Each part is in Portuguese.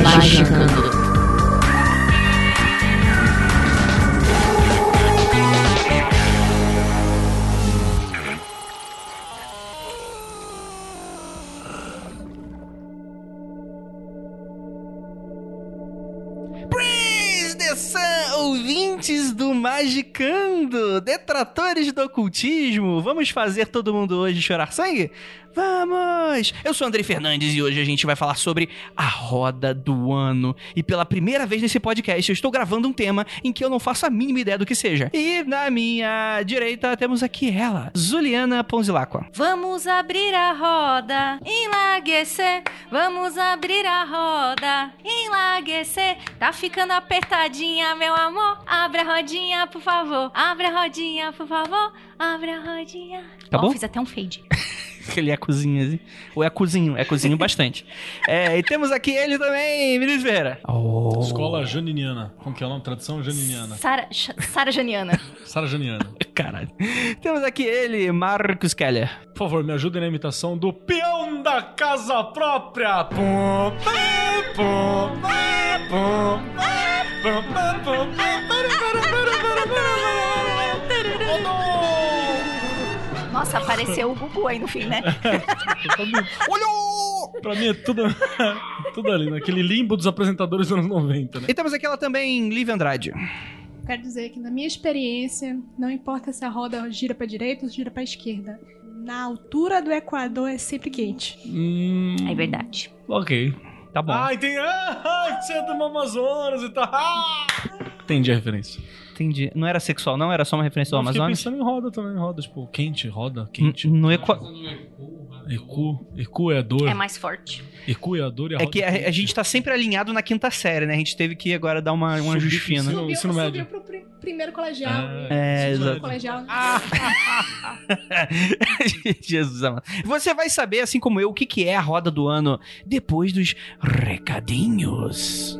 Magicando. Praise the Sun, ouvintes do Magicando, detratores do ocultismo, vamos fazer todo mundo hoje chorar sangue? Vamos! Eu sou Andrei Fernandes e hoje a gente vai falar sobre a roda do ano. E pela primeira vez nesse podcast eu estou gravando um tema em que eu não faço a mínima ideia do que seja. E na minha direita temos aqui ela, Juliana Ponzilacqua. Vamos abrir a roda, enlaguecer. Vamos abrir a roda, enlaguecer. Tá ficando apertadinha, meu amor. Abre a rodinha, por favor. A rodinha, por favor. Abre a rodinha. Acabou? Ó, fiz até um fade. Ele é cozinha, assim. Ou é cozinho, é cozinho bastante. É, e temos aqui ele também, Vinícius Ferreira. Oh. Escola Janiniana. Como que é o nome? Tradução Janiniana. Sara, Sara Janiana. Sara Janiana. Caralho. Temos aqui ele, Marcos Keller. Por favor, me ajudem na imitação do peão da casa própria. Pum, pá, pum, pá, pum, pá, pum, pá, pum, pá, para, Nossa, apareceu o Gugu aí no fim, né? Olhou! Pra mim é tudo, tudo ali, naquele limbo dos apresentadores dos anos 90, né? E temos aqui ela também, Liv Andrade. Quero dizer que na minha experiência, não importa se a roda gira pra direita ou gira pra esquerda. Na altura do Equador é sempre quente. Hum, É verdade. ok. Tá bom. Ah, entendi. Ah, você é do Amazonas e tal. Ah! Entendi a referência. Entendi. Não era sexual, não? Era só uma referência ao Eu Amazonas? pensando em roda também, roda, tipo, quente, roda, quente. N- No Equa... Ecu, ecu é a dor. É mais forte. Ecu é a dor e a É que a, quente. a gente tá sempre alinhado na quinta série, né? A gente teve que agora dar uma, um fino. Ensino- Subiu, ensino subiu médio. pro pri- primeiro colegial. Ah, É, exato. colegial. Jesus amado. Você vai saber, assim como eu, o que, que é a roda do ano depois dos recadinhos.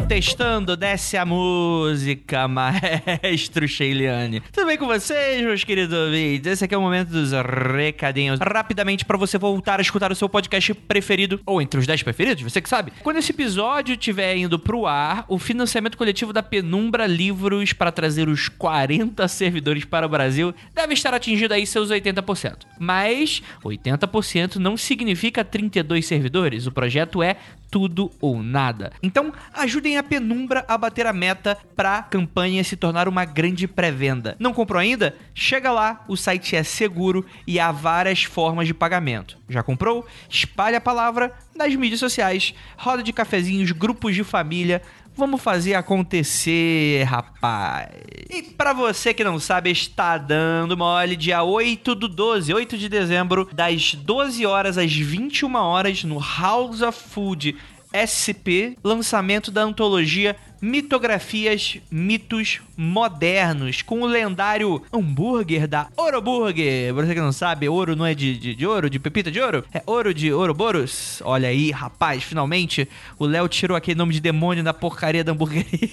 Testando, desce a música, maestro Sheiliane. Tudo bem com vocês, meus queridos ouvintes? Esse aqui é o momento dos recadinhos. Rapidamente, pra você voltar a escutar o seu podcast preferido, ou entre os 10 preferidos, você que sabe. Quando esse episódio estiver indo pro ar, o financiamento coletivo da Penumbra Livros para trazer os 40 servidores para o Brasil deve estar atingindo aí seus 80%. Mas 80% não significa 32 servidores. O projeto é tudo ou nada. Então, ajudem a Penumbra a bater a meta pra campanha se tornar uma grande pré-venda. Não comprou ainda? Chega lá, o site é seguro e há várias formas de pagamento. Já comprou? Espalhe a palavra nas mídias sociais, roda de cafezinhos, grupos de família. Vamos fazer acontecer, rapaz. E pra você que não sabe, está dando mole dia 8 do 12, 8 de dezembro, das 12 horas às 21 horas no House of Food SP, lançamento da antologia Mitografias Mitos Modernos, com o lendário hambúrguer da Oroburger. Pra você que não sabe, ouro não é de, de, de ouro, de pepita de ouro? É ouro de Ouroboros? Olha aí, rapaz, finalmente o Léo tirou aquele nome de demônio da porcaria da hamburgueria.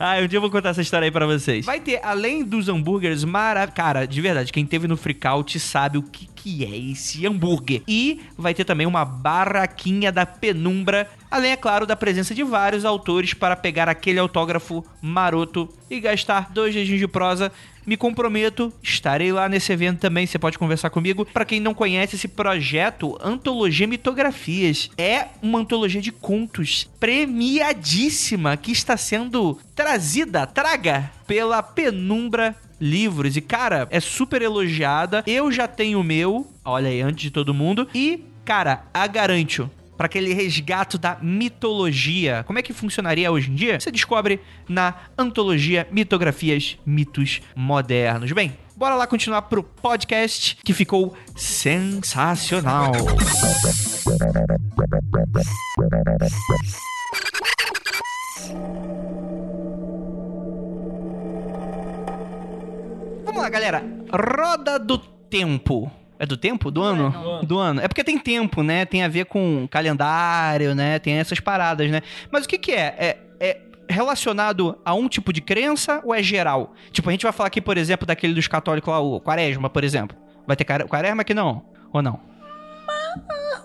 Ah, um dia eu vou contar essa história aí pra vocês. Vai ter, além dos hambúrgueres maravilhosos. Cara, de verdade, quem teve no Freakout sabe o que, que é esse hambúrguer. E vai ter também uma barraquinha da penumbra. Além, é claro, da presença de vários autores para pegar aquele autógrafo maroto e gastar dois dedinhos de prosa. Me comprometo, estarei lá nesse evento também, você pode conversar comigo. Pra quem não conhece esse projeto, Antologia Mitografias, é uma antologia de contos premiadíssima que está sendo trazida, traga, pela Penumbra Livros. E cara, é super elogiada. Eu já tenho o meu, olha aí, antes de todo mundo. E, cara, a garanto para aquele resgato da mitologia. Como é que funcionaria hoje em dia? Você descobre na antologia Mitografias Mitos Modernos. Bem, bora lá continuar pro podcast que ficou sensacional. Vamos lá, galera. Roda do tempo. É do tempo? Do, ano? ano. Do ano. É porque tem tempo, né? Tem a ver com calendário, né? Tem essas paradas, né? Mas o que que é? É, é relacionado a um tipo de crença ou é geral? Tipo, a gente vai falar aqui, por exemplo, daquele dos católicos lá, o quaresma, por exemplo. Vai ter quaresma aqui não? Ou não? Vamos, fa-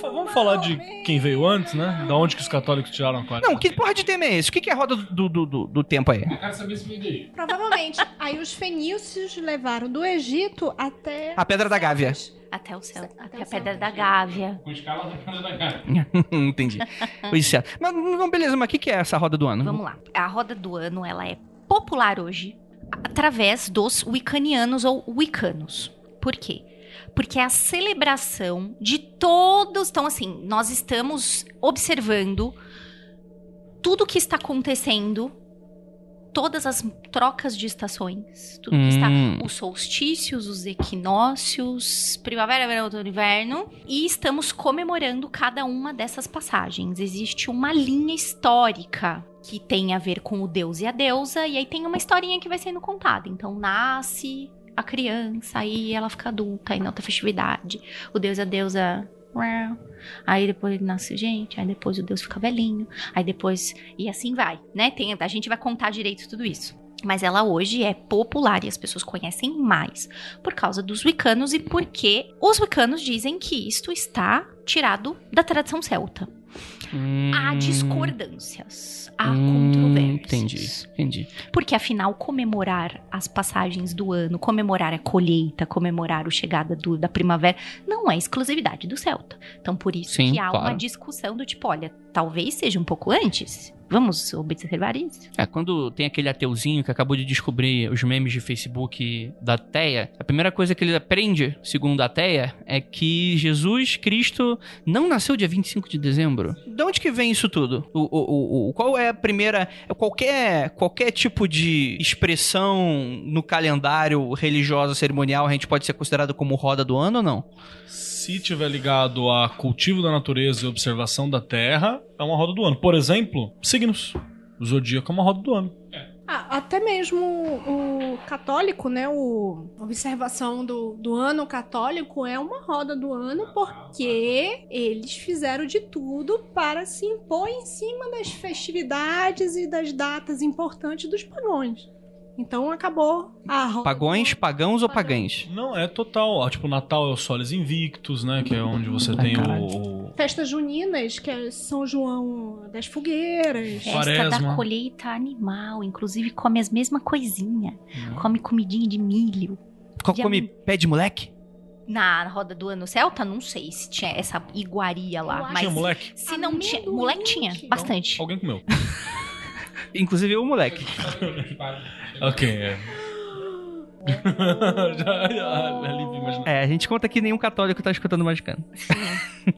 vamos falar de quem veio antes, né? Da onde que os católicos tiraram a quaresma. Não, que porra de tema é esse? O que que é a roda do, do, do, do tempo aí? Eu quero saber se veio daí. Provavelmente. Aí os fenícios levaram do Egito até. A Pedra da Gávea. Até o céu, até, Até a pedra céu. da Gávea. Com escala da cara da cara. Entendi. Pois é. Mas, não, beleza, mas o que que é essa roda do ano? Vamos lá. A roda do ano, ela é popular hoje através dos wiccanianos ou wiccanos. Por quê? Porque é a celebração de todos. Então, assim, nós estamos observando tudo o que está acontecendo, todas as trocas de estações, tudo que está Hum. os solstícios, os equinócios, primavera, verão, outono, inverno, e estamos comemorando cada uma dessas passagens. Existe uma linha histórica que tem a ver com o deus e a deusa, e aí tem uma historinha que vai sendo contada. Então nasce a criança, aí ela fica adulta, aí na outra festividade, o deus a deusa Aí depois nasce gente, aí depois o Deus fica velhinho, aí depois. E assim vai, né? Tem, a gente vai contar direito tudo isso. Mas ela hoje é popular e as pessoas conhecem mais por causa dos wicanos e porque os wicanos dizem que isto está tirado da tradição celta. Há Hum, discordâncias, há hum, controvérsias. Entendi, entendi. Porque afinal, comemorar as passagens do ano, comemorar a colheita, comemorar a chegada do- da primavera, não é exclusividade do Celta. Então, por isso Sim, que há claro. uma discussão do tipo, olha, talvez seja um pouco antes. Vamos observar isso? É, quando tem aquele ateuzinho que acabou de descobrir os memes de Facebook da Teia, a primeira coisa que ele aprende, segundo a Teia, é que Jesus Cristo não nasceu dia 25 de dezembro. De onde que vem isso tudo? O, o, o- qual é a primeira... Qualquer, qualquer tipo de expressão no calendário religioso cerimonial a gente pode ser considerado como roda do ano ou não? Se tiver ligado a cultivo da natureza e observação da terra, é uma roda do ano. Por exemplo, signos. O zodíaco é uma roda do ano. Ah, até mesmo o católico, né? O observação do, do ano católico é uma roda do ano porque eles fizeram de tudo para se impor em cima das festividades e das datas importantes dos pagões. Então acabou a roda. Pagões, pagãos ou pagães? Não, é total. Tipo, Natal é o Soles Invictus, né? Que é onde você Ai, tem caralho. o, Festas juninas, que é São João das Fogueiras. Festa Quaresma. da colheita animal, inclusive come as mesmas coisinhas. Hum. Come comidinha de milho. Come pé de moleque? Na roda do ano celta, não sei se tinha essa iguaria lá. Mas Tinha moleque? se não tinha. Moleque tinha, tinha. bastante. Alguém comeu. Inclusive o moleque. ok, é. já, já. É, a gente conta que nenhum católico tá escutando Magicano.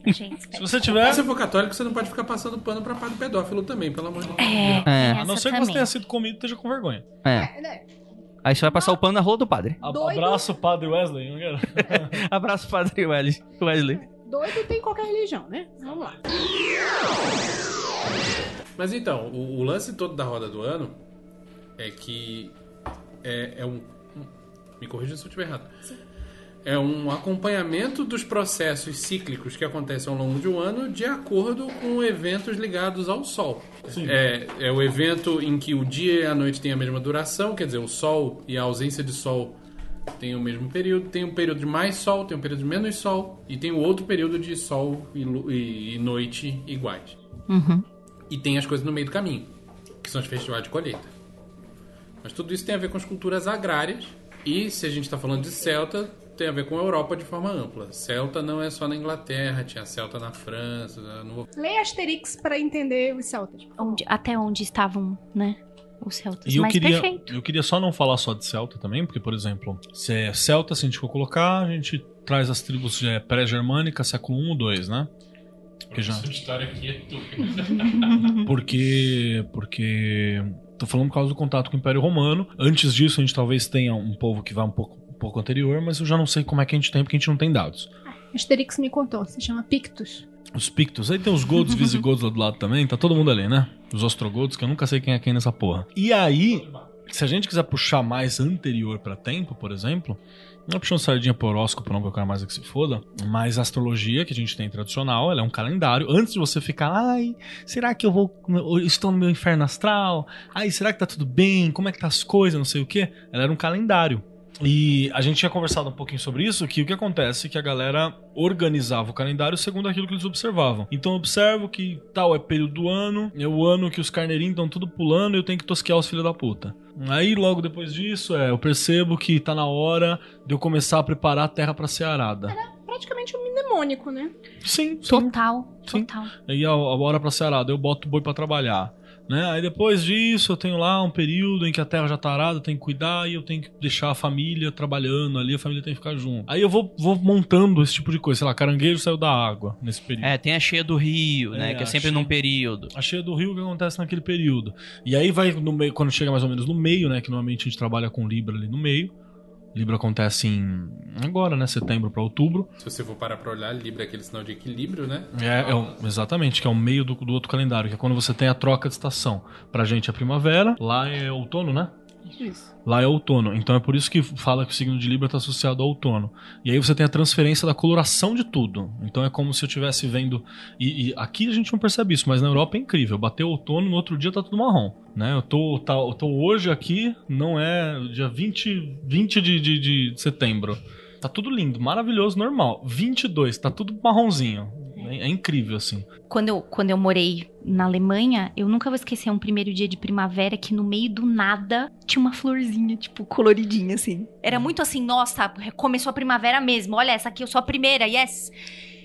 Gente, Se você tiver. Se for católico, você não pode ficar passando pano pra padre pedófilo também, pelo amor de Deus. É, É. tem A não ser que você tenha sido comido e esteja com vergonha. É. É, né? Aí você vai passar o pano na rola do padre. Doido. Abraço, Padre Wesley. não quero? Abraço, padre Wesley. Wesley. Doido tem qualquer religião, né? Vamos lá. Mas então, o, o lance todo da roda do ano é que é, é um, um- Me corrija se eu estiver errado. É um acompanhamento dos processos cíclicos que acontecem ao longo de um ano de acordo com eventos ligados ao Sol. É, é o evento em que o dia e a noite têm a mesma duração, quer dizer, o Sol e a ausência de Sol têm o mesmo período. Tem um período de mais Sol, tem um período de menos Sol, e tem o outro período de Sol e, e- e noite iguais. Uhum. E tem as coisas no meio do caminho, que são os festivais de colheita. Mas tudo isso tem a ver com as culturas agrárias. E se a gente está falando de Celta, tem a ver com a Europa de forma ampla. Celta não é só na Inglaterra, tinha Celta na França. Vou... Leia Asterix pra entender os celtas. Onde- até onde estavam, né? Os celtas. E eu Mas queria, perfeito. eu queria só não falar só de Celta também, porque, por exemplo, se é Celta, se a gente for colocar, a gente traz as tribos é, pré-germânicas, século 1 ou 2, né? Que já... história aqui é tu. Porque, porque Tô falando por causa do contato com o Império Romano. Antes disso, a gente talvez tenha um povo que vá um pouco, um pouco anterior, mas eu já não sei como é que a gente tem, porque a gente não tem dados. Asterix me contou, se chama Pictus. Os Pictos. Aí tem os Godos, Visigodos lá do lado também. Tá todo mundo ali, né? Os Ostrogodos, que eu nunca sei quem é quem nessa porra. E aí, se a gente quiser puxar mais anterior pra tempo, por exemplo, não puxando sardinha pro horóscopo, não, que eu quero mais é que se foda. Mas a astrologia que a gente tem tradicional, ela é um calendário. Antes de você ficar, ai, será que eu vou. eu estou no meu inferno astral? Ai, será que tá tudo bem? Como é que tá as coisas? Não sei o quê. Ela era um calendário. E a gente tinha conversado um pouquinho sobre isso, que o que acontece é que a galera organizava o calendário segundo aquilo que eles observavam. Então eu observo que tal é período do ano, é o ano que os carneirinhos estão tudo pulando e eu tenho que tosquear os filhos da puta. Aí logo depois disso, é, eu percebo que tá na hora de eu começar a preparar a terra pra ser arada. Praticamente um mnemônico, né? Sim, sim. Total, Sim. total. Aí a, a hora pra ser arada, eu boto o boi pra trabalhar. Né? Aí depois disso eu tenho lá um período em que a terra já tá arada, eu tenho que cuidar e eu tenho que deixar a família trabalhando ali, a família tem que ficar junto. Aí eu vou, vou montando esse tipo de coisa, sei lá, caranguejo saiu da água nesse período. É, tem a cheia do rio, né? É, que é sempre cheia- num período. A cheia do rio que acontece naquele período. E aí vai no meio, quando chega mais ou menos no meio, né? Que normalmente a gente trabalha com Libra ali no meio. Libra acontece em. agora, né? Setembro pra outubro. Se você for parar pra olhar, Libra é aquele sinal de equilíbrio, né? É, é o- exatamente, que é o meio do, do outro calendário, que é quando você tem a troca de estação. Pra gente é primavera, lá é outono, né? Isso. Lá é outono. Então é por isso que fala que o signo de Libra está associado ao outono. E aí você tem a transferência da coloração de tudo. Então é como se eu estivesse vendo. E, e aqui a gente não percebe isso, mas na Europa é incrível. Bateu outono, no outro dia tá tudo marrom. Né? Eu, tô, tá, eu tô hoje aqui, não é dia 20, 20 de, de, de setembro. Tá tudo lindo, maravilhoso, normal. 22, tá tudo marronzinho. É, é incrível, assim. Quando eu, quando eu morei na Alemanha, eu nunca vou esquecer um primeiro dia de primavera que no meio do nada tinha uma florzinha, tipo, coloridinha, assim. Era muito assim, nossa, começou a primavera mesmo. Olha, essa aqui eu sou a primeira, yes.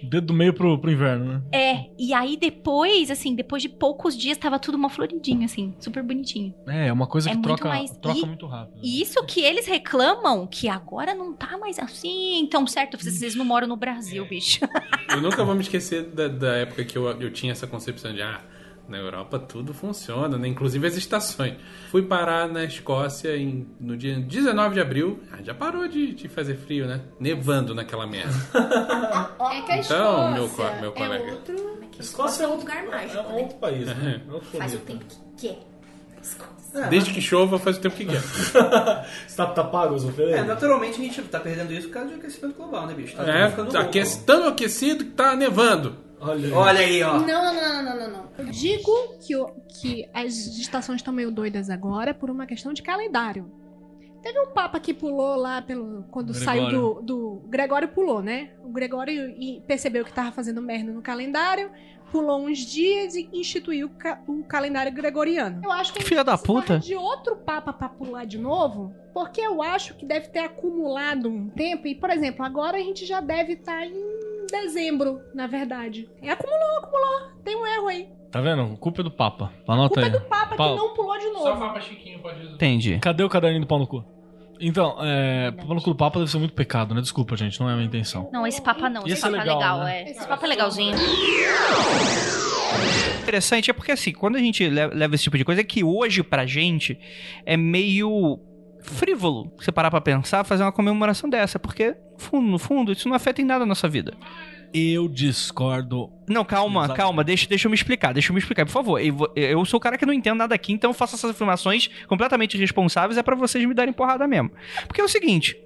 Dedo do meio pro, pro inverno, né? É, e aí depois, assim, depois de poucos dias, tava tudo uma floridinha, assim, super bonitinho. É, é uma coisa É que muito troca, mais- troca e- muito rápido. E isso que eles reclamam, que agora não tá mais assim tão certo. Vocês, vocês não moram no Brasil, bicho. Eu nunca vou me esquecer da, da época que eu, eu tinha essa concepção de, ah, na Europa tudo funciona, né? Inclusive as estações. Fui parar na Escócia em- no dia 19 de abril. Ah, já parou de, de fazer frio, né? Nevando naquela merda. É que a Então, meu meu colega. É outro... Escócia é outro lugar mágico, É outro país, né? É outro Faz o tempo que quer. Desde que chova, faz o tempo que quer. Você tá, pago os É, naturalmente a gente tá perdendo isso por causa do aquecimento global, né, bicho? Tá É, tá tão aquecido que tá nevando. Olha aí. Olha aí, ó. Não, não, não, não, não, não. Eu digo que, o- que as estações estão meio doidas agora por uma questão de calendário. Teve um papa que pulou lá pelo quando Gregório. saiu do, do. Gregório pulou, né? O Gregório e- percebeu que tava fazendo merda no calendário, pulou uns dias e instituiu o ca- o calendário gregoriano. Eu acho que a gente Filha da puta. de outro papa pra pular de novo, porque eu acho que deve ter acumulado um tempo e, por exemplo, agora a gente já deve estar em dezembro, na verdade. É, acumulou, acumulou. Tem um erro aí. Tá vendo? Culpa é do Papa. Anota Culpa é aí. do Papa Pau. que não pulou de novo. Chiquinho pode usar. Entendi. Cadê o caderninho do pau no cu? Então, é. Pau no cu do Papa deve ser muito pecado, né? Desculpa, gente, não é a minha intenção. Não, esse papa não. Esse ser papa é legal, legal, né? é. Esse papa é legalzinho. Interessante é porque assim, quando a gente le- leva esse tipo de coisa, é que hoje pra gente é meio frívolo você parar pra pensar fazer uma comemoração dessa, porque no fundo, no fundo, isso não afeta em nada a nossa vida. Eu discordo. Não, calma, Exato. calma, deixa, deixa eu me explicar, deixa eu me explicar, por favor. Eu, sou o cara que não entendo nada aqui, então eu faço essas afirmações completamente irresponsáveis, é pra vocês me darem porrada mesmo. Porque é o seguinte,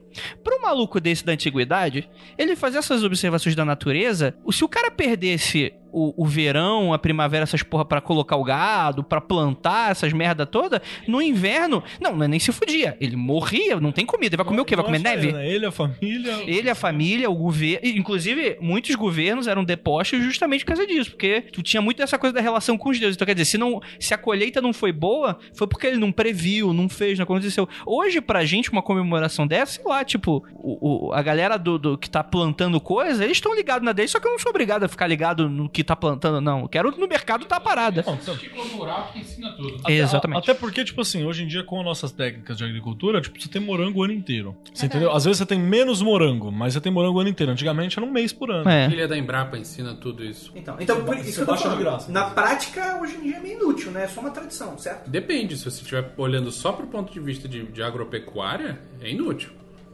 pro maluco desse da antiguidade, ele fazer essas observações da natureza, se o cara perdesse o, o verão, a primavera, essas porra pra colocar o gado, pra plantar essas merda toda, no inverno, não, não é nem se fudia, ele morria, não tem comida, ele vai comer o quê? Vai comer neve? Ele, a família. Ele, a família, o governo. Inclusive, muitos governos eram depostos justamente por causa disso. Porque tu tinha muito essa coisa da relação com os deuses. Então, quer dizer, se, não, se a colheita não foi boa, foi porque ele não previu, não fez, não aconteceu. Hoje, pra gente, uma comemoração dessa, sei lá, tipo, o, o- a galera do, do que tá plantando coisa, eles estão ligados na deles, só que eu não sou obrigado a ficar ligado no que que tá plantando, não. Eu quero no mercado tá parada. Não, Ciclo rural que ensina tudo. Exatamente. Até porque, tipo assim, hoje em dia, com as nossas técnicas de agricultura, tipo, você tem morango o ano inteiro. Você entendeu? Às vezes você tem menos morango, mas você tem morango o ano inteiro. Antigamente era um mês por ano. É. Filha da Embrapa ensina tudo isso. Então, então por isso que eu tô falando. graça. Na prática, hoje em dia é meio inútil, né? É só uma tradição, certo? Depende, se você estiver olhando só pro ponto de vista de, de agropecuária, é inútil.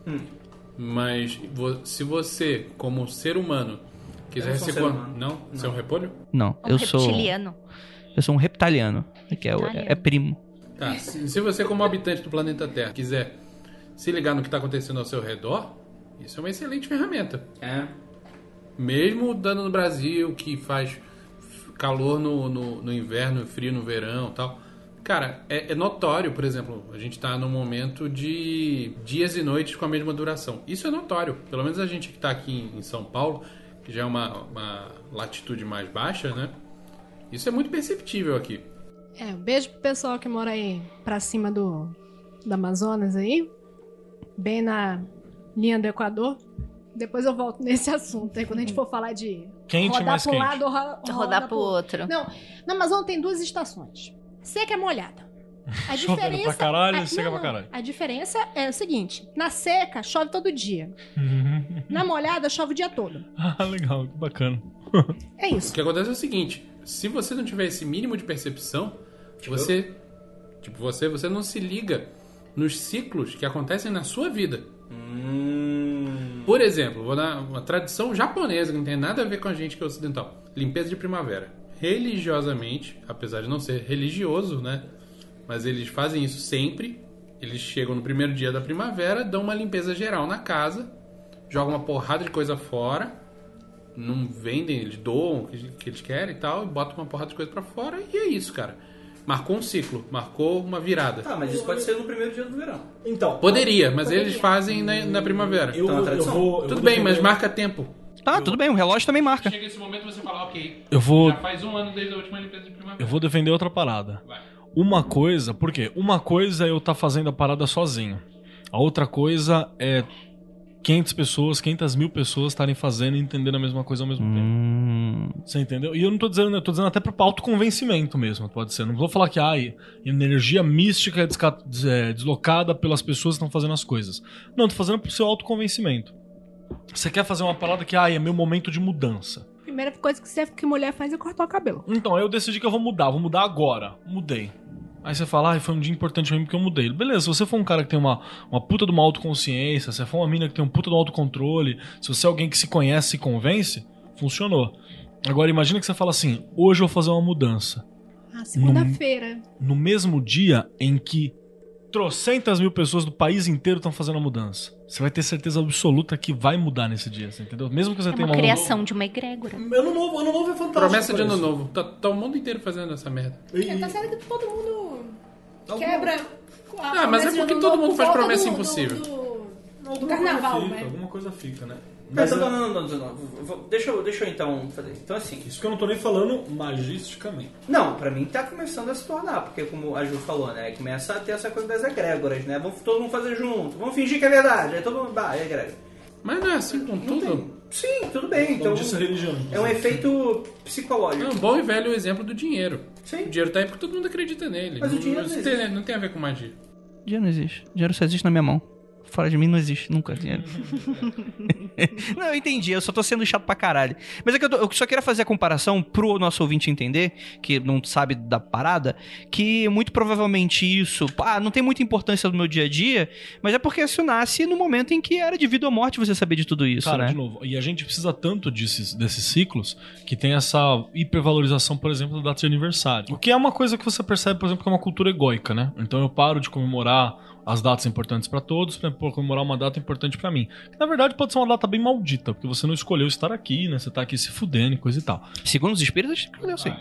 Hum. Mas se você, como ser humano, quiser não ser humano. Não? Você é um repolho? Não, Um eu sou. reptiliano. Eu sou um reptiliano. Que é, é primo. Tá. Se, se você, como habitante do planeta Terra, quiser se ligar no que está acontecendo ao seu redor, isso é uma excelente ferramenta. É. Mesmo dando no Brasil, que faz calor no, no, no inverno, frio no verão e tal. Cara, é, é notório, por exemplo, a gente tá num momento de dias e noites com a mesma duração. Isso é notório. Pelo menos a gente que tá aqui em, em São Paulo, que já é uma, uma latitude mais baixa, né? Isso é muito perceptível aqui. É, um beijo pro pessoal que mora aí pra cima do, do Amazonas aí. Bem na linha do Equador. Depois eu volto nesse assunto. Aí quando a gente for falar de Quente, rodar mais pro quente. lado ou ro- rodar rodar pro outro. Não, na Amazônia tem duas estações. Seca e molhada. A Chovendo diferença pra caralho e a- seca não, pra não. caralho. A diferença é o seguinte: na seca chove todo dia. Na molhada chove o dia todo. ah, legal, que bacana. É O isso. que acontece é o seguinte: se você não tiver esse mínimo de percepção, você. Tipo, você, você não se liga nos ciclos que acontecem na sua vida. Hum. Por exemplo, vou dar uma tradição japonesa que não tem nada a ver com a gente que é ocidental. Limpeza de primavera. Religiosamente, apesar de não ser religioso, né? Mas eles fazem isso sempre. Eles chegam no primeiro dia da primavera, dão uma limpeza geral na casa, jogam uma porrada de coisa fora, não vendem, eles doam o que que eles querem e tal, e botam uma porrada de coisa pra fora e é isso, cara. Marcou um ciclo, marcou uma virada. Tá, mas isso pode ser no primeiro dia do verão. Então, Poderia, mas eles fazem na, na primavera. eu, Então, a eu tradição. vou. eu Tudo vou bem, mas marca tempo. Tá, tudo bem, o relógio também marca. Chega esse momento você fala, ok. Eu vou, faz um ano desde a última limpeza de primavera. eu vou defender outra parada. Vai. Uma coisa, por quê? Uma coisa é eu estar fazendo a parada sozinho. A outra coisa é 500 pessoas, 500 mil pessoas estarem fazendo e entendendo a mesma coisa ao mesmo tempo. Hum, Você entendeu? E eu não tô dizendo, eu tô dizendo até pro autoconvencimento mesmo, pode ser. Não vou falar que ai, energia mística é, é deslocada pelas pessoas que estão fazendo as coisas. Não, tô fazendo pro seu autoconvencimento. Você quer fazer uma parada que ai, é meu momento de mudança. Primeira coisa que, você, que mulher faz é cortar o cabelo. Então, aí eu decidi que eu vou mudar, vou mudar agora. Mudei. Aí você fala, ah, foi um dia importante pra mim porque eu mudei. Beleza, se você for um cara que tem uma, uma puta de uma autoconsciência, se você for uma mina que tem um puta de um autocontrole, se você é alguém que se conhece e convence, funcionou. Agora imagina que você fala assim, hoje eu vou fazer uma mudança. Ah, segunda-feira. No mesmo dia em que trocentas mil pessoas do país inteiro estão fazendo a mudança. Você vai ter certeza absoluta que vai mudar nesse dia, você entendeu? Mesmo que você É tenha uma uma... criação de uma egrégora. Ano novo, ano novo é fantástico. Promessa de ano isso. novo. Tá, tá o mundo inteiro fazendo essa merda. É, tá certo que todo mundo quebra. a Ah, mas é porque todo mundo faz promessa do- impossível. Do, do- do Alguma carnaval, coisa fica, né? Alguma coisa fica, né? Mas não, não, não, não, não. Deixa eu, deixa eu então fazer. Então assim. Isso que eu não tô nem falando magisticamente. Não, pra mim tá começando a se tornar, porque como a Ju falou, né? Começa a ter essa coisa das egrégoras, né? Vamos todo mundo fazer junto, vamos fingir que é verdade. Aí todo mundo. Bah, é egrégora. Mas não é assim com Não tudo. tem. Sim, tudo bem. Então, Então, disso é religião. é um efeito psicológico. É um bom e velho exemplo do dinheiro. Sim. O dinheiro tá aí porque todo mundo acredita nele. Mas o dinheiro não, não tem, existe. não tem a ver com magia. dinheiro não existe. Dinheiro só existe na minha mão. Fora de mim não existe nunca dinheiro. não, eu entendi, eu só tô sendo chato pra caralho. Mas é que eu, tô- eu só queria fazer a comparação pro nosso ouvinte entender, que não sabe da parada, que muito provavelmente isso, ah, não tem muita importância no meu dia a dia, mas é porque isso nasce no momento em que era de vida ou morte você saber de tudo isso, Cara, né? de novo, e a gente precisa tanto desses, desses ciclos que tem essa hipervalorização, por exemplo, da data de aniversário. O que é uma coisa que você percebe, por exemplo, que é uma cultura egóica, né? Então eu paro de comemorar as datas importantes pra todos pra comemorar uma data importante pra mim. Que, na verdade pode ser uma data bem maldita, porque você não escolheu estar aqui, né? Você tá aqui se fudendo e coisa e tal. Segundo os espíritos, eu sei.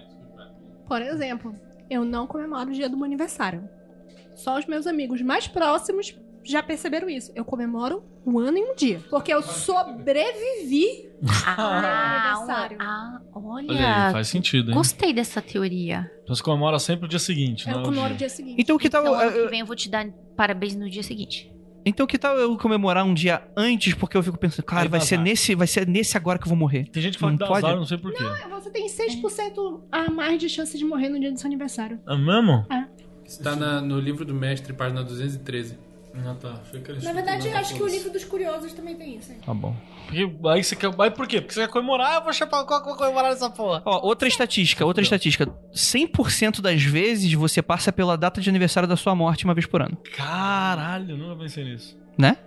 Por exemplo, eu não comemoro o dia do meu aniversário. Só os meus amigos mais próximos já perceberam isso. Eu comemoro um ano e um dia. Porque eu sobrevivi. Ah, aniversário. ah, olha. Olha aí, faz sentido, hein? Gostei dessa teoria. Então você comemora sempre o dia seguinte, Eu não é o comemoro o dia. seguinte. Então o que tal. Então, ano eu- que vem eu vou te dar parabéns no dia seguinte. Então que tal eu comemorar um dia antes, porque eu fico pensando, cara, vai ser nesse, vai ser nesse agora que eu vou morrer. Tem gente que fala Não que dá pode? azar, eu não sei porquê. Você tem 6% a mais de chance de morrer no dia do seu aniversário. É mesmo? Está na- no livro do mestre, página 213. Ah, tá. Achei que era Na verdade, eu acho que o livro dos curiosos também tem isso. hein? Tá bom. Porque aí você quer. Aí por quê? Porque você quer comemorar, eu vou chapar eu vou comemorar essa porra. Ó, outra estatística, outra estatística. 100% das vezes você passa pela data de aniversário da sua morte uma vez por ano, Caralho, nunca pensei nisso. né?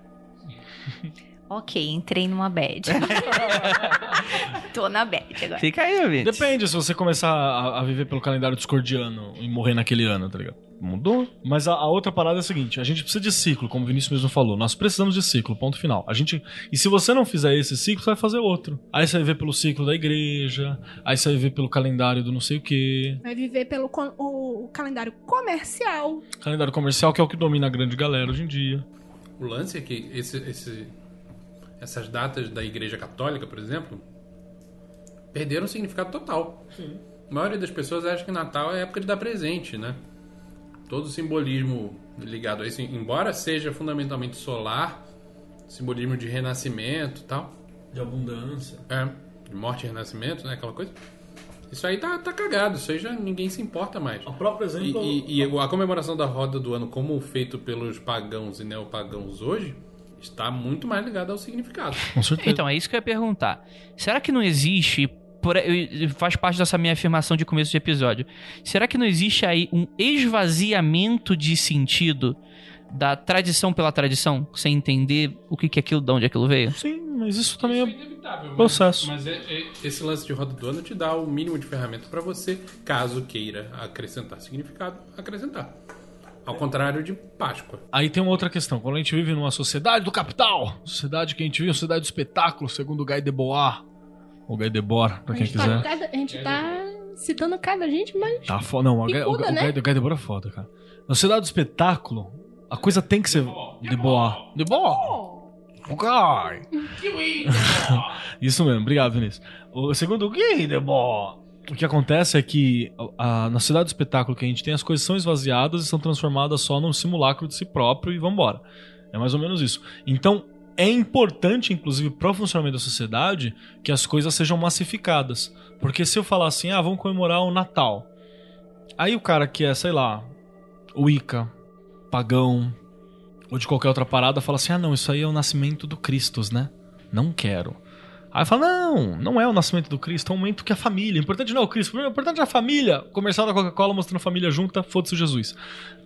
Ok, entrei numa bad. Tô na bad agora. Fica aí, ouvinte. Depende se você começar a, a viver pelo calendário discordiano e morrer naquele ano, tá ligado? Mudou. Mas a, a outra parada é a seguinte: a gente precisa de ciclo, como o Vinícius mesmo falou. Nós precisamos de ciclo, ponto final. A gente. E se você não fizer esse ciclo, você vai fazer outro. Aí você vai ver pelo ciclo da igreja, aí você vai ver pelo calendário do não sei o quê. Vai viver pelo o, o calendário comercial. Calendário comercial, que é o que domina a grande galera hoje em dia. O lance é que esse, esse- essas datas da Igreja Católica, por exemplo, perderam o significado total. A maioria das pessoas acha que Natal é época de dar presente, né? Todo o simbolismo ligado a isso, embora seja fundamentalmente solar, simbolismo de renascimento e tal, De abundância. é, de morte e renascimento, né? Aquela coisa. Isso aí tá, tá cagado, isso aí já ninguém se importa mais. O próprio E, exemplo. e- e a comemoração da roda do ano, como feito pelos pagãos e neopagãos hoje, está muito mais ligada ao significado. Com certeza. Então, é isso que eu ia perguntar. Será que não existe. Por- eu- faz parte dessa minha afirmação de começo de episódio. Será que não existe aí um esvaziamento de sentido da tradição pela tradição, sem entender o que que é aquilo, de onde aquilo veio? Sim, mas isso também é. inevitável. processo. Mas, é- é- esse lance de roda do ano te dá o mínimo de ferramenta para você, caso queira acrescentar significado, acrescentar. Ao contrário de Páscoa. Aí tem uma outra questão. Quando a gente vive numa sociedade do capital, sociedade que a gente vive, uma sociedade do espetáculo, segundo o Guy Debord, ou Guy Debord, pra A quem tá, quiser. cada- a gente tá citando cada gente, mas. Tá foda. Não, o Guy, o, o né? O é foda, cara. Na sociedade do espetáculo, a coisa tem que ser Debord. Debord! O Guy! Isso mesmo, obrigado, Vinícius. O segundo o Guy Debord. O que acontece é que a- na sociedade do espetáculo que a gente tem, as coisas são esvaziadas e são transformadas só num simulacro de si próprio e vambora. É mais ou menos isso. Então, é importante, inclusive, para o funcionamento da sociedade, que as coisas sejam massificadas. Porque se eu falar assim, ah, vamos comemorar o Natal. Aí o cara que é, sei lá, Wicca, pagão, ou de qualquer outra parada, fala assim, ah, não, isso aí é o nascimento do Cristo, né? Não quero. Aí fala, não, não é o nascimento do Cristo, é um momento que a família. O importante não é o Cristo, o importante é a família. Comercial da Coca-Cola mostrando a família junta, foda-se Jesus.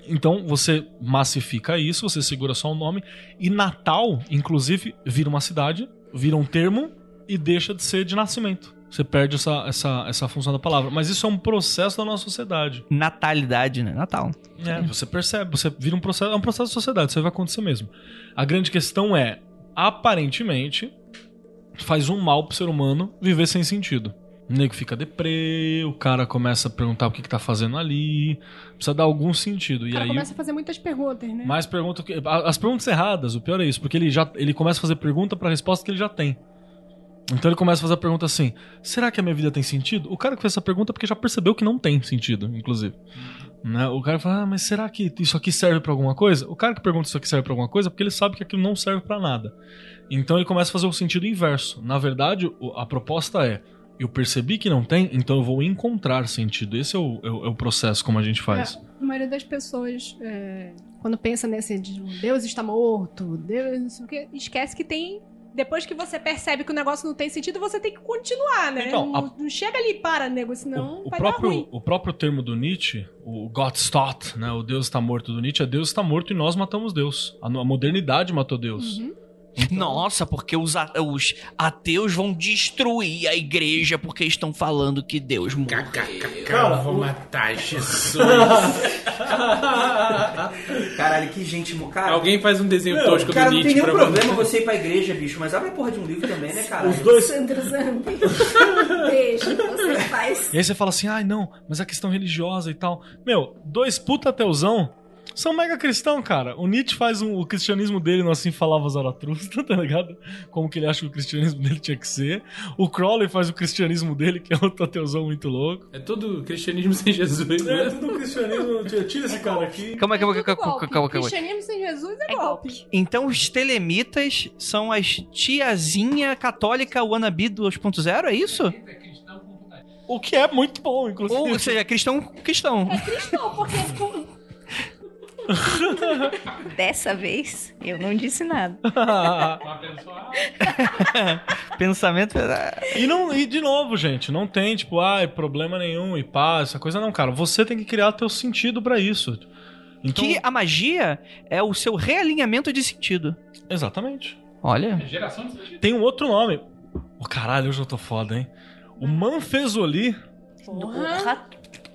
Então você massifica isso, você segura só o nome. E Natal, inclusive, vira uma cidade, vira um termo e deixa de ser de nascimento. Você perde essa, essa, essa função da palavra. Mas isso é um processo da nossa sociedade. Natalidade, né? Natal. É, você percebe, você vira um processo, é um processo de sociedade, isso aí vai acontecer mesmo. A grande questão é, aparentemente, faz um mal pro ser humano viver sem sentido. O nego fica deprê, o cara começa a perguntar o que, que tá fazendo ali, precisa dar algum sentido. O E cara aí, começa a fazer muitas perguntas, né? mais pergunta que. a- As perguntas erradas, o pior é isso, porque ele já ele começa a fazer pergunta pra resposta que ele já tem. Então ele começa a fazer a pergunta assim: será que a minha vida tem sentido? O cara que fez essa pergunta é porque já percebeu que não tem sentido, inclusive. Né? O cara fala, ah, mas será que isso aqui serve pra alguma coisa? O cara que pergunta isso aqui serve pra alguma coisa é porque ele sabe que aquilo não serve pra nada. Então ele começa a fazer o sentido inverso. Na verdade, a proposta é: eu percebi que não tem, então eu vou encontrar sentido. Esse é o, é o- é o processo como a gente faz. A maioria das pessoas, é, quando pensa nesse de Deus está morto, Deus não sei o esquece que tem. Depois que você percebe que o negócio não tem sentido, você tem que continuar, né? Então, não, a- não chega ali e para, nego, senão o, o próprio, o próprio termo do Nietzsche, o Gott stott, né, o Deus está morto do Nietzsche, é Deus está morto e nós matamos Deus. A, a modernidade matou Deus. Uhum. Nossa, porque os, a- os ateus vão destruir a igreja porque estão falando que Deus morreu. Eu vou matar Jesus. Caralho, que gente. Cara, Alguém faz um desenho Meu, tosco cara, do não tem Nietzsche nenhum problema você. você ir pra igreja, bicho, mas abre a porra de um livro também, né, cara? Os dois. Sandra Zambi. Deixa, você faz. E aí você fala assim, ai não, mas a questão religiosa e tal. Meu, dois puta ateuzão são mega cristão, cara. O Nietzsche faz um- o cristianismo dele no Assim Falava Zaratustra, tá ligado? Como que ele acha que o cristianismo dele tinha que ser. O Crowley faz o cristianismo dele, que é outro ateuzão muito louco. É tudo cristianismo sem Jesus, É, né? tudo cristianismo. Tira, esse cara aqui. Calma, calma, É calma, calma, calma, calma. Cristianismo sem Jesus é, É golpe. golpe. Então os telemitas são as tiazinha católica wannabe 2.0, é isso? O que é muito bom, inclusive. Ou seja, cristão cristão. É cristão, porque Dessa vez, eu não disse nada. Pensamento. E, não, e de novo, gente, não tem, tipo, ai, problema nenhum e pá, essa coisa não, cara. Você tem que criar teu sentido pra isso. Então, Que a magia é o seu realinhamento de sentido. Exatamente. Olha. Geração de sentido. Tem um outro nome. O caralho, hoje eu tô foda, hein? O Manfezoli. porra,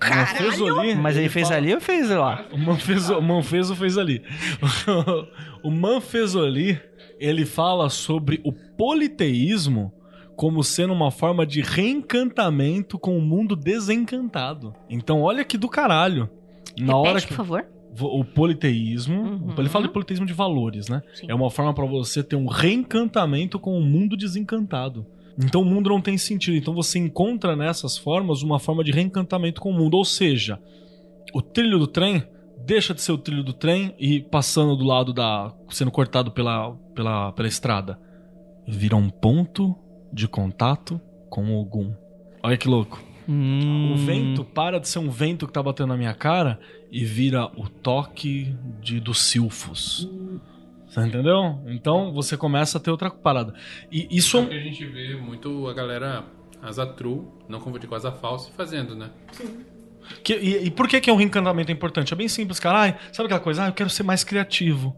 Manfezoli. Mas ele fez fala- ali ou fez lá? O Manfezo, o Manfezo fez ali. o Manfezoli, ele fala sobre o politeísmo como sendo uma forma de reencantamento com o mundo desencantado. Então, olha que do caralho. Na hora Repete, que por favor. o politeísmo, Uhum. ele fala de politeísmo de valores, né? Sim. É uma forma pra você ter um reencantamento com o mundo desencantado. Então o mundo não tem sentido. Então você encontra nessas formas uma forma de reencantamento com o mundo. Ou seja, o trilho do trem deixa de ser o trilho do trem e passando do lado da. sendo cortado pela, pela, pela estrada. Vira um ponto de contato com Ogum. Olha que louco. Hum. O vento para de ser um vento que tá batendo na minha cara e vira o toque de, dos silfos. Você entendeu? Então você começa a ter outra parada. E isso. Só que a gente vê muito a galera asa true, não confundir com asa falsa, fazendo, né? que- e, e por que, que é um reencantamento importante? É bem simples, cara. Ai, sabe aquela coisa? Ah, eu quero ser mais criativo.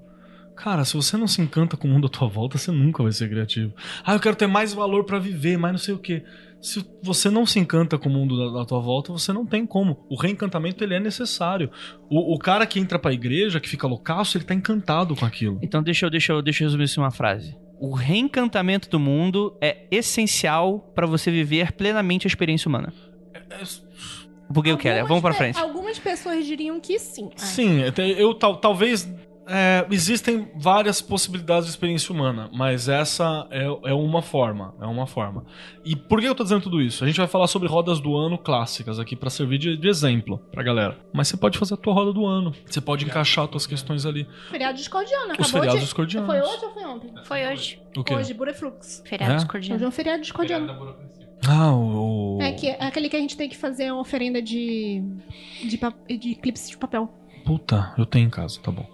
Cara, se você não se encanta com o mundo à tua volta, você nunca vai ser criativo. Ah, eu quero ter mais valor pra viver, mais não sei o quê. Se você não se encanta com o mundo da, da tua volta, você não tem como. O reencantamento ele é necessário. O, o cara que entra pra igreja, que fica loucaço, ele tá encantado com aquilo. Então deixa eu, deixa eu, deixa eu resumir isso em uma frase. O reencantamento do mundo é essencial pra você viver plenamente a experiência humana. Porque eu quero, algumas vamos pra pe- frente. Algumas pessoas diriam que sim. Sim, até eu tal, talvez. É, existem várias possibilidades de experiência humana, mas essa é, é uma forma. É uma forma. E por que eu tô dizendo tudo isso? A gente vai falar sobre rodas do ano clássicas aqui pra servir de, de exemplo pra galera. Mas você pode fazer a tua roda do ano. Você pode encaixar as tuas questões ali. Feriado discordiano, acabou Os feriados de... discordianos. Foi hoje ou foi ontem? Foi hoje. O quê? Hoje, Bureflux. Feriado É? discordiano. Hoje é um feriado discordiano. Ah, o. É, que, é aquele que a gente tem que fazer uma oferenda de, de, de clipes de papel. Puta, eu tenho em casa, tá bom.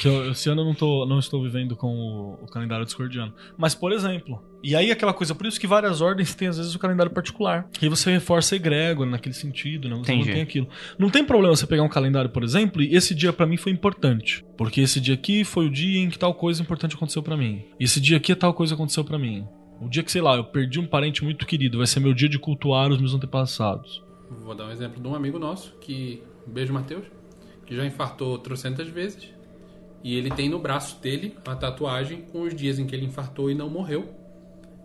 Que eu, esse ano eu não, tô, não estou vivendo com o, o calendário discordiano. Mas, por exemplo, e aí aquela coisa, por isso que várias ordens têm às vezes o calendário particular. E aí você reforça a egrégora naquele sentido, né? Você Entendi. não tem aquilo. Não tem problema você pegar um calendário, por exemplo, e esse dia pra mim foi importante. Porque esse dia aqui foi o dia em que tal coisa importante aconteceu pra mim. Esse dia aqui tal coisa aconteceu pra mim. O dia que, sei lá, eu perdi um parente muito querido, vai ser meu dia de cultuar os meus antepassados. Vou dar um exemplo de um amigo nosso, que. Beijo, Matheus, que já infartou trocentas vezes. E ele tem no braço dele uma tatuagem com os dias em que ele infartou e não morreu.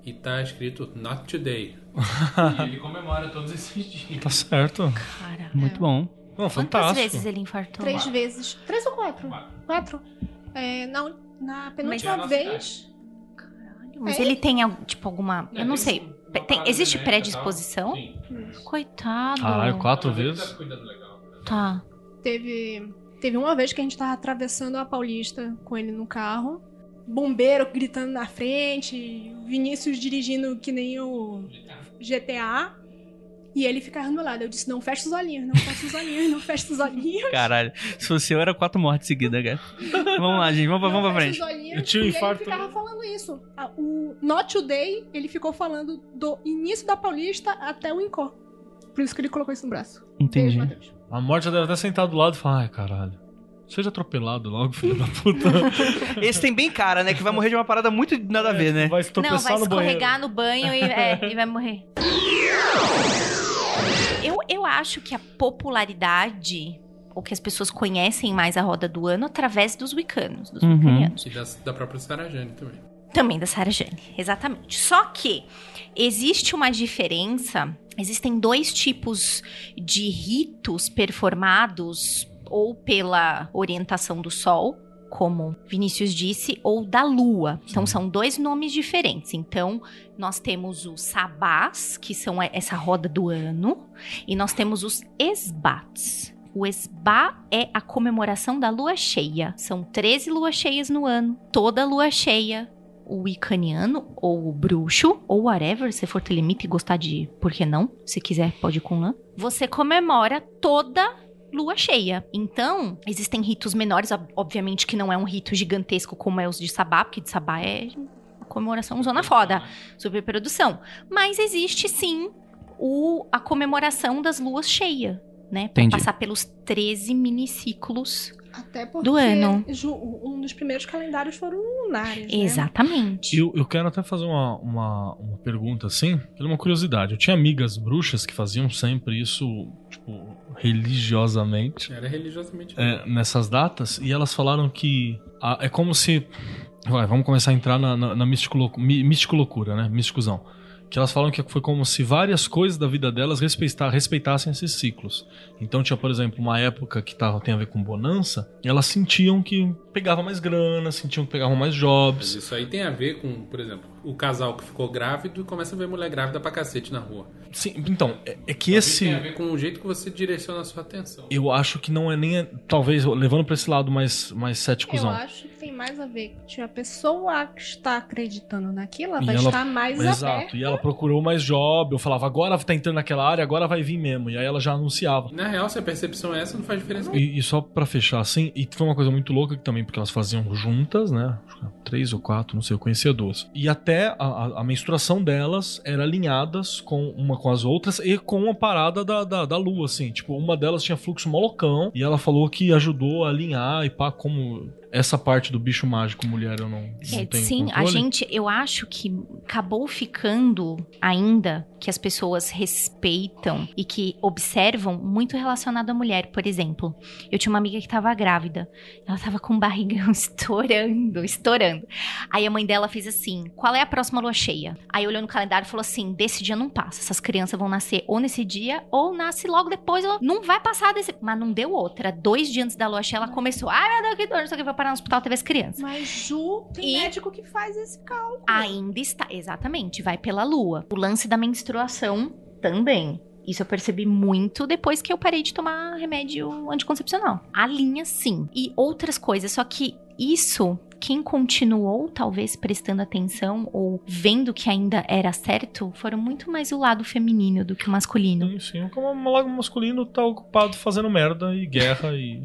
E tá escrito Not Today. e ele comemora todos esses dias. Tá certo. Cara. Muito bom. Não, Quantas fantástico. vezes ele infartou? Três vezes. Três ou quatro? Quatro. É, na, na penúltima Mas- vez. Mas É. ele tem, tipo, alguma... Eu não sei. Uma Tem- existe predisposição? Sim. Coitado. Caralho, quatro vezes? tá cuidando legal. Tá. Teve, teve uma vez que a gente tava atravessando a Paulista com ele no carro. Bombeiro gritando na frente. Vinícius dirigindo que nem o GTA. E ele ficava do meu lado. Eu disse: não fecha os olhinhos, não fecha os olhinhos, não fecha os olhinhos. Caralho. Se fosse eu, era quatro mortes seguidas, cara. vamos lá, gente. Vamos, pra- vamos pra frente. olhinhos. Eu tinha um e infarto. ele ficava falando isso. O Not Today, ele ficou falando do início da Paulista até o Incó. Por isso que ele colocou isso no braço. Beijo, Entendi. Matheus. A morte já deve até sentar do lado e falar, ai, caralho. Seja atropelado logo, filho da puta. Esse tem bem cara, né? Que vai morrer de uma parada muito nada a ver, né? Vai Não, vai no banheiro. escorregar no banho e, é, e vai morrer. Eu, eu acho que a popularidade, ou que as pessoas conhecem mais a roda do ano, através dos wicanos, dos Uhum. wicanianos. E da, da própria Sarah Jane também. Também da Sarah Jane, exatamente. Só que existe uma diferença, existem dois tipos de ritos performados ou pela orientação do Sol, como Vinícius disse, ou da Lua. Então são dois nomes diferentes. Então nós temos os sabás, que são essa roda do ano, e nós temos os esbats. O esbá é a comemoração da lua cheia. São 13 luas cheias no ano. Toda lua cheia o Icaniano, ou o bruxo, ou whatever, se for telemita e gostar de por que não, se quiser pode ir com lã. Você comemora toda lua cheia. Então, existem ritos menores, ob- obviamente que não é um rito gigantesco como é os de Sabá, porque de Sabá é comemoração zona foda, superprodução. Mas existe sim o, a comemoração das luas cheias, né? Pra Entendi. passar pelos 13 miniciclos. Até porque Do ano. um dos primeiros calendários foram lunares. né? Exatamente. Eu, eu quero até fazer uma, uma, uma pergunta assim, pela uma curiosidade. Eu tinha amigas bruxas que faziam sempre isso, tipo, religiosamente. Era religiosamente. é, nessas datas e elas falaram que a- é como se. Vai, vamos começar a entrar na, na, na místico, místico loucura, né? Místicozão. Que elas falam que foi como se várias coisas da vida delas respeitar, respeitassem esses ciclos. Então tinha, por exemplo, uma época que tava, tem a ver com bonança, elas sentiam que pegava mais grana, sentiam que pegavam mais Mas jobs. isso aí tem a ver com, por exemplo, o casal que ficou grávido e começa a ver mulher grávida pra cacete na rua. Sim, então, é, é que Talvez esse. Tem a ver com o jeito que você direciona a sua atenção. Eu acho que não é nem. Talvez, levando pra esse lado mais, mais Eu céticozão. acho que tem mais a ver com a pessoa que está acreditando naquilo, ela E vai ela- estar mais Exato, aberta. e ela procurou mais job. Eu falava, agora tá entrando naquela área, agora vai vir mesmo. E aí ela já anunciava. Na real, se a percepção é essa, não faz diferença. E, e só pra fechar assim, e foi uma coisa muito louca que também, porque elas faziam juntas, né? Acho que Três ou quatro, não sei, eu conhecia duas. E até a, a- a menstruação delas era alinhadas com uma com as outras e com a parada da, da, da lua, assim. Tipo, uma delas tinha fluxo molocão e ela falou que ajudou a alinhar e pá, como essa parte do bicho mágico mulher eu não, não É, tenho sim, a controle. gente, eu acho que acabou ficando ainda que as pessoas respeitam e que observam muito relacionado à mulher. Por exemplo, eu tinha uma amiga que tava grávida, ela tava com o barrigão estourando, estourando. Aí a mãe dela fez assim: qual é a próxima lua cheia? Aí olhou no calendário e falou assim: desse dia não passa, essas crianças vão nascer ou nesse dia ou nasce logo depois, não vai passar desse. Mas não deu outra. Dois dias antes da lua cheia, ela começou: ai meu Deus, que dor, não sei o que, vai parar no hospital, teve as crianças. Mas Ju, tem E- médico que faz esse cálculo. Ainda está, exatamente, vai pela lua. O lance da menstruação também. Isso eu percebi muito depois que eu parei de tomar remédio anticoncepcional. A linha, sim. E outras coisas. Só que isso, quem continuou, talvez, prestando atenção ou vendo que ainda era certo, foram muito mais o lado feminino do que o masculino. Sim, sim. Como o lado masculino tá ocupado fazendo merda e guerra e.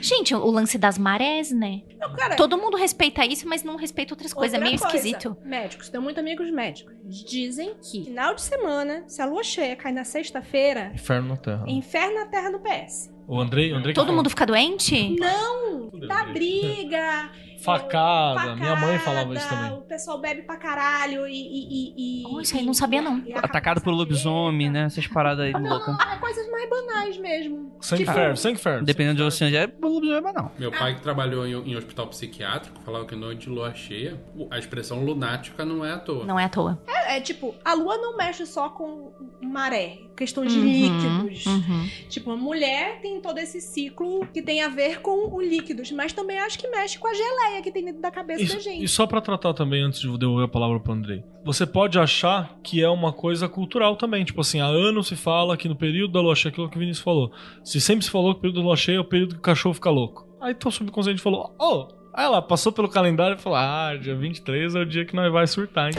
Gente, o lance das marés, né? Não, cara, Todo mundo respeita isso, mas não respeita outras coisas. É outra meio coisa, esquisito. Médicos, tenho muitos amigos médicos. Dizem que final de semana, se a lua cheia cai na sexta-feira, Inferno na Terra. inferno na terra do PS. O Andrei, o Andrei Todo fala- mundo fica doente? Não! Dá briga. Facada. Minha mãe falava isso facada, também. O pessoal bebe pra caralho e. e, e, e Oh, isso aí não sabia, não. e Atacado por lobisomem, né? Essas paradas aí loucas. É coisas mais banais mesmo. Sangue Tipo, ferve, sangue ferve. Dependendo de onde você é, lobisomem mas não. Meu pai que trabalhou em, em hospital psiquiátrico falava que noite de lua cheia, a expressão lunática não é à toa. Não é à toa. É, é tipo, a lua não mexe só com maré, questão de Uhum, líquidos. uhum. Tipo, a mulher tem todo esse ciclo que tem a ver com o líquidos, mas também acho que mexe com a geleia que tem dentro da cabeça da E, gente. e só pra tratar também, antes de devolver a palavra pro Andrei. Você pode achar que é uma coisa cultural também. Tipo assim, há anos se fala que no período da lua cheia, aquilo que o Vinícius falou. Se sempre se falou que o período da lua cheia é o período que o cachorro fica louco. Aí teu subconsciente falou, oh, aí ela passou pelo calendário e falou, ah, dia 23 é o dia que nós vai surtar, hein?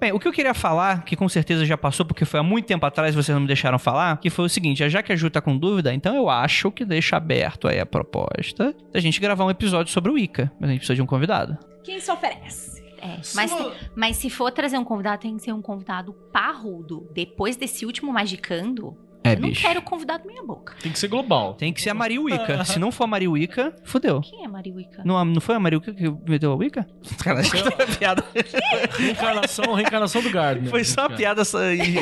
Bem, o que eu queria falar, que com certeza já passou, porque foi há muito tempo atrás e vocês não me deixaram falar, que foi o seguinte, já que a Ju tá com dúvida, então eu acho que deixa aberto aí a proposta da gente gravar um episódio sobre o Ica. Mas a gente precisa de um convidado. Quem se oferece? É, mas, mas se for trazer um convidado, tem que ser um convidado parrudo. Depois desse último Magicando, É, eu não bicho. quero convidado meia boca. Tem que ser global. Tem que ser a Maria Wicca. Se não for a Maria Wicca, fudeu. Quem é Mariuica? Não, não foi a Maria Wicca que meteu a Wicca? Sacanagem, piada. Reencarnação, reencarnação do Gardner. Foi só uma piada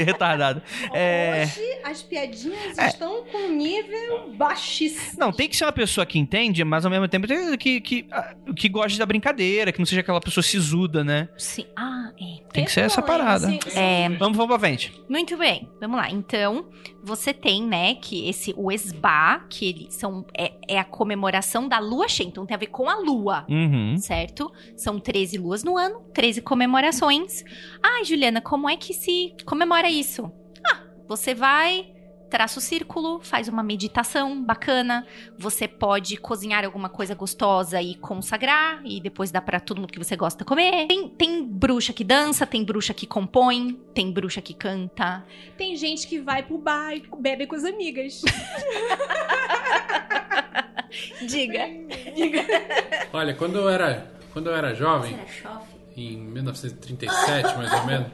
retardada. É... Hoje as piadinhas estão com nível baixíssimo. Não, tem que ser uma pessoa que entende, mas ao mesmo tempo tem- que, que, ah, que goste da brincadeira, que não seja aquela pessoa sisuda, né? Sim. Ah, Tem que ser essa parada. É, Vamos, vamos pra frente. muito bem, vamos lá. Então, você tem, né, que esse, o esba, que ele são, é, é a comemoração da lua cheia, então tem a ver com a lua. Uhum. certo? São 13 luas no ano, 13 comemorações. Ai, Juliana, como é que se comemora isso? Ah, você vai, traça o círculo, faz uma meditação bacana. Você pode cozinhar alguma coisa gostosa e consagrar, e depois dá pra todo mundo que você gosta comer. Tem, tem bruxa que dança, tem bruxa que compõe, tem bruxa que canta. Tem gente que vai pro bar e bebe com as amigas. Diga. Olha, quando eu era, quando eu era jovem, em 1937 mais ou menos,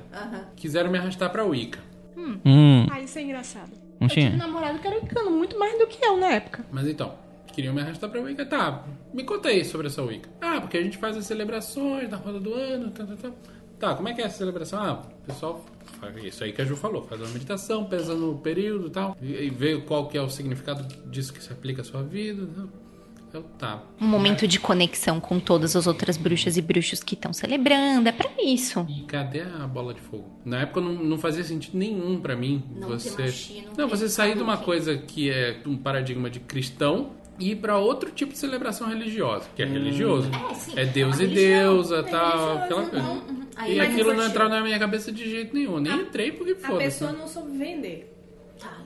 quiseram me arrastar pra Wicca. Hum, Ah, isso é engraçado. Não Eu tive um tinha? namorado que era wicano, muito mais do que eu na época. Mas então, queriam me arrastar pra Wicca. Tá, me conta aí sobre essa Wicca. Ah, porque a gente faz as celebrações da roda do ano, tá, tá, tá. Tá, como é que é essa celebração? Ah, o pessoal faz isso aí que a Ju falou, faz uma meditação, pensa no período e tal, e, vê qual que é o significado disso que se aplica à sua vida. Né? Eu, tá. Um momento de conexão com todas as outras bruxas e bruxos que estão celebrando. É pra isso. E cadê a bola de fogo? Na época não, não fazia sentido nenhum pra mim você. não, você sair de uma coisa que é um paradigma de cristão e ir pra outro tipo de celebração religiosa, que é religioso. É, Deus e deusa, tal, aquela coisa. E aquilo não entrava na minha cabeça de jeito nenhum. Nem entrei porque A foda-se. pessoa não soube vender.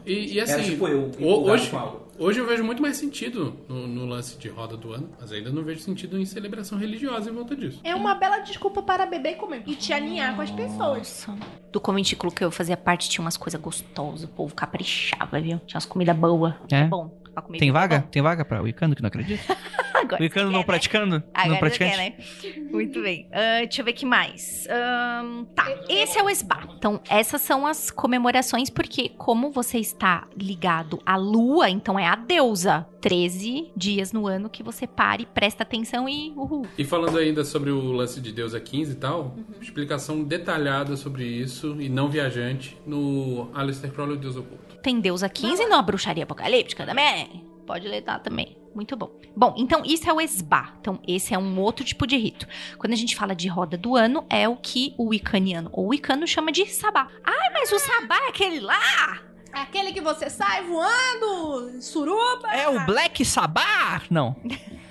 E, e assim, tipo eu, hoje, algo. Hoje eu vejo muito mais sentido no, no lance de roda do ano, mas ainda não vejo sentido em celebração religiosa em volta disso. É uma bela desculpa para beber e comer. E te alinhar com as pessoas. Do conventículo que eu fazia parte tinha umas coisas gostosas, o povo caprichava, viu? Tinha umas comidas boas. É? bom. Pra comer Tem vaga? bom. Tem vaga pra Wicano que não acredita? Agora Wicano não quer, né? praticando? Agora não praticante? quer, né? Muito bem. Ah, deixa eu ver o que mais. Ahn, tá, esse é o SBA. Então, essas são as comemorações, porque como você está ligado à lua, então é a deusa. 13 dias no ano que você pare, presta atenção e uhul. E falando ainda sobre o lance de Deus a 15 e tal, explicação detalhada sobre isso e não viajante no Aleister Crowley, Deus Oculto. Tem deusa 15 na bruxaria apocalíptica também. Pode ler lá também. Muito bom. Bom, então isso é o esba. Então esse é um outro tipo de rito. Quando a gente fala de roda do ano, é o que o wicaniano ou wicano chama de sabá. Ai, mas o sabá é aquele lá? Aquele que você sai voando, suruba. É o Black Sabbath? Não. um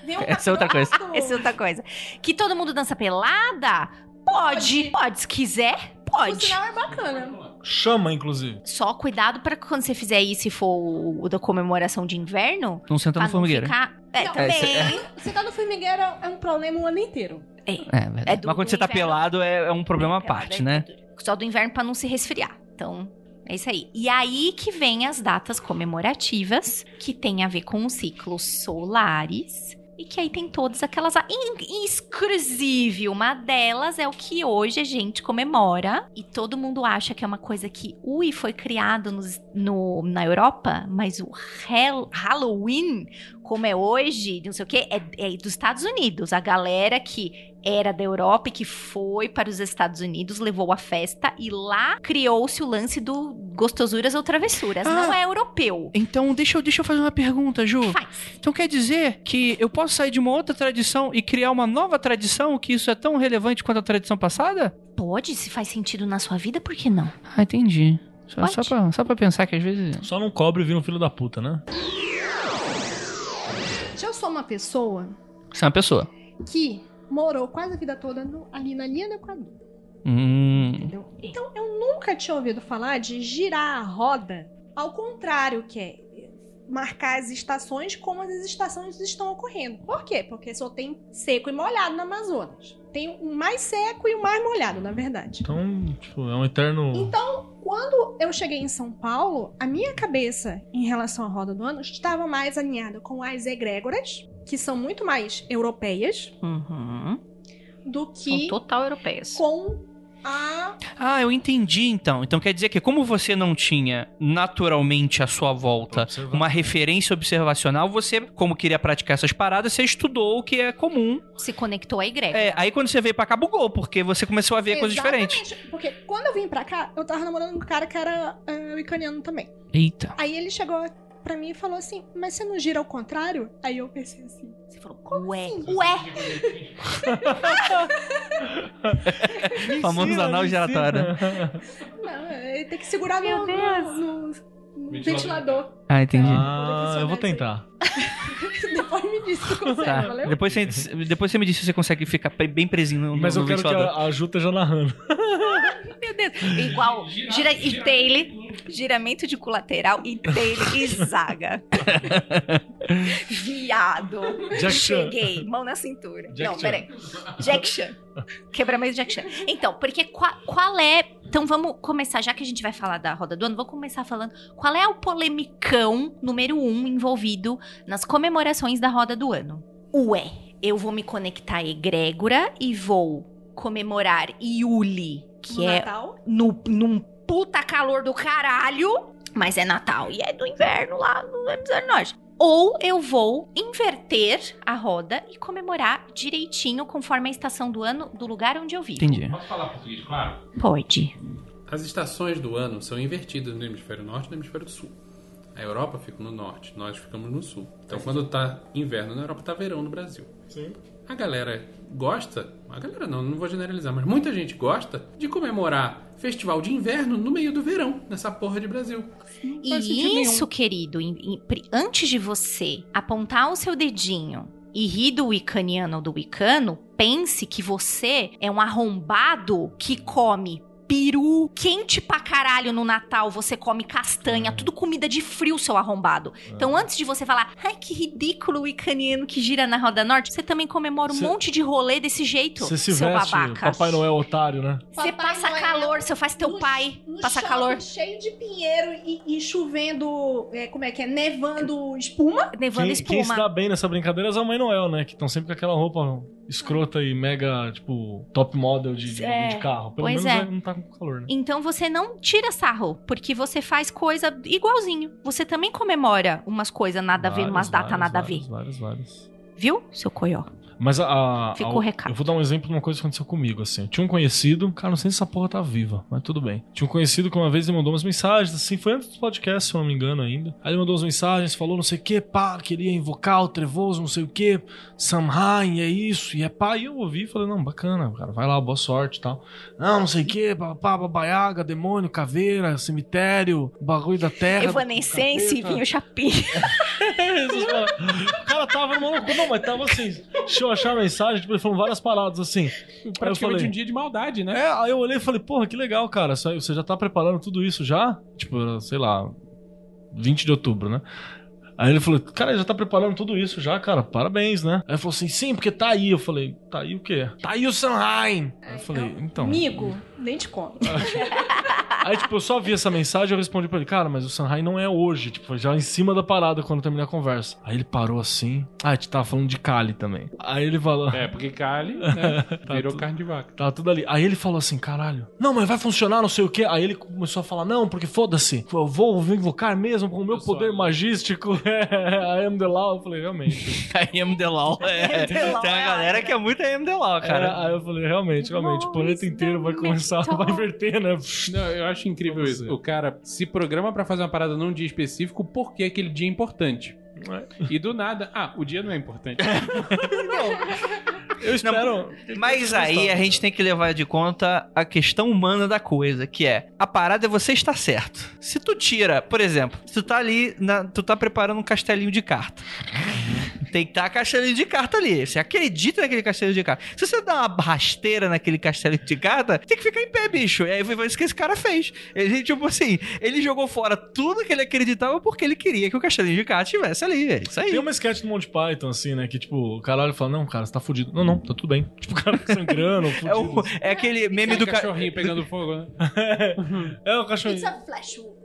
essa é outra coisa. Essa é outra coisa. Que todo mundo dança pelada? Pode. Pode, se quiser. O Pode. sinal é bacana. Chama, inclusive. Só cuidado pra quando você fizer isso e for o, da comemoração de inverno. Não senta no formigueiro. Ficar... É, Não, também. Você tá no formigueiro é um problema o ano inteiro. É, verdade. É do- Mas quando do você tá inverno. pelado é, é um problema à parte, né? Só do inverno pra não se resfriar. Então, é isso aí. E aí que vem as datas comemorativas, que tem a ver com os ciclos solares. E que aí tem todas aquelas. in- Exclusive, uma delas é o que hoje a gente comemora. E todo mundo acha que é uma coisa que, ui, foi criado nos- no, na Europa, mas o Halloween, como é hoje, não sei o quê, é, é dos Estados Unidos. A galera que era da Europa e que foi para os Estados Unidos, levou a festa e lá criou-se o lance do gostosuras ou travessuras. Ah. Não é europeu. Então, deixa eu, deixa eu fazer uma pergunta, Ju. Faz. Então quer dizer que eu posso sair de uma outra tradição e criar uma nova tradição que isso é tão relevante quanto a tradição passada? Pode, se faz sentido na sua vida, por que não? Ah, entendi. Só, Pode. só, pra, só pra pensar que às vezes. Só não cobre e vira um filho da puta, né? Eu sou uma pessoa Você é uma pessoa. que morou quase a vida toda no- ali na linha do Equador. Hum. Entendeu? Então eu nunca tinha ouvido falar de girar a roda ao contrário, que é marcar as estações como as estações estão ocorrendo. Por quê? Porque só tem seco e molhado no Amazonas. Tem o mais seco e o mais molhado, na verdade. Então, tipo, é um eterno. Então, quando eu cheguei em São Paulo, a minha cabeça em relação à roda do ano estava mais alinhada com as egrégoras, que são muito mais europeias, Uhum. do São que total europeias. com a Ah, eu entendi então. Então quer dizer que, como você não tinha naturalmente à sua volta Observar. uma referência observacional, você, como queria praticar essas paradas, você estudou o que é comum. Se conectou à igreja. É, aí quando você veio pra cá, bugou, porque você começou a ver coisas diferentes. Porque quando eu vim pra cá, eu tava namorando um cara que era uh, ucraniano também. Eita. Aí ele chegou pra mim e falou assim: Mas você não gira ao contrário? Aí eu pensei assim: Você falou, Como ué, assim? ué. Famoso anal giratório. Não, ele tem que segurar Meu no, Deus. no- no Ventilador. ventilador. Ah, entendi. Ah, eu vou tentar. Depois me diz se consegue, Tá. valeu? Depois você, depois você me diz se você consegue ficar bem presinho no, Mas no eu quero que ventilador. a, a Ju esteja narrando. Meu Deus. Igual gira, e taile, giramento de colateral e taile e zaga. Viado. Jack. Cheguei. Mão na cintura. Jack Não, peraí. Jack Chan. Quebramento de Jack Chan. Então, porque qual, qual é... Então vamos começar, já que a gente vai falar da roda do ano, vamos começar falando qual é o polemicão número um envolvido nas comemorações da roda do ano. Ué, eu vou me conectar à egrégora e vou comemorar Yuli, que No é Natal. no, num puta calor do caralho, mas é Natal e é do inverno lá no hemisfério norte. Ou eu vou inverter a roda e comemorar direitinho conforme a estação do ano do lugar onde eu vivo. Entendi. Posso falar português, claro? Pode. As estações do ano são invertidas no hemisfério norte e no hemisfério sul. A Europa fica no norte, nós ficamos no sul. Então, quando tá inverno na Europa, tá verão no Brasil. Sim. A galera gosta, a galera não, não vou generalizar, mas muita gente gosta de comemorar festival de inverno no meio do verão, nessa porra de Brasil. E isso, querido, em- pri- antes de você apontar o seu dedinho e rir do wicaniano ou do wicano, pense que você é um arrombado que come peru quente pra caralho no Natal, você come castanha, tudo comida de frio, seu arrombado. Então, antes de você falar, ai, que ridículo o wicaniano que gira na Roda Norte, você também comemora um Cê- monte de rolê desse jeito, Você se seu veste, babaca. Papai Noel otário, né? Você Papai passa Noel calor, você faz teu no- pai no passar shopping calor. cheio de pinheiro e, e chovendo, é, como é que é? Nevando espuma. Nevando Quem, quem se espuma. dá bem nessa brincadeira é a Mãe Noel, né? Que estão sempre com aquela roupa escrota e mega, tipo, top model de, É, de carro. Pelo pois menos é. não tá com calor, né? Então você não tira sarro, porque você faz coisa igualzinho. Você também comemora umas coisas nada a ver, umas datas nada a ver. Vários, vários. Viu, seu coió? Mas a. a- Ficou recado. Eu vou dar um exemplo de uma coisa que aconteceu comigo, assim. Eu tinha um conhecido, cara, não sei se essa porra tá viva, mas tudo bem. Tinha um conhecido que uma vez ele mandou umas mensagens, assim, foi antes do podcast, se eu não me engano ainda. Aí ele mandou umas mensagens, falou não sei o que, pá, queria invocar o trevoso, não sei o que, Samhain, é isso, e é pá. E eu ouvi e falei, não, bacana, cara, vai lá, boa sorte e tal. Não, não sei o que, pá, babaiaga, demônio, caveira, cemitério, bagulho da terra. Evanescence, vinho chapim. O cara tava loucura. Não, mas tava assim. Eu achar a mensagem, tipo, ele falou várias paradas assim. Eu Praticamente falei, um dia de maldade, né? É, aí eu olhei e falei, porra, que legal, cara. Você já tá preparando tudo isso já? Tipo, sei lá, 20 de outubro, né? Aí ele falou, cara, já tá preparando tudo isso já, cara, parabéns, né? Aí ele falou assim, sim, porque tá aí. Eu falei, tá aí o quê? Tá aí o Sanheim. Aí eu falei, então. Amigo, nem te conto. Aí, tipo, eu só vi essa mensagem eu respondi pra ele, cara, mas o Sanhai não é hoje. Tipo, foi já em cima da parada quando eu terminei a conversa. Aí ele parou assim. Ah, a gente tava falando de Kali também. Aí ele falou. É, porque Kali, né? Virou tudo- carne de vaca. Tava tudo ali. Aí ele falou assim, caralho. Não, mas vai funcionar, não sei o quê. Aí ele começou a falar, não, porque foda-se. Eu vou invocar mesmo com o meu Eu sou poder a- magístico. É, I am the law. Eu falei, realmente. A AM The Law. É. Tem uma galera que é muito AM The Law, É, cara. aí eu falei, realmente, realmente. O planeta inteiro vai começar, vai inverter, né? Não, eu acho incrível Pra isso. você. O cara se programa pra fazer uma parada num dia específico porque aquele dia é importante. E do nada, ah, o dia não é importante. Eu espero. Mas aí a gente tem que levar de conta a questão humana da coisa, que é a parada é você estar certo. Se tu tira, por exemplo, se tu tá ali, na- tu tá preparando um castelinho de carta. Tem que estar castelinho de carta ali. Você acredita naquele castelinho de carta. Se você dá uma rasteira naquele castelinho de carta, tem que ficar em pé, bicho. E aí foi isso que esse cara fez. Ele, tipo assim, ele jogou fora tudo que ele acreditava porque ele queria que o castelinho de carta estivesse ali. É isso aí. Tem uma sketch do Monty Python, assim, né? Que, tipo, o caralho fala, não, cara, você tá fudido. Não, não, tá tudo bem. Tipo, o cara sangrando, fudido. É, o- é aquele meme do o ca... cachorrinho pegando fogo, né? É o cachorrinho. It's a Flashwood.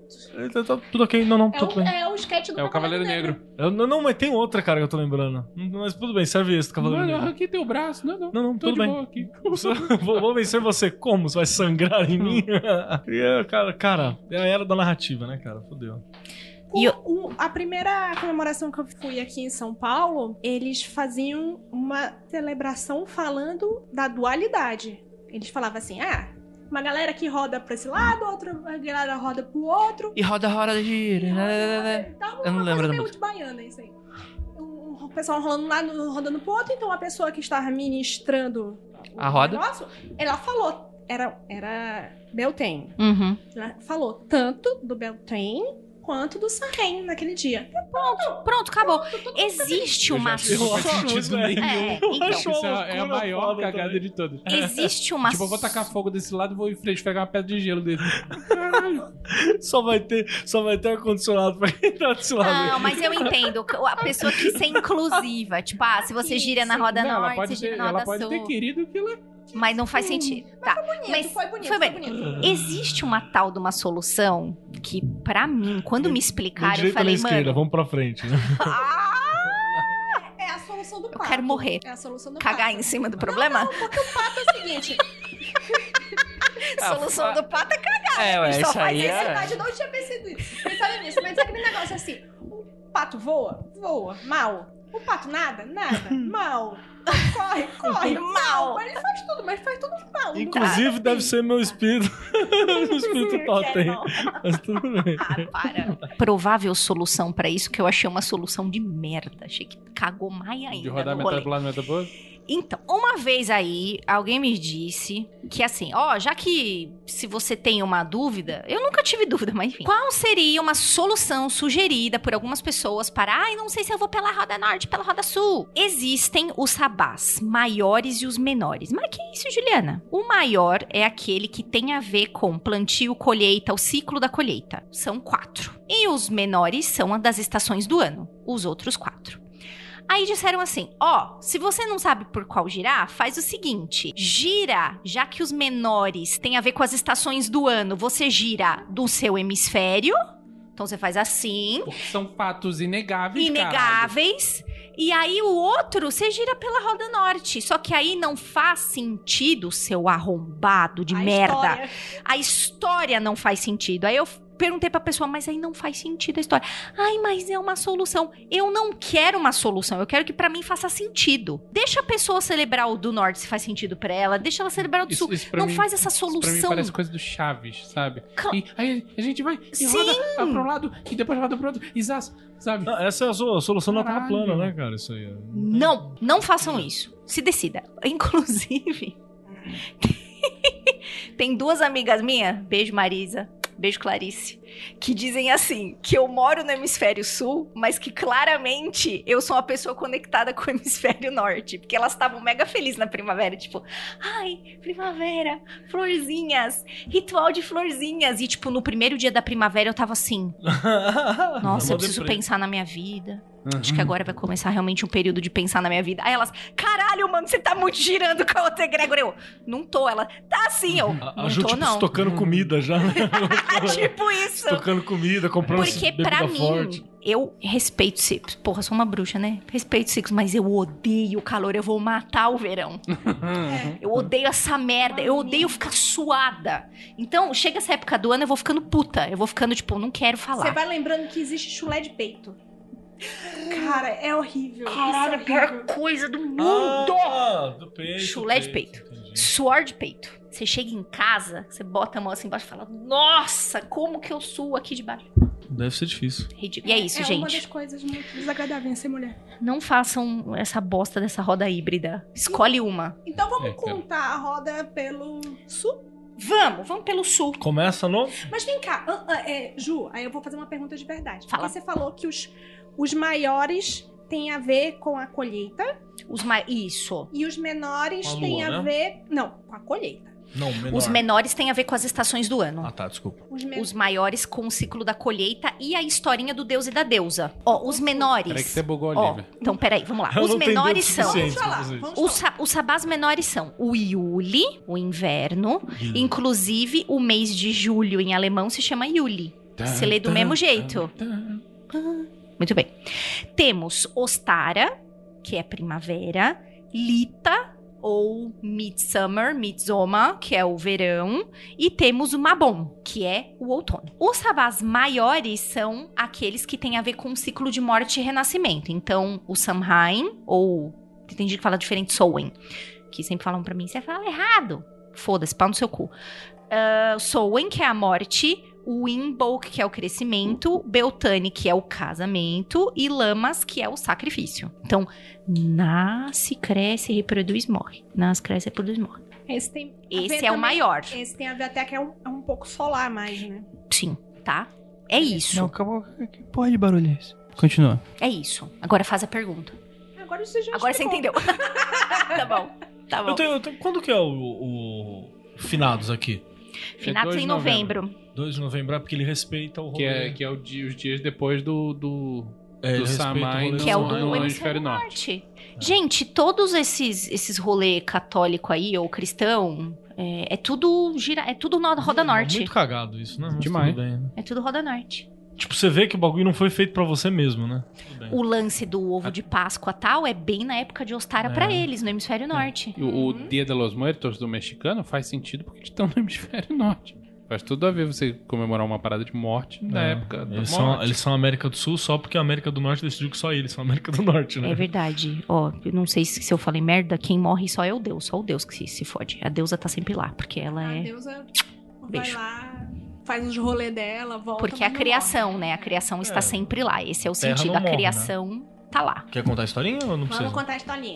Tá, tá tudo ok, não, não, É tudo o, bem. é o sketch do É o Cavaleiro Negro. Eu- não, não, mas tem outra, cara, que eu tô lembrando. Mas tudo bem, serve esse do Cavaleiro eu Negro. arranquei teu braço. Não, não. Não, não, Tô tudo de bem. boa aqui. vou, vou vencer você. Como? Você vai sangrar em mim? E é, cara, cara, é a era da narrativa, né, cara? Fodeu. E O- o- a primeira comemoração que eu fui aqui em São Paulo, eles faziam uma celebração falando da dualidade. Eles falavam assim: ah, uma galera que roda pra esse lado, outra galera roda pro outro. E roda, roda, gira. Então, Eu não lembro da música. de baiana, isso aí. O pessoal rolando um lado, rodando pro outro, então a pessoa que estava ministrando A roda? negócio, ela falou, era, era Beltane. Uhum. Ela falou tanto do Beltane quanto do Sarren naquele dia. Pronto, acabou. Existe uma Eu não faz so- sentido muito, nenhum. É, Eu então, acho Isso é, é a loucura maior cagada também. de todas. existe uma Tipo, eu vou tacar fogo desse lado e vou em frente pegar uma pedra de gelo dele. Só vai ter, só vai ter ar-condicionado pra entrar desse lado. Não, mas eu entendo. A pessoa quis ser inclusiva. Tipo, ah, se você gira na roda Não, ela norte, pode, você gira ter, na ela roda pode sul. ter querido que ela... Mas não faz sentido. Tá. Bonito, Mas foi bonito, foi foi, bem. bonito. Existe uma tal de uma solução que, pra mim, quando me explicaram, eu ou na falei, esquerda, mano. vamos pra frente. né? É a solução do Eu pato. quero morrer. É a solução do Cagar pato. em cima do problema? Porque o pato é o seguinte, Solução do pato é cagar. É, ué, Só isso faz aí é... cidade não tinha pensado nisso. Pensado nisso, mas é aquele negócio assim, o pato voa, voa, mal. O pato nada, nada, mal. Corre, corre, Mal. mal. Ele faz tudo, mas faz tudo mal. Inclusive, deve ser meu espírito. o espírito totem. Mas tudo bem. Ah, para. Provável solução pra isso, que eu achei uma solução de merda. Achei que cagou mais ainda. De rodar no metade pro lado, metade pro outro. Então, uma vez aí, alguém me disse que assim, ó, já que se você tem uma dúvida, eu nunca tive dúvida, mas enfim. Qual seria uma solução sugerida por algumas pessoas para, ai, não sei se eu vou pela roda norte, pela roda sul? Existem os sabás maiores e os menores. Mas que isso, Juliana? O maior é aquele que tem a ver com plantio, colheita, o ciclo da colheita. São quatro. E os menores são a das estações do ano. Os outros quatro. Aí disseram assim: ó, se você não sabe por qual girar, faz o seguinte: gira, já que os menores têm a ver com as estações do ano, você gira do seu hemisfério. Então você faz assim, Porque são fatos inegáveis, caralho. inegáveis. E aí o outro você gira pela roda norte. Só que aí não faz sentido, seu arrombado de A merda. história. A história não faz sentido. Aí eu perguntei pra pessoa, mas aí não faz sentido a história. Ai, mas é uma solução. Eu não quero uma solução, eu quero que pra mim faça sentido. Deixa a pessoa celebrar o do norte se faz sentido pra ela, deixa ela celebrar o do Isso- sul. isso não mim- faz essa Isso pra mim solução. parece coisa do Chaves, sabe? Cal- E aí a gente vai e Sim. roda pra um lado e depois roda pro outro e zaz, sabe? Não, essa é a so- a solução da Terra Caralho. plana, né, cara? Isso aí. é- Não, não façam isso. Se decida. Inclusive, tem duas amigas minhas, beijo Marisa, beijo Clarice, que dizem assim, que eu moro no hemisfério sul, mas que claramente eu sou uma pessoa conectada com o hemisfério norte, porque elas estavam mega felizes na primavera, tipo, ai, primavera, florzinhas, ritual de florzinhas, e tipo, no primeiro dia da primavera eu tava assim, nossa, eu preciso pensar na minha vida. Acho que agora vai começar realmente um período de pensar na minha vida. Aí elas, caralho, mano, você tá muito girando com a outra egrégora. Eu, não tô. Ela, tá assim, eu, A, não a Ju, tô tipo, não. estocando comida já. né? tipo isso. Estocando comida, comprando Porque pra mim, forte. eu respeito ciclos. Porra, sou uma bruxa, né? Respeito ciclos, mas eu odeio o calor. Eu vou matar o verão. Eu odeio essa merda. Eu odeio ficar suada. Então, chega essa época do ano, eu vou ficando puta. Eu vou ficando, tipo, não quero falar. Você vai lembrando que existe chulé de peito. Cara, é horrível. Caralho, a Isso é horrível. pior coisa do mundo. Ah, do peito. Chulé de peito. Suor de peito. Você chega em casa, você bota a mão assim embaixo e fala: Nossa, como que eu suo aqui de baixo? Deve ser difícil. Ridículo. E é isso, é uma gente. das coisas muito desagradáveis em ser mulher. Não façam essa bosta dessa roda híbrida. Escolhe uma. Então vamos É, contar a roda pelo sul. Vamos, vamos pelo sul. Começa no. Mas vem cá, ah, ah, é, Ju, aí eu vou fazer uma pergunta de verdade. Fala. Porque você falou que os, os maiores têm a ver com a colheita Os mais. Isso. e os menores têm a né? ver. Não, com a colheita. Não, menor. Os menores têm a ver com as estações do ano. Ah, tá, desculpa. Os, men- Os maiores com o ciclo da colheita e a historinha do deus e da deusa. Ó, os menores. Peraí que você bugou, Ó, Olivia. então peraí, vamos lá. Eu Os menores são. Vamos falar, vamos Os, sa- os sabás menores são o Yuli, o inverno. Inclusive, o mês de julho em alemão se chama Juli. Se lê do mesmo jeito. Muito bem. Temos Ostara, que é primavera. Lita, ou Midsummer, Midsoma, que é o verão. E temos o Mabon, que é o outono. Os sabás maiores são aqueles que têm a ver com o ciclo de morte e renascimento. Então, o Samhain, ou... Tem gente que fala diferente, Sowen. Que sempre falam pra mim, você fala errado. Foda-se, pau no seu cu. Ah, Sowen, que é a morte. O Imbolc, que é o crescimento, Beltane, que é o casamento, e Lamas, que é o sacrifício. Então, nasce, cresce, reproduz, morre. Nasce, cresce, reproduz, morre. Esse tem. Esse é o também- maior. Esse tem a ver até que é um, é um pouco solar mais, né? Sim, tá? É isso. Não, calma. Que porra de barulho é esse? Continua. É isso. Agora faz a pergunta. Agora você já Agora você entendeu. tá bom. Tá bom. Eu tenho, eu tenho- quando que é o, o finados aqui? Finados É em novembro. 2 de novembro é porque ele respeita o rolê. Que é, que é o dia- os dias depois do, do, É, do no- Que é o do- no hemisfério norte. norte. Gente, todos esses, esses rolê católico aí, ou cristão, é, é tudo gira, é tudo na Roda Norte. Muito cagado isso, né? Demais. tudo bem, né? É tudo Roda Norte. Tipo, você vê que o bagulho não foi feito pra você mesmo, né? O lance do ovo de Páscoa tal é bem na época de Ostara É. pra eles, no hemisfério norte. E O, o Dia de los Muertos do mexicano faz sentido porque eles estão no hemisfério norte. Faz tudo a ver você comemorar uma parada de morte na É, época da Eles morte. são, eles são América do Sul só porque a América do Norte decidiu que só eles são América do Norte, né? É verdade. Ó, eu não sei se, se eu falei merda, quem morre só é o Deus, só o Deus que se, se fode. A deusa tá sempre lá, porque ela A é. deusa vai Beijo. lá, faz os rolês dela, volta. Porque a criação, né? A criação está É. sempre lá. Esse é o Terra sentido. A morre, né? criação tá lá. Quer contar a historinha ou não morre. precisa? Vamos contar a historinha.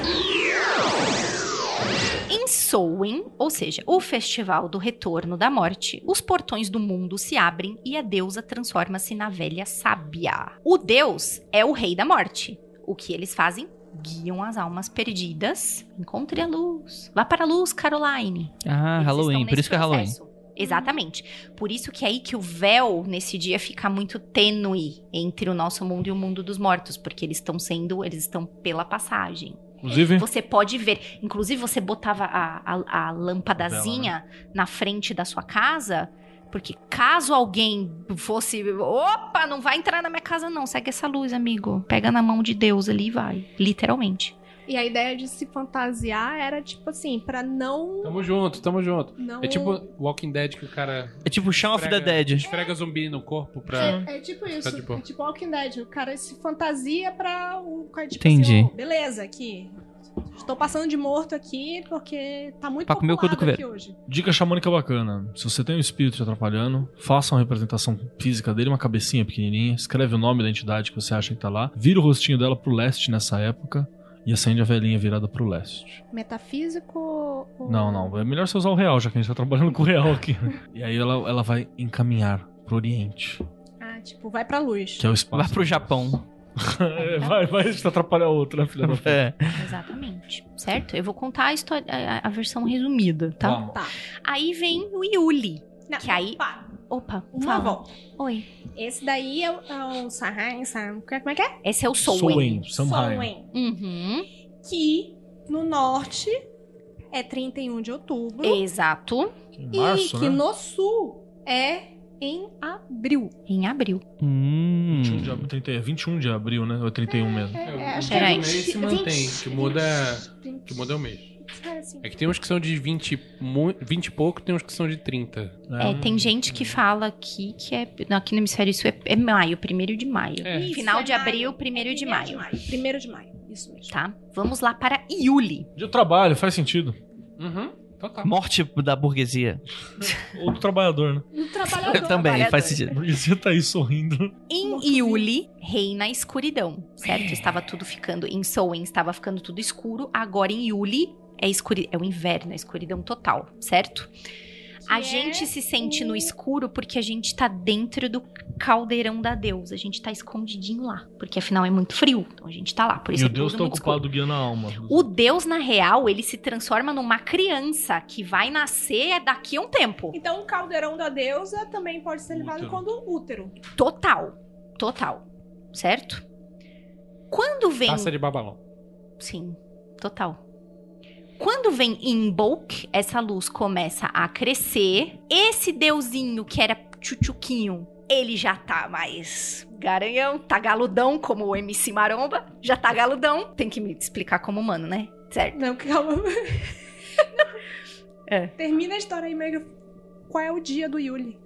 Em Samhain, ou seja, o festival do retorno da morte, os portões do mundo se abrem e a deusa transforma-se na velha sábia. O deus é o rei da morte. O que eles fazem? Guiam as almas perdidas. Encontre a luz. Vá para a luz, Caroline. Ah, Eles Halloween. Por isso que é Halloween. Exatamente. Por isso que é aí que o véu nesse dia fica muito tênue entre o nosso mundo e o mundo dos mortos, porque eles estão sendo, eles estão pela passagem. Inclusive, Você pode ver, inclusive você botava a, a, a lâmpadazinha na frente da sua casa, porque caso alguém fosse, opa, não vai entrar na minha casa não, segue essa luz, amigo. Pega na mão de Deus ali e vai, literalmente. E a ideia de se fantasiar era tipo assim, pra não. Tamo junto, tamo junto. não... É tipo Walking Dead que o cara É tipo Shaun of the Dead. esfrega zumbi no corpo pra... É, é tipo isso. Tá de boa. É tipo Walking Dead. O cara se fantasia pra o cara, tipo Entendi. assim, ó, beleza, aqui. Estou passando de morto aqui porque tá muito Pra comer o cu do populado coveiro. aqui hoje. dica xamânica bacana. Se você tem um espírito te atrapalhando, faça uma representação física dele, uma cabecinha pequenininha, escreve o nome da entidade que você acha que tá lá, vira o rostinho dela pro leste nessa época e acende a velhinha virada pro leste. Metafísico ou... Não, não. É melhor você usar o real, já que a gente tá trabalhando com o real aqui. E aí ela, ela vai encaminhar pro Oriente, Ah, tipo, vai pra luz. que é o espaço. Vai pro Japão. É, vai, vai te atrapalhar outra, né, filha da puta? É. Exatamente. Certo? Eu vou contar a história, a, a versão resumida, tá? Vamos. Tá. Aí vem o Yuli. Não, Que aí- Opa, uma fala. volta. Oi. Esse daí é o, é o Sahai, Sam- como é que é? Esse é o Soen. Soen. Uhum. Que no norte é 31 de outubro. Exato. Em março, e que né? no sul é em abril. Em abril. Hum. 21 de, ab- 30 21 de abril, né? Ou é 31 mesmo? É, É, é, o acho que é do mês se 20, mantém, 20, que muda, 20, que muda o mês. é assim. É que tem uns que são de 20, mu- 20 e pouco, tem uns que são de 30. É, tem gente que fala aqui que é. não, Aqui no hemisfério sul é, é maio, primeiro de maio. É. Isso, Final é de maio. abril, É primeiro de maio. Primeiro de maio, isso mesmo. Tá? Vamos lá para Yuli. De trabalho, faz sentido. Uhum, total. Morte da burguesia. Ou do trabalhador, né? No trabalhador. Também, trabalhador. faz A sentido. burguesia tá aí sorrindo. Em Yuli reina a escuridão, certo? Estava tudo ficando. Em Soen estava ficando tudo escuro. Agora em Yuli é, escuri, é o inverno, é escuridão total, certo? A é gente se sente no o- escuro porque a gente tá dentro do caldeirão da deusa. A gente tá escondidinho lá. Porque afinal é muito frio. Então a gente tá lá. Por isso E é o Deus tudo tá ocupado guiando a alma. O Deus, na real, ele se transforma numa criança que vai nascer daqui a um tempo. Então o caldeirão da deusa também pode ser levado quando útero. Total. Total. Certo? Quando vem. Taça de babalão. Sim, total. Quando vem Imbolc, essa luz começa a crescer. Esse deusinho que era tchutchuquinho, ele já tá mais garanhão, tá galudão, como o MC Maromba. Já tá galudão. Tem que me explicar como humano, né? Certo. Não, calma. É. Termina a história aí, Mega. Qual é o dia do Yuli?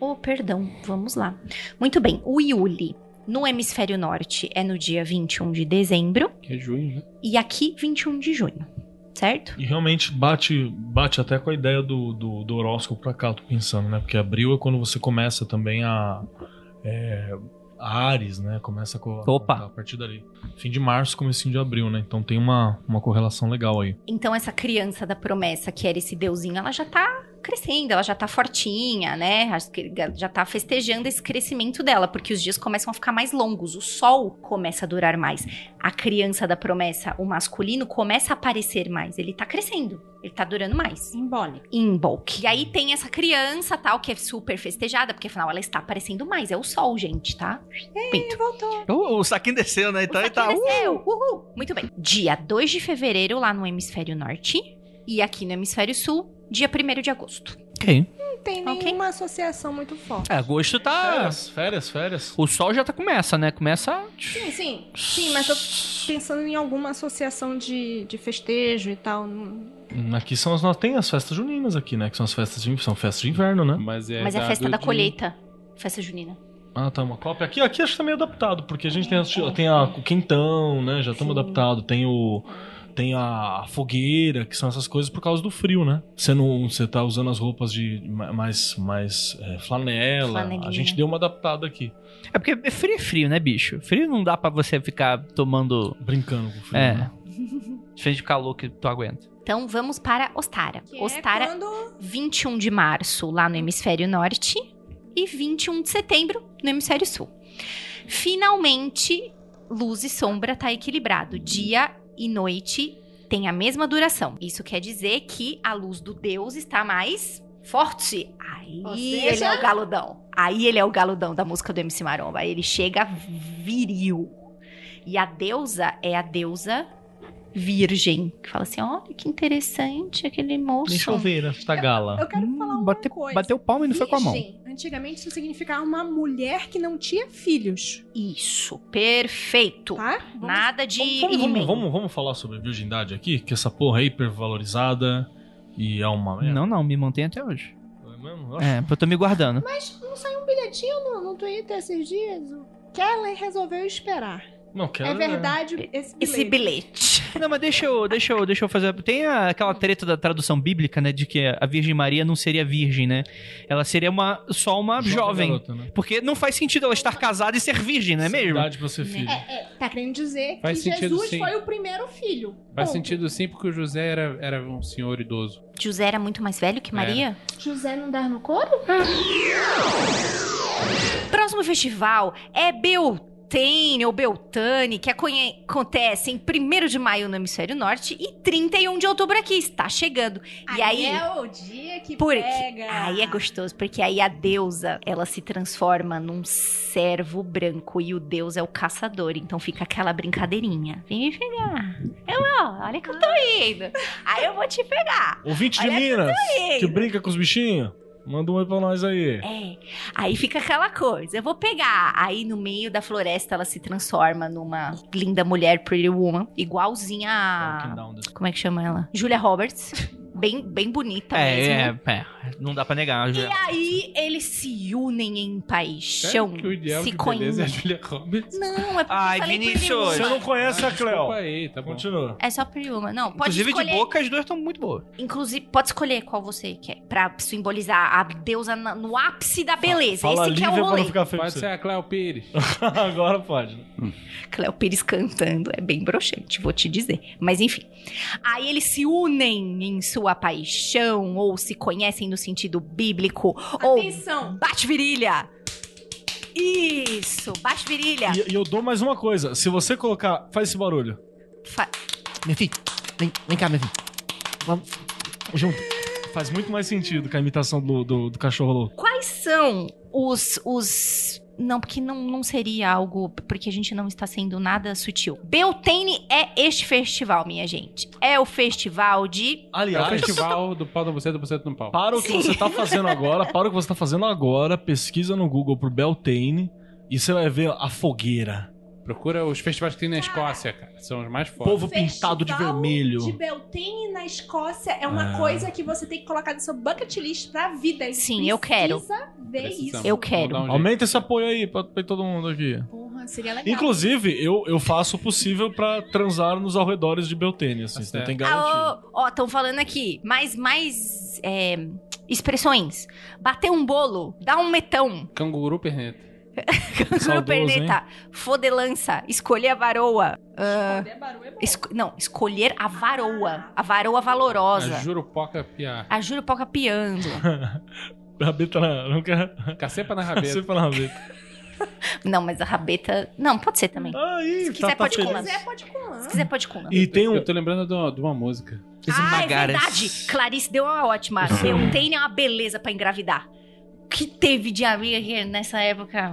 Oh, perdão, vamos lá. Muito bem, o Yuli no hemisfério norte é no dia 21 de dezembro Que é junho, né? e aqui 21 de junho. Certo? E realmente bate, bate até com a ideia do, do, do horóscopo pra cá, tô pensando, né? Porque abril é quando você começa também a. É, a Ares, né? Começa com, Opa. a partir dali. Fim de março, comecinho de abril, né? Então tem uma, uma correlação legal aí. Então essa criança da promessa, que era esse deusinho, ela já tá crescendo, ela já tá fortinha, né? Acho que Já tá festejando esse crescimento dela, porque os dias começam a ficar mais longos, o sol começa a durar mais. A criança da promessa, o masculino, começa a aparecer mais, ele tá crescendo, ele tá durando mais. Simbólico. Em bulk. E aí tem essa criança, tal, que é super festejada, porque afinal ela está aparecendo mais. É o sol, gente, tá? Pinto. Voltou. O, o saquinho desceu, né? Então o ele tá. saquinho desceu. Uhul. Muito bem. Dia 2 de fevereiro, lá no hemisfério norte. E aqui no hemisfério sul, dia 1 de agosto. Ok. Não tem Ok. nenhuma associação muito forte. É, agosto tá. Férias, férias, férias. O sol já tá começa, né? Começa. Sim, sim. Sim, mas tô pensando em alguma associação de, de festejo e tal. Não- Aqui são as. Tem as festas juninas aqui, né? Que são as festas de, são festas de inverno, né? Mas é, Mas é a festa da de- colheita. Festa junina. Ah, tá, uma cópia. Aqui, aqui acho que tá meio adaptado, porque a gente tem, as- tem a, o quentão, né? Já estamos Sim. adaptados. Tem o. Tem a fogueira, que são essas coisas por causa do frio, né? Você não. Você tá usando as roupas de ma- mais, mais é, flanela. Flanelinha. A gente deu uma adaptada aqui. É porque é frio é frio, né, bicho? Frio não dá pra você ficar tomando. Brincando com o frio. É. né? Diferente de calor que tu aguenta. Então vamos para Ostara. Que Ostara, é quando 21 de março, lá no hemisfério norte. E 21 de setembro, no hemisfério sul. Finalmente, luz e sombra tá equilibrado. Dia e noite tem a mesma duração. Isso quer dizer que a luz do Deus está mais forte. Aí Ou ele seja- é o galudão. Aí ele é o galudão da música do MC Maromba. Aí ele chega viril. E a deusa é a deusa virgem. Que fala assim: olha que interessante aquele moço. Nem chover esta gala. Eu quero Hum, falar uma bate- coisa. bateu palma e não foi com a mão. Virgem, Antigamente isso significava uma mulher que não tinha filhos, Isso, perfeito. tá? Vamos- Nada de Vamos, vamos, vamos, vamos, vamos falar sobre virgindade aqui? Que essa porra é hipervalorizada e é uma merda. Não, não, me mantém até hoje. É mesmo? Eu acho- É, eu tô me guardando. Mas não saiu um bilhetinho no, no Twitter esses dias? O Keller resolveu esperar. Não, quero, É verdade esse bilhete. Esse bilhete. Não, mas deixa eu, deixa eu, deixa eu fazer. Tem a- aquela treta da tradução bíblica, né? De que a Virgem Maria não seria virgem, né? Ela seria uma, só uma jovem. garota, né? Porque não faz sentido ela estar casada e ser virgem, não é mesmo? Idade pra ser filho. Tá querendo dizer Faz que sentido, Jesus sim. foi o primeiro filho. Faz Ponto. sentido sim, porque o José era, era um senhor idoso. José era muito mais velho que Maria? José não dá no couro? Próximo festival é Beltane ou Beltane, que acontece em 1 de maio no hemisfério norte e 31 de outubro aqui. Está chegando. E aí. é o dia que Porque pega. aí é gostoso, porque aí a deusa, ela se transforma num servo branco e o deus é o caçador, então fica aquela brincadeirinha. Vem me pegar. Eu, ó, olha que eu tô indo. Aí eu vou te pegar. Ouvinte de Olha Minas, que indo. brinca com os bichinhos, manda um oi pra nós aí. É. Aí fica aquela coisa, eu vou pegar. Aí no meio da floresta ela se transforma numa linda mulher Pretty Woman, igualzinha a down como é que chama ela? Julia Roberts. Bem, bem bonita mesmo. É, é, é. Não dá pra negar. E aí eles se unem em paixão. Sério que o ideal se de beleza é a Julia Roberts? Não, é porque Ai, eu falei Vinícius. Você não conhece a Desculpa Cleo. aí, tá bom. Continua. É só Pretty Woman. Não, pode Inclusive, escolher. de boca, as duas estão muito boas. Inclusive, pode escolher qual você quer. Pra simbolizar a deusa na- no ápice da beleza. Fala Esse que é o rolê. ficar feio Pode ser a Cléo Pires. Agora pode. Cléo Pires cantando. É bem broxante, vou te dizer. Mas enfim. Aí eles se unem em sua paixão, ou se conhecem no sentido bíblico, ou Atenção. bate virilha. Isso, bate virilha. E, e eu dou mais uma coisa. Se você colocar. Faz esse barulho. Fa- Meu filho, vem, vem cá, meu filho. Vamos. Junto. Faz muito mais sentido que a imitação do, do, do cachorro louco. Quais são os. os... Não, porque não, não seria algo. Porque a gente não está sendo nada sutil. Beltane é este festival, minha gente. É o festival de. É o Aliás, festival do pau da buceta, buceta no pau. para o que você tá fazendo agora, para o que você tá fazendo agora, pesquisa no Google por Beltane e você vai ver a fogueira. Procura os festivais que tem na Escócia, cara. São os mais fortes. Povo pintado de Festival vermelho. de Beltane na Escócia é uma Ah. coisa que você tem que colocar no seu bucket list pra vida. Sim, eu quero. Precisa ver Precisamos. isso. Eu Vamos quero. dar um jeito. Aumenta esse apoio aí pra, pra todo mundo aqui. Porra, seria legal. Inclusive, eu, eu faço o possível pra transar nos arredores de Beltane, assim. Tá Você tem garantia. Ah, ó, ó, estão falando aqui. Mais, mais é, expressões. Bater um bolo, dar um metão. Canguru perneta. Canguru perneta. Fodelança. Escolher a varoa. ah, Escolher barulho é bom. esco- não, escolher a varoa. A varoa valorosa. A Jurupoca piar. A Jurupoca piando. Rabeta na. Não quer. Cacepa na rabeta. Você fala rabeta. Não, mas a rabeta. Não, pode ser também. Aí, Se quiser, pode Se colar. quiser, pode colar. Se quiser, pode com. E tem um. Eu tô lembrando de uma, de uma música. Ah, é verdade. Clarice deu uma ótima. Beltane é uma beleza pra engravidar. O que teve de amiga aqui nessa época?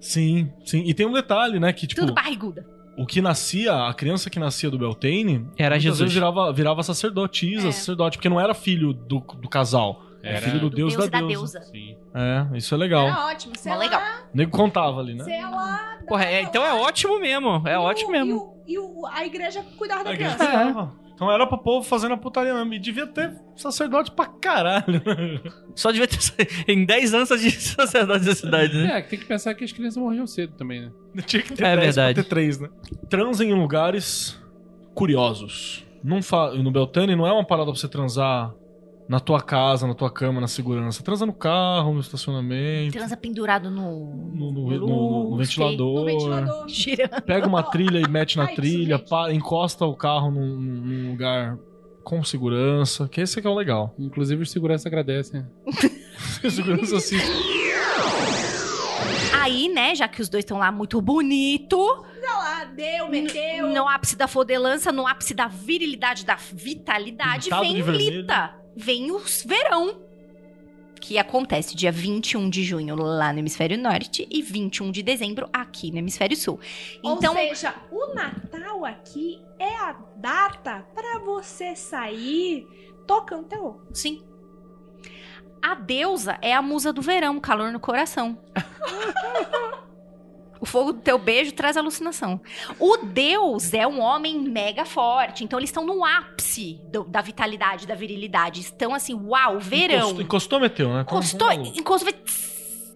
Sim, sim. E tem um detalhe, né? Que, tipo, Tudo barriguda. o que nascia, a criança que nascia do Beltane. Era Jesus. vezes virava, virava sacerdotisa, É. sacerdote, porque não era filho do, do casal. Era Era filho do Do Deus, Deus da, da deusa. deusa. Sim. É, isso é legal. Era ótimo. Sei Mó lá, legal. O nego contava ali, né? sei lá. Porra, é- então é ótimo mesmo. É E o- ótimo mesmo. E, o, e o- a igreja cuidava da A igreja criança. cuidava. Então era pro povo fazendo a putaria mesmo. E devia ter sacerdote pra caralho. Só devia ter. Em 10 anos de sacerdote da cidade, né? É, que tem que pensar que as crianças morriam cedo também, né? Tinha que ter É 10 verdade. pra ter 3, né? Transem em lugares curiosos. Não fa... No Beltane não é uma parada pra você transar na tua casa, na tua cama, na segurança. Transa no carro, no estacionamento, Transa pendurado no. no, no- no- no ventilador. No ventilador. Pega uma trilha e mete na Ai, trilha, encosta o carro num, num lugar com segurança, que esse que é o legal. Inclusive os seguranças agradecem. segurança assiste. Aí, né, já que os dois estão lá muito bonito, Olha lá, deu, meteu. no ápice da fodelança, no ápice da virilidade, da vitalidade, Pintado vem. Lita. Vem o verão. Que acontece dia 21 de junho lá no hemisfério norte e 21 de dezembro aqui no hemisfério sul. Então, Ou seja, o Natal aqui é a data pra você sair tocando terror. sim. A deusa é a musa do verão, calor no coração. O fogo do teu beijo traz alucinação. O deus é um homem mega forte. Então eles estão no ápice do- da vitalidade, da virilidade. Estão assim, uau, verão. Encostou, encostou meteu, né? Encostou, como- encostou.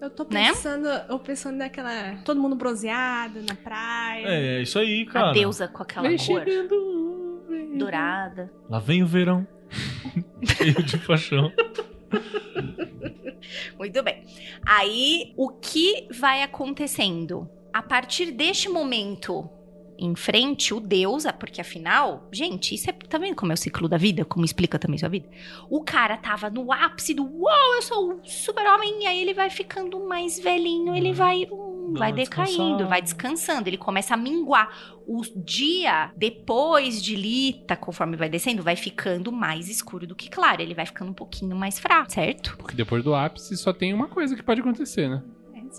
Eu tô Né? pensando, eu pensando naquela. Todo mundo bronzeado na praia. É, isso aí, cara. A deusa com aquela Vem cor dourada. Lá vem o verão. Cheio de paixão. Muito bem. Aí, o que vai acontecendo? A partir deste momento em frente, o Deus, ah, porque afinal, gente, isso é. Tá vendo como é o ciclo da vida? Como explica também sua vida? O cara tava no ápice do uau, eu sou o super-homem, e aí ele vai ficando mais velhinho, ele vai. hum, vai decaindo, vai descansando, ele começa a minguar. O dia depois de Lita, conforme vai descendo, vai ficando mais escuro do que claro. Ele vai ficando um pouquinho mais fraco, certo? Porque depois do ápice só tem uma coisa que pode acontecer, né?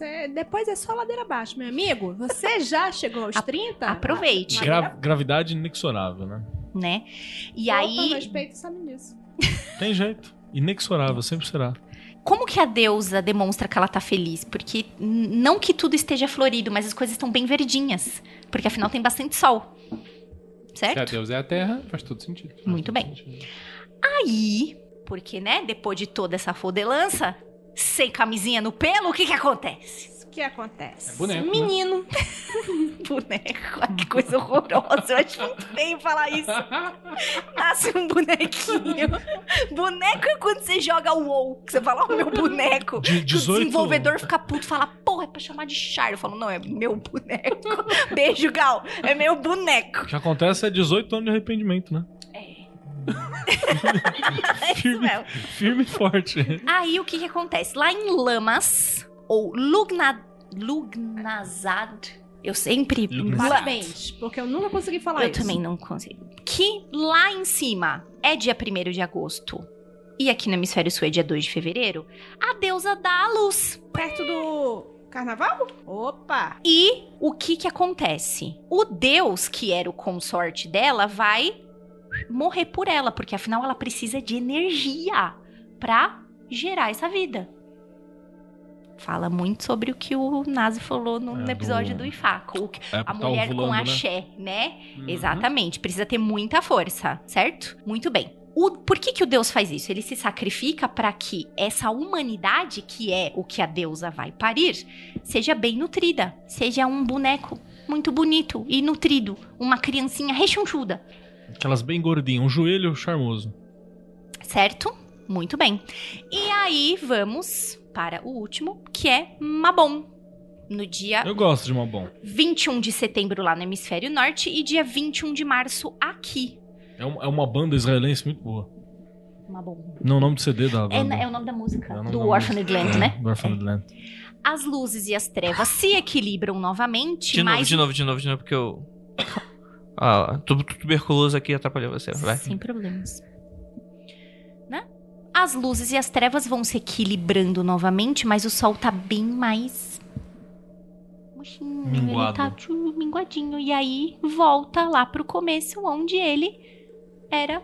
É- depois é só ladeira abaixo, meu amigo. Você já chegou aos A- 30? aproveite. Gra- gravidade inexorável, né? Né? E Opa, aí. meus peitos sabem disso. Tem jeito. Inexorável, sempre será. Como que a deusa demonstra que ela tá feliz? Porque não que tudo esteja florido, mas as coisas estão bem verdinhas. Porque afinal tem bastante sol. Se a Certo? Deus é a Terra, faz todo sentido. Muito bem. Aí, porque, né, depois de toda essa fodelança, sem camisinha no pelo, o que que acontece? O que acontece? É boneco, né? Menino. Boneco. Ai, que coisa horrorosa. Eu acho muito feio falar isso. Nasce um bonequinho. Boneco é quando você joga o WoW. Que você fala, ó, meu boneco. De Que o 18 desenvolvedor fica puto, fala, porra, é pra chamar de Char. Eu falo, não, é meu boneco. Beijo, Gal. É meu boneco. O que acontece é 18 anos de arrependimento, né? É Firme, firme e forte. Aí o que que acontece? Lá em Lamas, ou Lugna, Lugnazad, eu sempre... Lugnazad. Parabéns, porque eu nunca consegui falar Eu isso. também não consigo. Que lá em cima é dia 1 de agosto. E aqui no hemisfério sul é dia 2 de fevereiro. A deusa dá a luz. Perto do carnaval? Opa! E o que que acontece? O deus, que era o consorte dela, vai morrer por ela, porque afinal ela precisa de energia pra gerar essa vida. Fala muito sobre o que o Nazi falou no, É, no episódio do- do, Ifaco. É, a tá mulher com ovulando, né? axé, né? Uhum. Exatamente. Precisa ter muita força, certo? Muito bem. O, por que, que o Deus faz isso? Ele se sacrifica para que essa humanidade, que é o que a deusa vai parir, seja bem nutrida, seja um boneco muito bonito e nutrido, uma criancinha rechonchuda, Aquelas bem gordinhas, um joelho charmoso. certo? Muito bem. E aí vamos para o último, que é Mabon. No dia Eu gosto de uma bom. 21 de setembro lá no hemisfério norte e dia 21 de março aqui. É uma, é uma banda israelense muito boa. Mabon. Não, o nome do CD da É, banda. é o nome da música, É nome do da Orphaned música. Land, É, né? Do Orphaned Land. As luzes e as trevas se equilibram novamente, De novo, mas de novo, de novo, de novo, porque eu. Ah, tu- tu- tuberculoso aqui atrapalhou você. Vai. Sem problemas. Né? As luzes e as trevas vão se equilibrando novamente, mas o sol tá bem mais. murchinho, Minguado. Ele tá minguadinho. E aí volta lá pro começo, onde ele era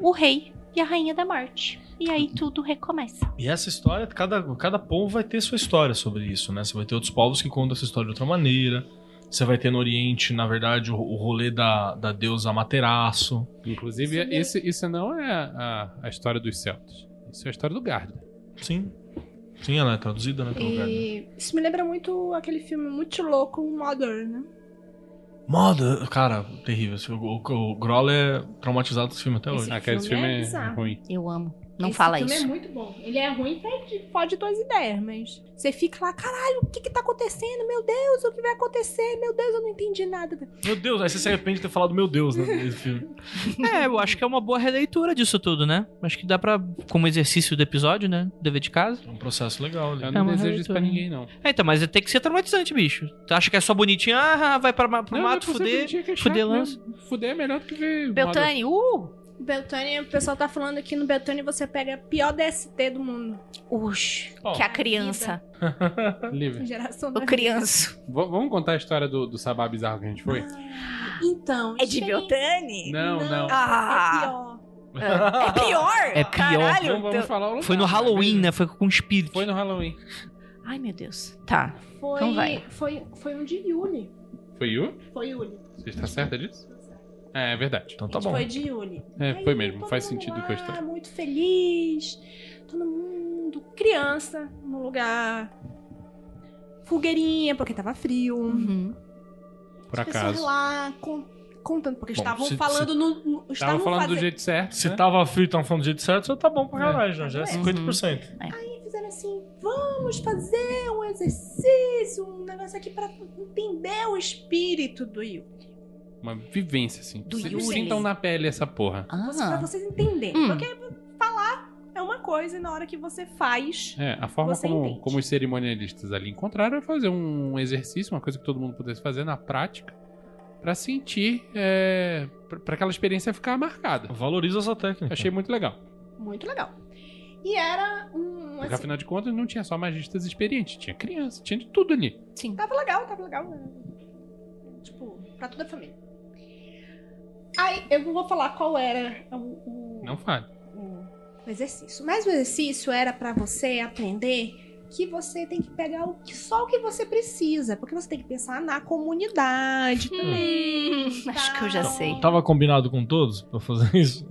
o rei e a rainha da morte. E aí tudo recomeça. E essa história, cada, cada povo vai ter sua história sobre isso, né? Você vai ter outros povos que contam essa história de outra maneira. Você vai ter no Oriente, na verdade, o, o rolê da, da deusa Materaço. Inclusive, esse, isso não é a, a história dos celtas. Isso é a história do Garda. Sim. Sim, ela é traduzida, né? Pelo. E isso me lembra muito aquele filme muito louco, Modern, né? Moda, cara, terrível. O, o, o Groll é traumatizado desse filme até Esse hoje. Ah, esse filme é é, ruim. Eu amo. Não Esse fala filme isso. é muito bom. Ele é ruim, pode, pode tuas ideias, mas você fica lá, caralho, o que que tá acontecendo? Meu Deus, o que vai acontecer? Meu Deus, eu não entendi nada. Meu Deus, aí você se arrepende de ter falado meu Deus, né? Nesse filme. É, eu acho que é uma boa releitura disso tudo, né? Acho que dá pra, como exercício do episódio, né? Dever de casa. É um processo legal ali. Eu É não uma desejo isso pra releitura. ninguém, não. É, então, mas tem que ser traumatizante, bicho. Tu acha que é só bonitinho? Ah, vai pra, pro Não, mato, é fuder. é chato fuder mesmo. Fuder é melhor do que ver. Beltane, uh! Beltânia, o pessoal tá falando que no Beltânia você pega a pior DST do mundo. Ux, Ó. que a criança. Livre. Geração O criança. V- vamos contar a história do, do sabá bizarro que a gente foi? Então, É de Beltane? Não, não. Ah. É pior. É pior? É pior. Caralho. Vamos, vamos falar o lugar, Foi no Halloween, né? Foi com espírito. Foi no Halloween. Ai, meu Deus. Tá. Foi, Então vai. foi, foi um de Yuli. Foi Yu? Foi Yuli. Você está certa disso? É, é verdade. Então tá bom. Foi de Yuli. É, Aí, foi mesmo. Faz sentido lá, com a história. muito feliz. Todo mundo, criança, no lugar. Fogueirinha, porque tava frio. Uhum. Por As pessoas acaso. lá con- contando, porque Bom, estavam se- falando no. no Tava estavam falando do fazendo- jeito certo. Se né? tava frio e tava falando do jeito certo, já tá bom pra caralho, já, já é Uhum. 50%. fizeram assim: vamos fazer um exercício, um negócio aqui pra entender o espírito do Yuli. Uma vivência, assim. Do Vocês Yuri. sintam na pele essa porra. Você- Pra Ah. vocês entenderem. Hum. Porque falar é uma coisa e na hora que você faz. É, a forma Você como, entende. como os cerimonialistas ali encontraram é fazer um exercício, uma coisa que todo mundo pudesse fazer na prática, pra sentir, é, pra pra aquela experiência ficar marcada. Valoriza essa técnica. Achei muito legal. Muito legal. E era um. Porque Assim, afinal de contas não tinha só magistas experientes, tinha criança, tinha de tudo ali. Sim. Tava legal, tava legal. né? Tipo, pra toda a família. Aí, eu não vou falar qual era o, o- Não fale. o- o exercício. Mas o exercício era pra você aprender que você tem que pegar o que, só o que você precisa. Porque você tem que pensar na comunidade também. Hum, acho que eu já tal. sei. Tava combinado com todos pra fazer isso?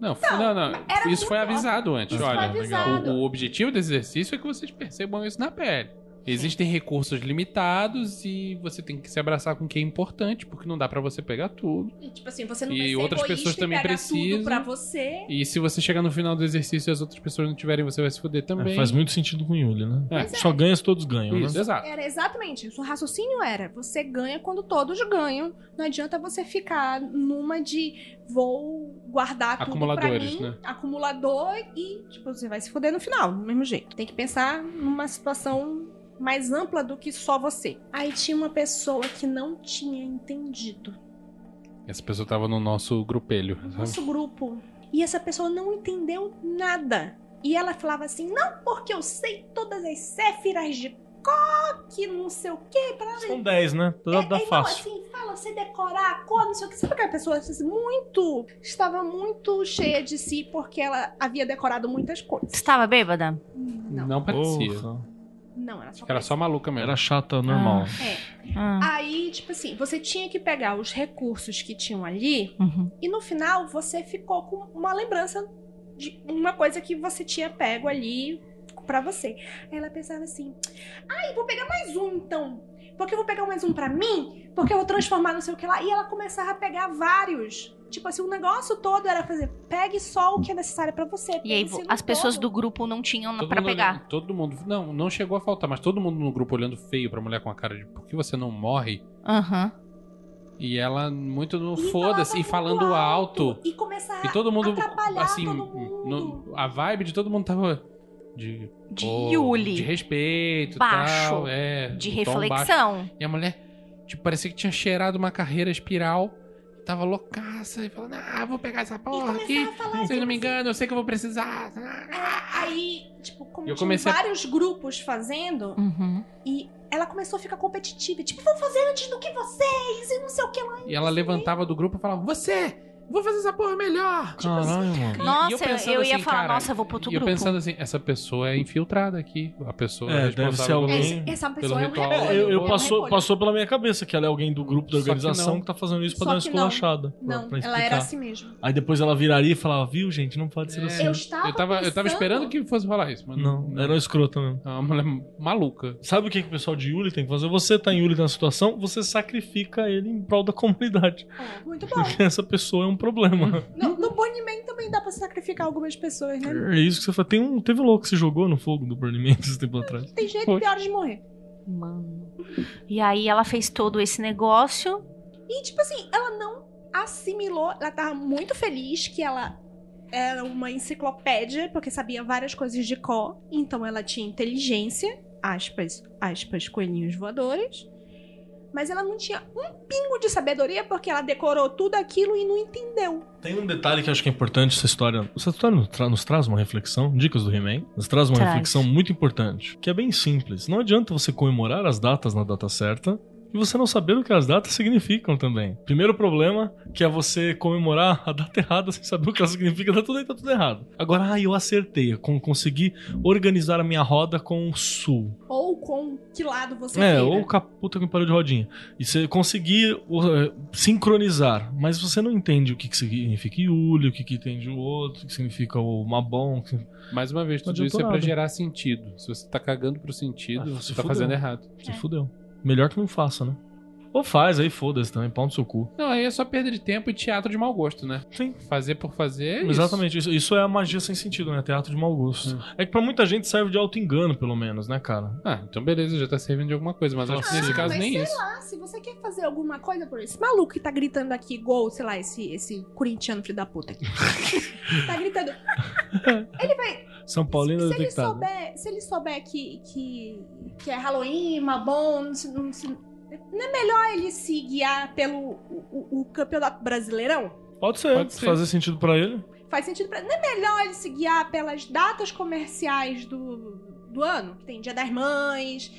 Não, não, não. Isso foi avisado antes. Isso Olha, avisado. O, o objetivo desse exercício é que vocês percebam isso na pele. Existem recursos limitados e você tem que se abraçar com o que é importante, porque não dá pra você pegar tudo. E, tipo assim, você não E outras pessoas e também pegar precisam. tudo pra você. E se você chegar no final do exercício e as outras pessoas não tiverem, você vai se fuder também. É, faz muito sentido com o Yuli, né? É. Só ganha se todos ganham, Isso, né? exato. Era exatamente. O raciocínio era: você ganha quando todos ganham. Não adianta você ficar numa de vou guardar tudo Acumuladores, pra mim, né? acumulador e tipo você vai se fuder no final, do mesmo jeito. Tem que pensar numa situação mais ampla do que só você. Aí tinha uma pessoa que não tinha entendido Essa pessoa tava no nosso grupelho. sabe? nosso grupo e essa pessoa não entendeu nada. E ela falava assim: "Não, porque eu sei todas as séfiras de coque, não sei o quê, pra São 10, né? Dá, dá é, fácil. Não, assim, fala, você decorar a cor, não sei o que. Sabe aquela pessoa assim, muito. Estava muito cheia de si porque ela havia decorado muitas coisas. Estava bêbada? Não, Não parecia. Porra. Não. Só Era só maluca mesmo. Era chata normal. É. Ah. Aí, tipo assim, você tinha que pegar os recursos que tinham ali Uhum. e no final você ficou com uma lembrança de uma coisa que você tinha pego ali pra você. Aí ela pensava assim: ai, vou pegar mais um então. Porque eu vou pegar mais um pra mim, porque eu vou transformar não sei o que lá. E ela começava a pegar vários. Tipo assim, o negócio todo era fazer: pegue só o que é necessário pra você. E aí, as no pessoas todo. do grupo não tinham Todo pra mundo pegar. olhando- todo mundo. Não, não chegou a faltar, mas todo mundo no grupo olhando feio pra mulher com a cara de por que você não morre? Aham. E ela muito no foda-se e falando muito alto. E começar E todo mundo, atrapalhar assim, todo mundo. no- a vibe de todo mundo tava de, De pô, Yuli. de respeito, Baixo. tal, é, De tom baixo. reflexão. E a mulher, tipo, parecia que tinha cheirado uma carreira espiral. Tava loucaça e falando, ah, vou pegar essa porra aqui. falar, Vocês tipo não me enganam, eu sei que eu vou precisar. Aí, tipo, como Eu tinha comecei vários grupos fazendo, Uhum. e ela começou a ficar competitiva. Tipo, vou fazer antes do que vocês, e não sei o que lá. E ela levantava do grupo e falava, você, vou fazer essa porra melhor. Caralho, mano. E- e Nossa, eu, pensando ia assim, falar, cara, nossa, eu vou pro outro E eu grupo. pensando assim, essa pessoa é infiltrada aqui. A pessoa É, é, deve ser responsável alguém- pelo- Essa pessoa é um ritual. repolho. É, eu, eu é um passou, repolho. passou pela minha cabeça que ela é alguém do grupo da que organização não. que, tá fazendo isso pra Só dar uma que não. esculachada. pra- pra ela era assim mesmo. Aí depois ela viraria e falava, viu, gente, não pode ser É. assim. Eu estava Eu tava, eu tava pensando- esperando que fosse rolar isso, mas Não, era uma escrota mesmo. É uma mulher maluca. Sabe o que, que o pessoal de Yuli tem que fazer? Você tá em Yuli na situação, você sacrifica ele em prol da comunidade. É, muito bom. Porque essa pessoa é um problema. No, no Burning Man também dá pra sacrificar algumas pessoas, né? É isso que você fala. Tem um, teve um louco que se jogou no fogo do Burning Man esse tempo atrás. Tem jeito pior de morrer. Mano. E aí ela fez todo esse negócio. E, tipo assim, ela não assimilou. Ela tava muito feliz que ela era uma enciclopédia, porque sabia várias coisas de cor. Então ela tinha inteligência, aspas, aspas, coelhinhos voadores. Mas ela não tinha um pingo de sabedoria, porque ela decorou tudo aquilo e não entendeu. Tem um detalhe que eu acho que é importante essa história. Essa história nos, tra- nos traz uma reflexão, dicas do He-Man, nos traz uma Traz. reflexão muito importante, que é bem simples. Não adianta você comemorar as datas na data certa e você não saber o que as datas significam também. Primeiro problema, que é você comemorar a data errada sem saber o que ela significa, tá tudo aí, tá tudo errado. Agora, ah, eu acertei, com, consegui organizar a minha roda com o sul. Ou com que lado você É, queira. ou com a puta que me parou de rodinha. E você conseguir uh, sincronizar, mas você não entende o que, que significa Yuli, o que, que entende o outro, o que significa o Mabon. que- Mais uma vez, tudo isso adiantou é pra nada. gerar sentido. Se você tá cagando pro sentido, Ah, você tá fudeu. fazendo errado. Se É. fudeu. Melhor que não faça, né? Ou faz, aí foda-se também, pau no seu cu. Não, aí é só perda de tempo e teatro de mau gosto, né? Sim. Fazer por fazer é. Exatamente, isso. isso é a magia sem sentido, né? Teatro de mau gosto. É que pra muita gente serve de auto-engano, pelo menos, né, cara? Ah, então beleza, já tá servindo de alguma coisa, mas acho que nesse Ah, caso mas nem sei isso. lá, se você quer fazer alguma coisa por esse maluco que tá gritando aqui, igual, sei lá, esse, esse corintiano filho da puta aqui. tá gritando. São Paulino se, ele detectado. souber, se ele souber que, que, que é Halloween, Mabon, não, se- não, se- não é melhor ele se guiar pelo o, o- campeonato brasileirão? Pode ser, Pode se ser. fazer sentido pra ele. Faz sentido pra. Não é melhor ele se guiar pelas datas comerciais do, do ano? Que tem Dia das Mães,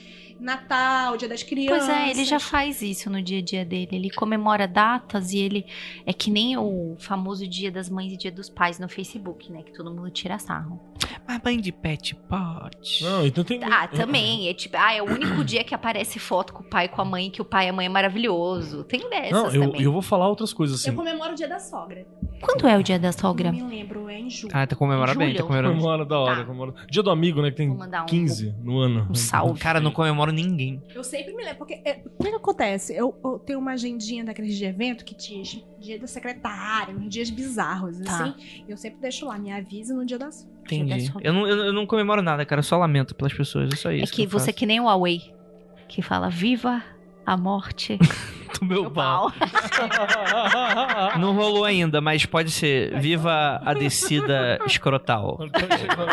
Natal, Dia das Crianças. Pois é, ele já faz isso no dia a dia dele. Ele comemora datas e ele é que nem o famoso Dia das Mães e Dia dos Pais no Facebook, né? Que todo mundo tira sarro. Mas banho de pet pode. Não, então tem. Ah, também. É tipo, ah, é o único dia que aparece foto com o pai e com a mãe, que o pai e a mãe é maravilhoso. Tem dessas Não, eu, também. eu vou falar outras coisas Eu assim. comemoro o Dia da Sogra. Quando é o dia da sogra? Não me lembro, é em julho. Ah, tá comemorando bem, tá comemorando. Comemora da hora, Tá. comemora. Dia do amigo, né? Que tem um- 15 no ano. Um salve. Cara, não ninguém. Eu sempre me lembro, porque é, o que, que acontece? Eu, eu tenho uma agendinha daqueles de evento que diz dia da secretária, uns dias bizarros, Tá. assim. Eu sempre deixo lá, me avise no dia da sogra. Dia da Entendi. Eu não, eu, eu não comemoro nada, cara. Eu só lamento pelas pessoas. Isso aí. É que você é que nem o Huawei, que fala viva a morte do meu pau. pau. Não rolou ainda, mas pode ser. Viva a descida escrotal.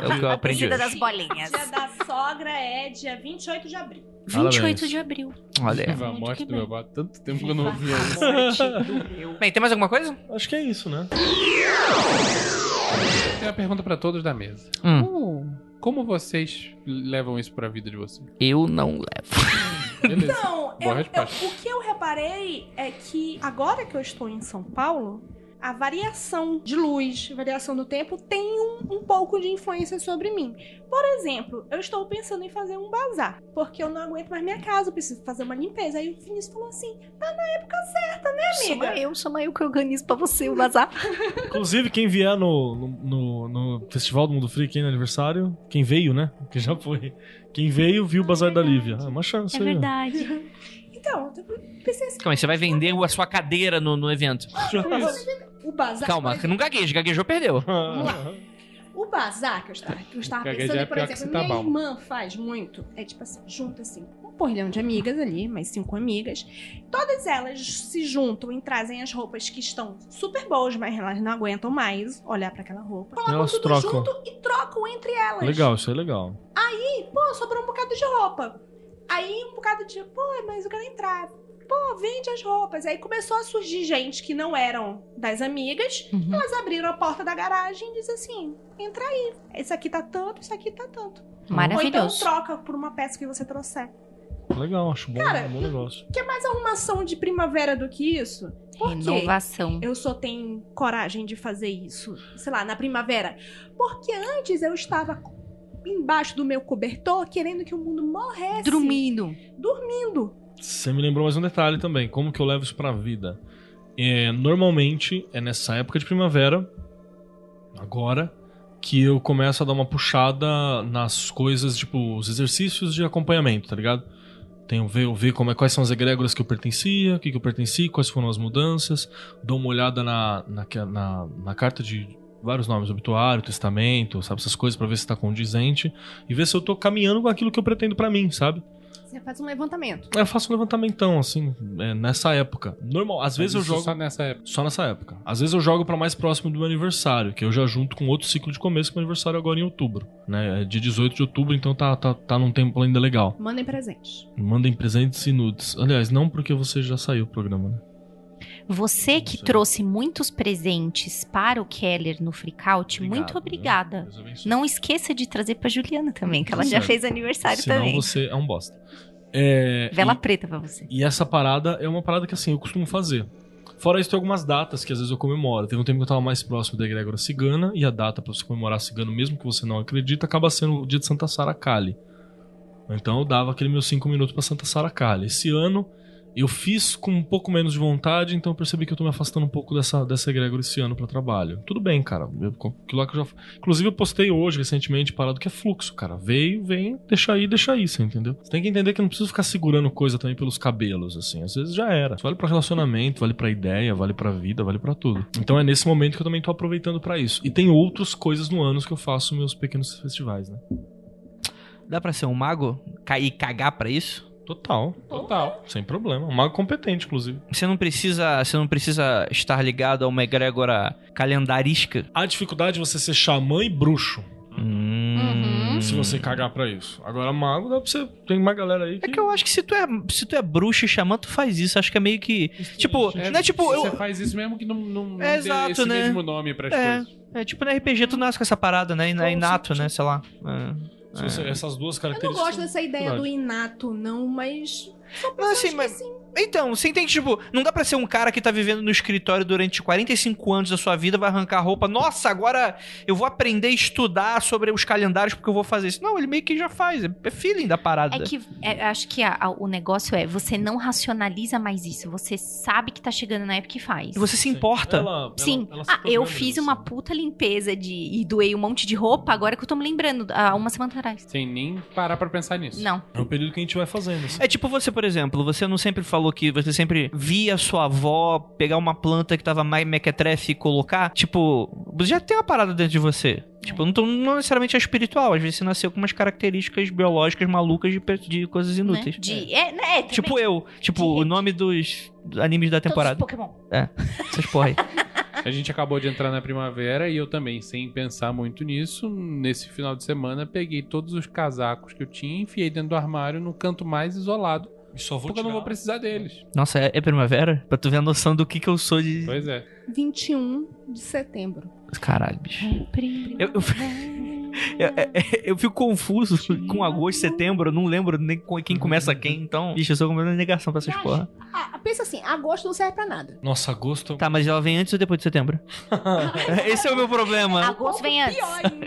É o que eu aprendi Descida hoje. das bolinhas. Dia da sogra é dia 28 de abril. 28 Parabéns. de abril. Olha. Viva a morte do meu pai. Tanto tempo que eu não ouvia isso. Morte do meu. Bem, tem mais alguma coisa? Acho que é isso, né? Tem uma pergunta pra todos da mesa. Hum. Uh, Como vocês levam isso pra vida de vocês? Eu não levo. Beleza. Não, Boa eu- eu- o que eu reparei é que agora que eu estou em São Paulo, a variação de luz, variação do tempo, tem um, um pouco de influência sobre mim. Por exemplo, eu estou pensando em fazer um bazar, porque eu não aguento mais minha casa, eu preciso fazer uma limpeza. Aí o Vinícius falou assim: tá na época certa, né, amiga? Chama eu, chama eu que organizo pra você o bazar. Inclusive, quem vier no, no, no- no Festival do Mundo Freak aí no aniversário, quem veio, né? Que já foi. Quem veio, viu o Bazar da Lívia. É uma chance É aí. ó. verdade. Então, eu pensei assim: Calma aí, você vai vender a sua cadeira no, no evento. o bazar. Calma, não gagueje, gaguejou, perdeu. O bazar que eu estava, que eu estava pensando, é por exemplo, citar minha balma. irmã faz muito. É tipo assim, junta assim, um porrilhão de amigas ali, mais cinco amigas. Todas elas se juntam e trazem as roupas que estão super boas, mas elas não aguentam mais olhar pra aquela roupa. Colocam Elas tudo trocam. junto e trocam entre elas. Legal, isso é legal. Pô, sobrou um bocado de roupa. Aí um bocado de, pô, mas eu quero entrar. Pô, vende as roupas. Aí começou a surgir gente que não eram das amigas. Uhum. Elas abriram a porta da garagem e dizem assim: entra aí. Esse aqui tá tanto, isso aqui tá tanto. Ou então Maravilhoso. troca por uma peça que você trouxer. Legal, acho bom, Cara, um bom negócio. Que é mais arrumação de primavera do que isso? Por quê? Renovação. Eu só tenho coragem de fazer isso, sei lá, na primavera. Porque antes eu estava embaixo do meu cobertor querendo que o mundo morresse. Dormindo. Dormindo. Você me lembrou mais um detalhe também. Como que eu levo isso pra vida? É, normalmente é nessa época de primavera, agora, que eu começo a dar uma puxada nas coisas, tipo, os exercícios de acompanhamento, tá ligado? Tenho ver, ver como é, quais são as egrégoras que eu pertencia, o que, que eu pertenci, quais foram as mudanças. Dou uma olhada na, na, na, na carta de vários nomes, obituário, testamento, sabe? Essas coisas pra ver se tá condizente. E ver se eu tô caminhando com aquilo que eu pretendo pra mim, sabe? Você faz um levantamento. Eu faço um levantamentão, assim, é, nessa época. Normal, às vezes eu Isso jogo. Só nessa época. Só nessa época. Às vezes eu jogo pra mais próximo do meu aniversário, que eu já junto com outro ciclo de começo, que é o aniversário agora em outubro. Né? É de 18 de outubro, então tá, tá, tá num tempo ainda legal. Mandem presentes. Mandem presentes e nudes. Aliás, não porque você já saiu do programa, né? Você que trouxe muitos presentes para o Keller no Freakout, Obrigado, muito obrigada. Não esqueça de trazer pra Juliana também, que ela já Certo. fez aniversário Senão também. você é um bosta. É, Vela e- preta pra você. E essa parada é uma parada que assim, eu costumo fazer. Fora isso, tem algumas datas que às vezes eu comemoro. Teve um tempo que eu tava mais próximo da egrégora cigana, e a data pra você comemorar cigano, mesmo que você não acredita, acaba sendo o dia de Santa Sara Kali. Então eu dava aquele meus cinco minutos pra Santa Sara Kali. Esse ano eu fiz com um pouco menos de vontade, então eu percebi que eu tô me afastando um pouco dessa, dessa egrégora esse ano pra trabalho. Tudo bem, cara. Eu, aquilo lá que eu já, inclusive eu postei hoje, recentemente, parado que é fluxo, cara. Veio, vem, deixa aí, deixa aí, você entendeu? Você tem que entender que não preciso ficar segurando coisa também pelos cabelos, assim. Às vezes já era. Isso vale pra relacionamento, vale pra ideia, vale pra vida, vale pra tudo. Então é nesse momento que eu também tô aproveitando pra isso. E tem outras coisas no ano que eu faço meus pequenos festivais, né? Dá pra ser um mago e cagar pra isso? Total, Total. sem problema. Um mago competente, inclusive. Você não precisa, você não precisa estar ligado a uma egrégora calendarística. A dificuldade é você ser xamã e bruxo. Hum. Se você cagar pra isso. Agora, mago, dá pra você. Tem uma galera aí que. É que eu acho que se tu é, se tu é bruxo e xamã, tu faz isso. Acho que é meio que. Tipo, não é tipo. Você Eu, faz isso mesmo que não, não, não É exato, esse né? mesmo nome pras É. coisas. é tipo no RPG, tu nasce com essa parada, né? É inato, né? Sei lá. É. Você- essas duas Eu não características. gosto dessa ideia do inato, não, mas. São Não, assim, que, mas- assim, Então, você entende, tipo, não dá pra ser um cara que tá vivendo no escritório durante 45 anos da sua vida, vai arrancar roupa. Nossa, agora eu vou aprender a estudar sobre os calendários porque eu vou fazer isso. Não, ele meio que já faz. É feeling da parada. É que é, acho que a- a- o negócio é, você não racionaliza mais isso. Você sabe que tá chegando na época e faz. E você se importa. Ela- ela- Sim. ela se ah, eu fiz nisso. uma puta limpeza de e doei um monte de roupa, agora que eu tô me lembrando, há uma semana atrás. Sem nem parar pra pensar nisso. Não. É um período que a gente vai fazendo. assim. É tipo você, por exemplo, você não sempre falou que você sempre via sua avó pegar uma planta que tava mais mequetrefe e colocar? Tipo, você já tem uma parada dentro de você. Tipo, não, tô- não necessariamente é espiritual. Às vezes você nasceu com umas características biológicas malucas de, de coisas Né? inúteis. De, é, né, é. Tipo eu. Tipo, De- o nome dos animes da Todos os temporada. Pokémon. Essas porra aí. A gente acabou de entrar na primavera e eu também, sem pensar muito nisso, nesse final de semana peguei todos os casacos que eu tinha e enfiei dentro do armário no canto mais isolado, E só vou porque eu não tirar- vou precisar deles. Nossa, é, é primavera? Pra tu ver a noção do que que eu sou de... Pois é. 21 de setembro. Caralho, bicho. Eu- eu- Eu, é- é- eu fico confuso com agosto, setembro, eu não lembro nem com- quem começa quem, então, bicho, eu sou completamente negação pra essas porra. Ah, pensa assim, agosto não serve pra nada. Nossa, agosto. Tá, mas ela vem antes ou depois de setembro? Esse é o meu problema. Agosto vem antes.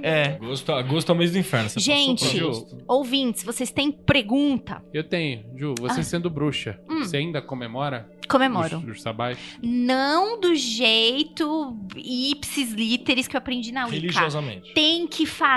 É. Agosto, agosto é o mês do inferno. Você Gente, ouvintes, vocês têm pergunta? Eu tenho. Ju, você sendo bruxa, Ah. Hum. você ainda comemora Comemoro. os, os sabais? Não do jeito ipsis literis que eu aprendi na Wicca. Religiosamente. Tem que fazer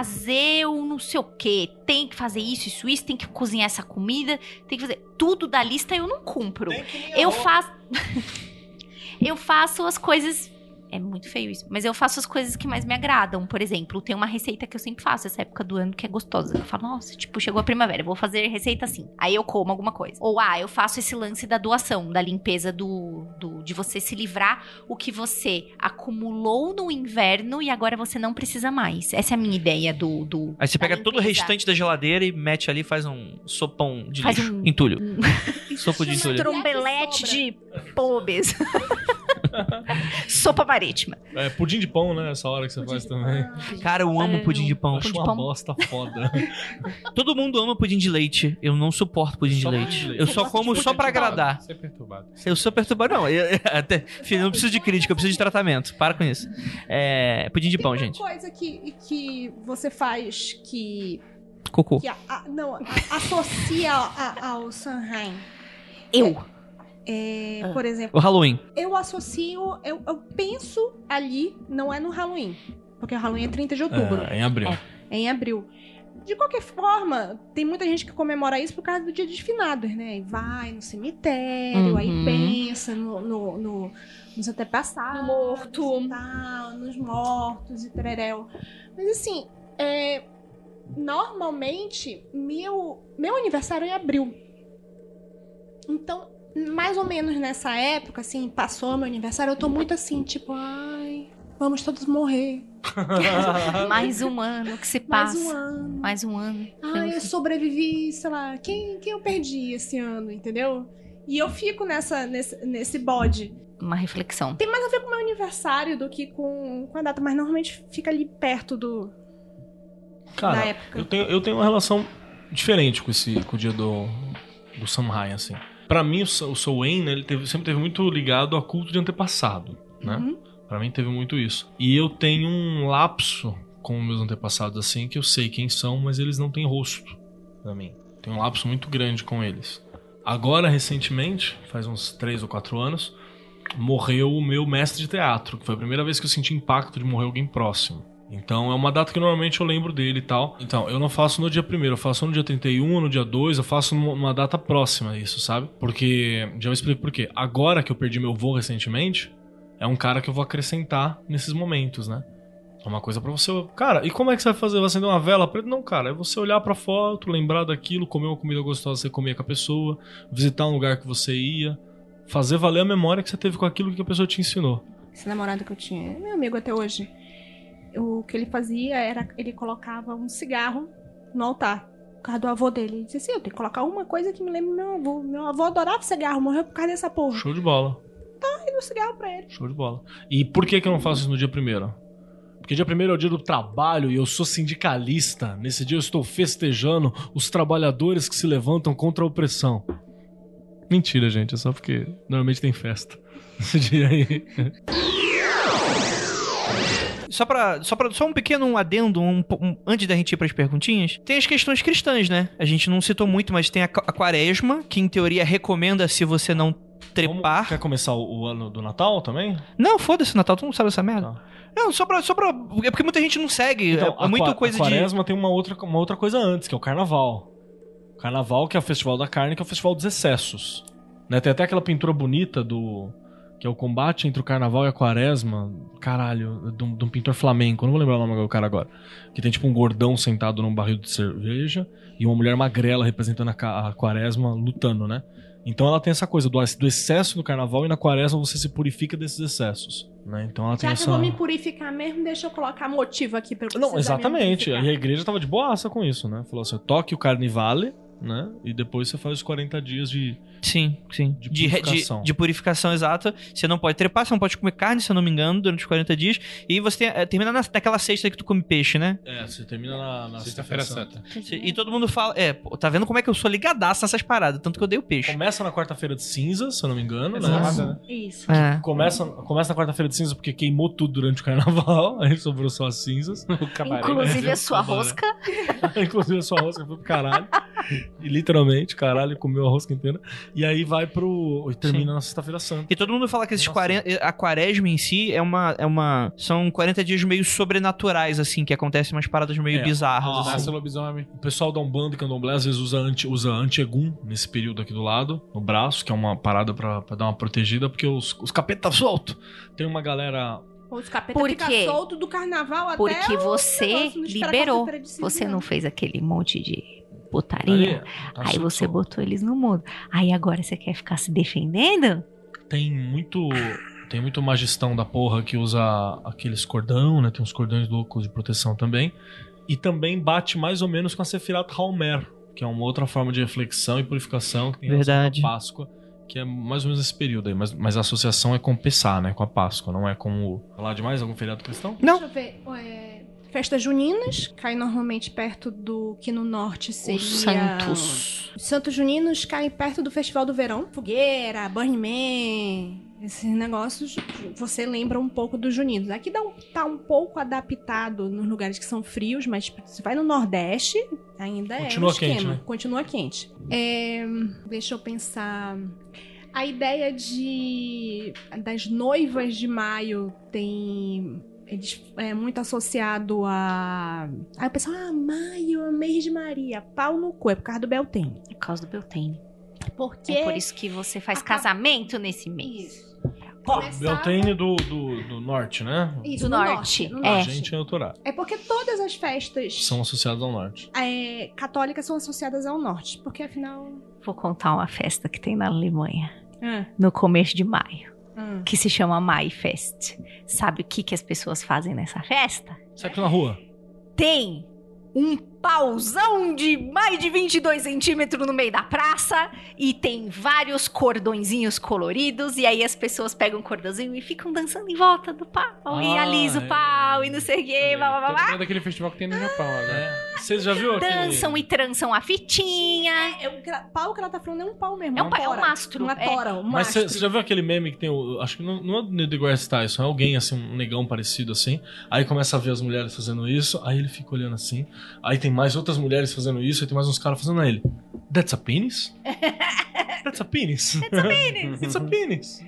o não sei o quê. Tem que fazer isso, isso, isso. Tem que cozinhar essa comida. Tem que fazer. Tudo da lista eu não cumpro. Eu faço. eu faço as coisas. É muito feio isso. Mas eu faço as coisas que mais me agradam. Por exemplo, tem uma receita que eu sempre faço essa época do ano que é gostosa. Eu falo, nossa, tipo, chegou a primavera, eu vou fazer receita assim. Aí eu como alguma coisa. Ou, ah, eu faço esse lance da doação, da limpeza do, do de você se livrar o que você acumulou no inverno e agora você não precisa mais. Essa é a minha ideia do. do Aí você pega todo o limpeza. restante da geladeira e mete ali e faz um sopão de Faz lixo. um- Entulho. um- Sopa de entulho. Trombelete de pobres. Sopa marítima. É, pudim de pão, né? Essa hora que você faz também. Cara, eu amo pudim de pão. Acho de uma pão. bosta foda. Todo mundo ama pudim de leite. Eu não suporto pudim de leite. pudim de leite. Eu Você só como só pudim pra pão? agradar. Você é perturbado. Eu sou perturbado. Não, eu, eu- até, filho, eu não preciso de crítica, eu preciso de tratamento. Para com isso. É, pudim de Tem pão, uma gente. coisa que, que você faz que, Cocô. que a- a- não, a- associa a- ao Sanheim. Eu. É, Ah. Por exemplo, O Halloween. eu associo, eu, eu penso ali, não é no Halloween. Porque o Halloween é 30 de outubro, É, em abril. É. é em abril. De qualquer forma, tem muita gente que comemora isso por causa do dia dos finados, né? E vai no cemitério, Uhum. aí pensa no, no, no- nos antepassados. No morto. tal, nos mortos e tereréu. Mas assim, é, normalmente, meu, meu aniversário é em abril. Então, mais ou menos nessa época, assim, passou meu aniversário, eu tô muito assim, tipo, ai, vamos todos morrer. Mais um ano que se Mais passa. um ano. Mais um ano. Ai, eu sobrevivi, sei lá, quem, quem eu perdi esse ano, entendeu? E eu fico nessa, nesse, nesse bode. Uma reflexão. Tem mais a ver com o meu aniversário do que com, com a data, mas normalmente fica ali perto do. Cara, Na época. Eu, tenho, eu tenho uma relação diferente com, esse, com o dia do, do Samhain, assim. Pra mim, o, o Samhain, né, ele teve- sempre teve muito ligado a culto de antepassado, né? Uhum. Pra mim teve muito isso. E eu tenho um lapso com meus antepassados, assim, que eu sei quem são, mas eles não têm rosto pra mim. Tem um lapso muito grande com eles. Agora, recentemente, faz uns 3 ou 4 anos, morreu o meu mestre de teatro, que foi a primeira vez que eu senti impacto de morrer alguém próximo. Então é uma data que normalmente eu lembro dele e tal. Então, eu não faço no dia 1 eu faço no dia 31, no dia 2, eu faço numa data próxima isso, sabe? Porque, já eu explico por quê. Agora que eu perdi meu voo recentemente, é um cara que eu vou acrescentar nesses momentos, né? É uma coisa pra você. Cara, e como é que você vai fazer? Vai acender uma vela preta? Não, cara. É você olhar pra foto, lembrar daquilo, comer uma comida gostosa que você comia com a pessoa, visitar um lugar que você ia, fazer valer a memória que você teve com aquilo que a pessoa te ensinou. Esse namorado que eu tinha, é meu amigo até hoje. O que ele fazia era, ele colocava um cigarro no altar. Por causa do avô dele. Ele disse assim: eu tenho que colocar uma coisa que me lembra do meu avô. Meu avô adorava cigarro, morreu por causa dessa porra. Show de bola. E deu cigarro pra ele. Show de bola. E por que, que eu não faço isso no dia primeiro? Porque dia primeiro é o dia do trabalho e eu sou sindicalista. Nesse dia eu estou festejando os trabalhadores que se levantam contra a opressão. Mentira, gente. É só porque normalmente tem festa. Esse dia aí. Só pra, só pra. Só um pequeno adendo, um, um- antes da gente ir pras perguntinhas. Tem as questões cristãs, né? A gente não citou muito, mas tem a, a quaresma, que em teoria recomenda se você não trepar. Vamos- Quer começar o, o ano do Natal também? Não, foda-se, Natal, tu não sabe essa merda. Tá. Não, só pra, só pra. É porque muita gente não segue. é, é a muito qua- coisa a de. quaresma tem uma outra, uma outra coisa antes, que é o carnaval. Carnaval, que é o festival da carne, que é o festival dos excessos. Né? Tem até aquela pintura bonita do. Que é o combate entre o carnaval e a quaresma. Caralho, de um, de um pintor flamenco. Não vou lembrar o nome do cara agora. Que tem tipo um gordão sentado num barril de cerveja e uma mulher magrela representando a, a quaresma lutando, né? Então ela tem essa coisa do, do excesso no carnaval e na quaresma você se purifica desses excessos. Né? Então ela tem Já que essa. eu vou me purificar mesmo, deixa eu colocar motivo aqui pra eu Não, exatamente. E a igreja tava de boaça com isso, né? Falou assim: toque o carnivale, né? E depois você faz os 40 dias de. Sim, sim. De De, re- de- purificação. de purificação exata. Você não pode trepar, você não pode comer carne, se eu não me engano, durante os 40 dias. E você tem- eh, termina na, naquela sexta que tu come peixe, né? É, você termina na, na Sexta-feira Santa. E todo mundo fala. É, pô, tá vendo como é que eu sou ligadaço nessas paradas? Tanto que eu dei o peixe. Começa na quarta-feira de cinzas, se eu não me engano, né? Exato, né? Isso. É. Começa, começa na quarta-feira de cinzas porque queimou tudo durante o carnaval, aí sobrou só as cinzas. O cabaré. Inclusive a sua rosca. Inclusive a sua rosca foi pro caralho. E literalmente, caralho, comeu a rosca inteira. E aí vai pro. e termina na sexta-feira santa. E todo mundo fala que esses Nossa. 40, a quaresma em si é uma, é uma. São 40 dias meio sobrenaturais, assim, que acontecem umas paradas meio É. bizarras. Ah, assim. Nasce lobisomem. O pessoal da Umbanda e Candomblé às vezes usa, anti, usa anti-egum nesse período aqui do lado, no braço, que é uma parada pra, pra dar uma protegida, porque os, os capetas tá solto. Tem uma galera. Os capeta Por fica quê? solto do carnaval até Porque você liberou. Você não fez aquele monte de putaria. Tá Aí você botou eles no mundo. Aí agora você quer ficar se defendendo? Tem muito. Tem muito magistão da porra que usa aqueles cordão, né? Tem uns cordões loucos de proteção também. E também bate mais ou menos com a Sefirat Halmer, que é uma outra forma de reflexão e purificação que tem Verdade. com a Páscoa, que é mais ou menos esse período aí. Mas, mas a associação é com Pessá, né? Com a Páscoa, não é com o. Falar de mais algum feriado cristão? Não. Deixa eu ver. é, Festas juninas, cai normalmente perto do que no norte seria... Os santos. Os Santos Juninos caem perto do Festival do Verão. Fogueira, Burning Man, esses negócios, você lembra um pouco dos juninos. Aqui dá um, tá um pouco adaptado nos lugares que são frios, mas se vai no Nordeste, ainda Continua é um esquema. quente, né? Continua quente. É, deixa eu pensar... A ideia de das noivas de maio tem é muito associado a aí o pessoal ah maio é mês de Maria pau no cu é por causa do Beltane Por causa do Beltane. porque É por isso que você faz Acaba- casamento nesse mês. Isso. Ó, Começava- Beltane do, do, do norte, né? Isso, Do no norte, no é. A norte. gente é autorado. É porque todas as festas São associados ao norte. é, católicas são associadas ao norte. Porque afinal. Vou contar uma festa que tem na Alemanha, Ah, no começo de maio, ah. que se chama Mai Fest. Sabe o que, que as pessoas fazem nessa festa? Sexo na rua. Tem um pauzão de mais de 22 centímetros no meio da praça e tem vários cordõezinhos coloridos e aí as pessoas pegam o cordãozinho e ficam dançando em volta do pau e Ah, alisa o é. pau e não sei o que, blá, blá, blá, daquele festival que tem no Japão, né? É. Vocês já viu aquele... Dançam e trançam a fitinha. É, o que ela- pau que ela tá falando é um pau mesmo. É um é um tora. mastro, Uma é. tora, um Mas você já viu aquele meme que tem o. Acho que não, não é o Neil deGrasse Tyson, é alguém assim, um negão parecido assim. Aí começa a ver as mulheres fazendo isso, aí ele fica olhando assim. Aí tem mais outras mulheres fazendo isso, aí tem mais uns caras fazendo ele. That's a penis? That's a penis? That's a penis! It's a penis!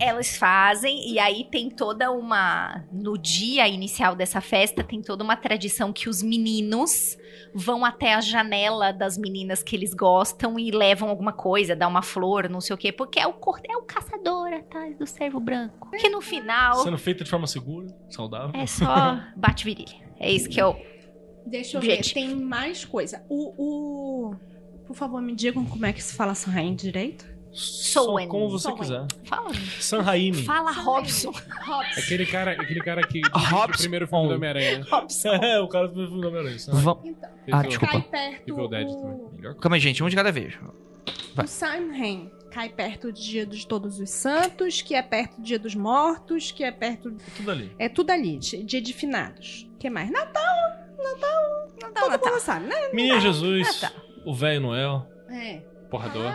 Elas fazem, e aí tem toda uma. No dia inicial dessa festa, tem toda uma tradição que os meninos vão até a janela das meninas que eles gostam e levam alguma coisa, dá uma flor, não sei o quê, porque é o, é o caçador atrás do servo branco. Que no final Sendo feita de forma segura, saudável. é só bate virilha. É isso que eu. Deixa eu Gente. ver, tem mais coisa. O, o... Por favor, me digam como é que se fala Sanhain direito. Só Soen. como você Soen. quiser. Fala, San Raimi. fala Robson. Hobbs. Aquele cara, aquele cara que dirige o Robson. primeiro filme do Homem-Aranha. É, o cara do filme do Homem-Aranha. Então, Ah, o- desculpa. cai perto Evil Dead o... também. Calma aí, gente, um de cada vez. Vai. O Samhain cai perto do Dia dos Todos os Santos, que é perto do Dia dos Mortos, que é perto... Tudo ali. É tudo ali, di- Dia de Finados. O que mais? Natal, Não dá todo Natal. mundo sabe, né? Menino Jesus, Ah, tá. o velho Noel. É. Porrador.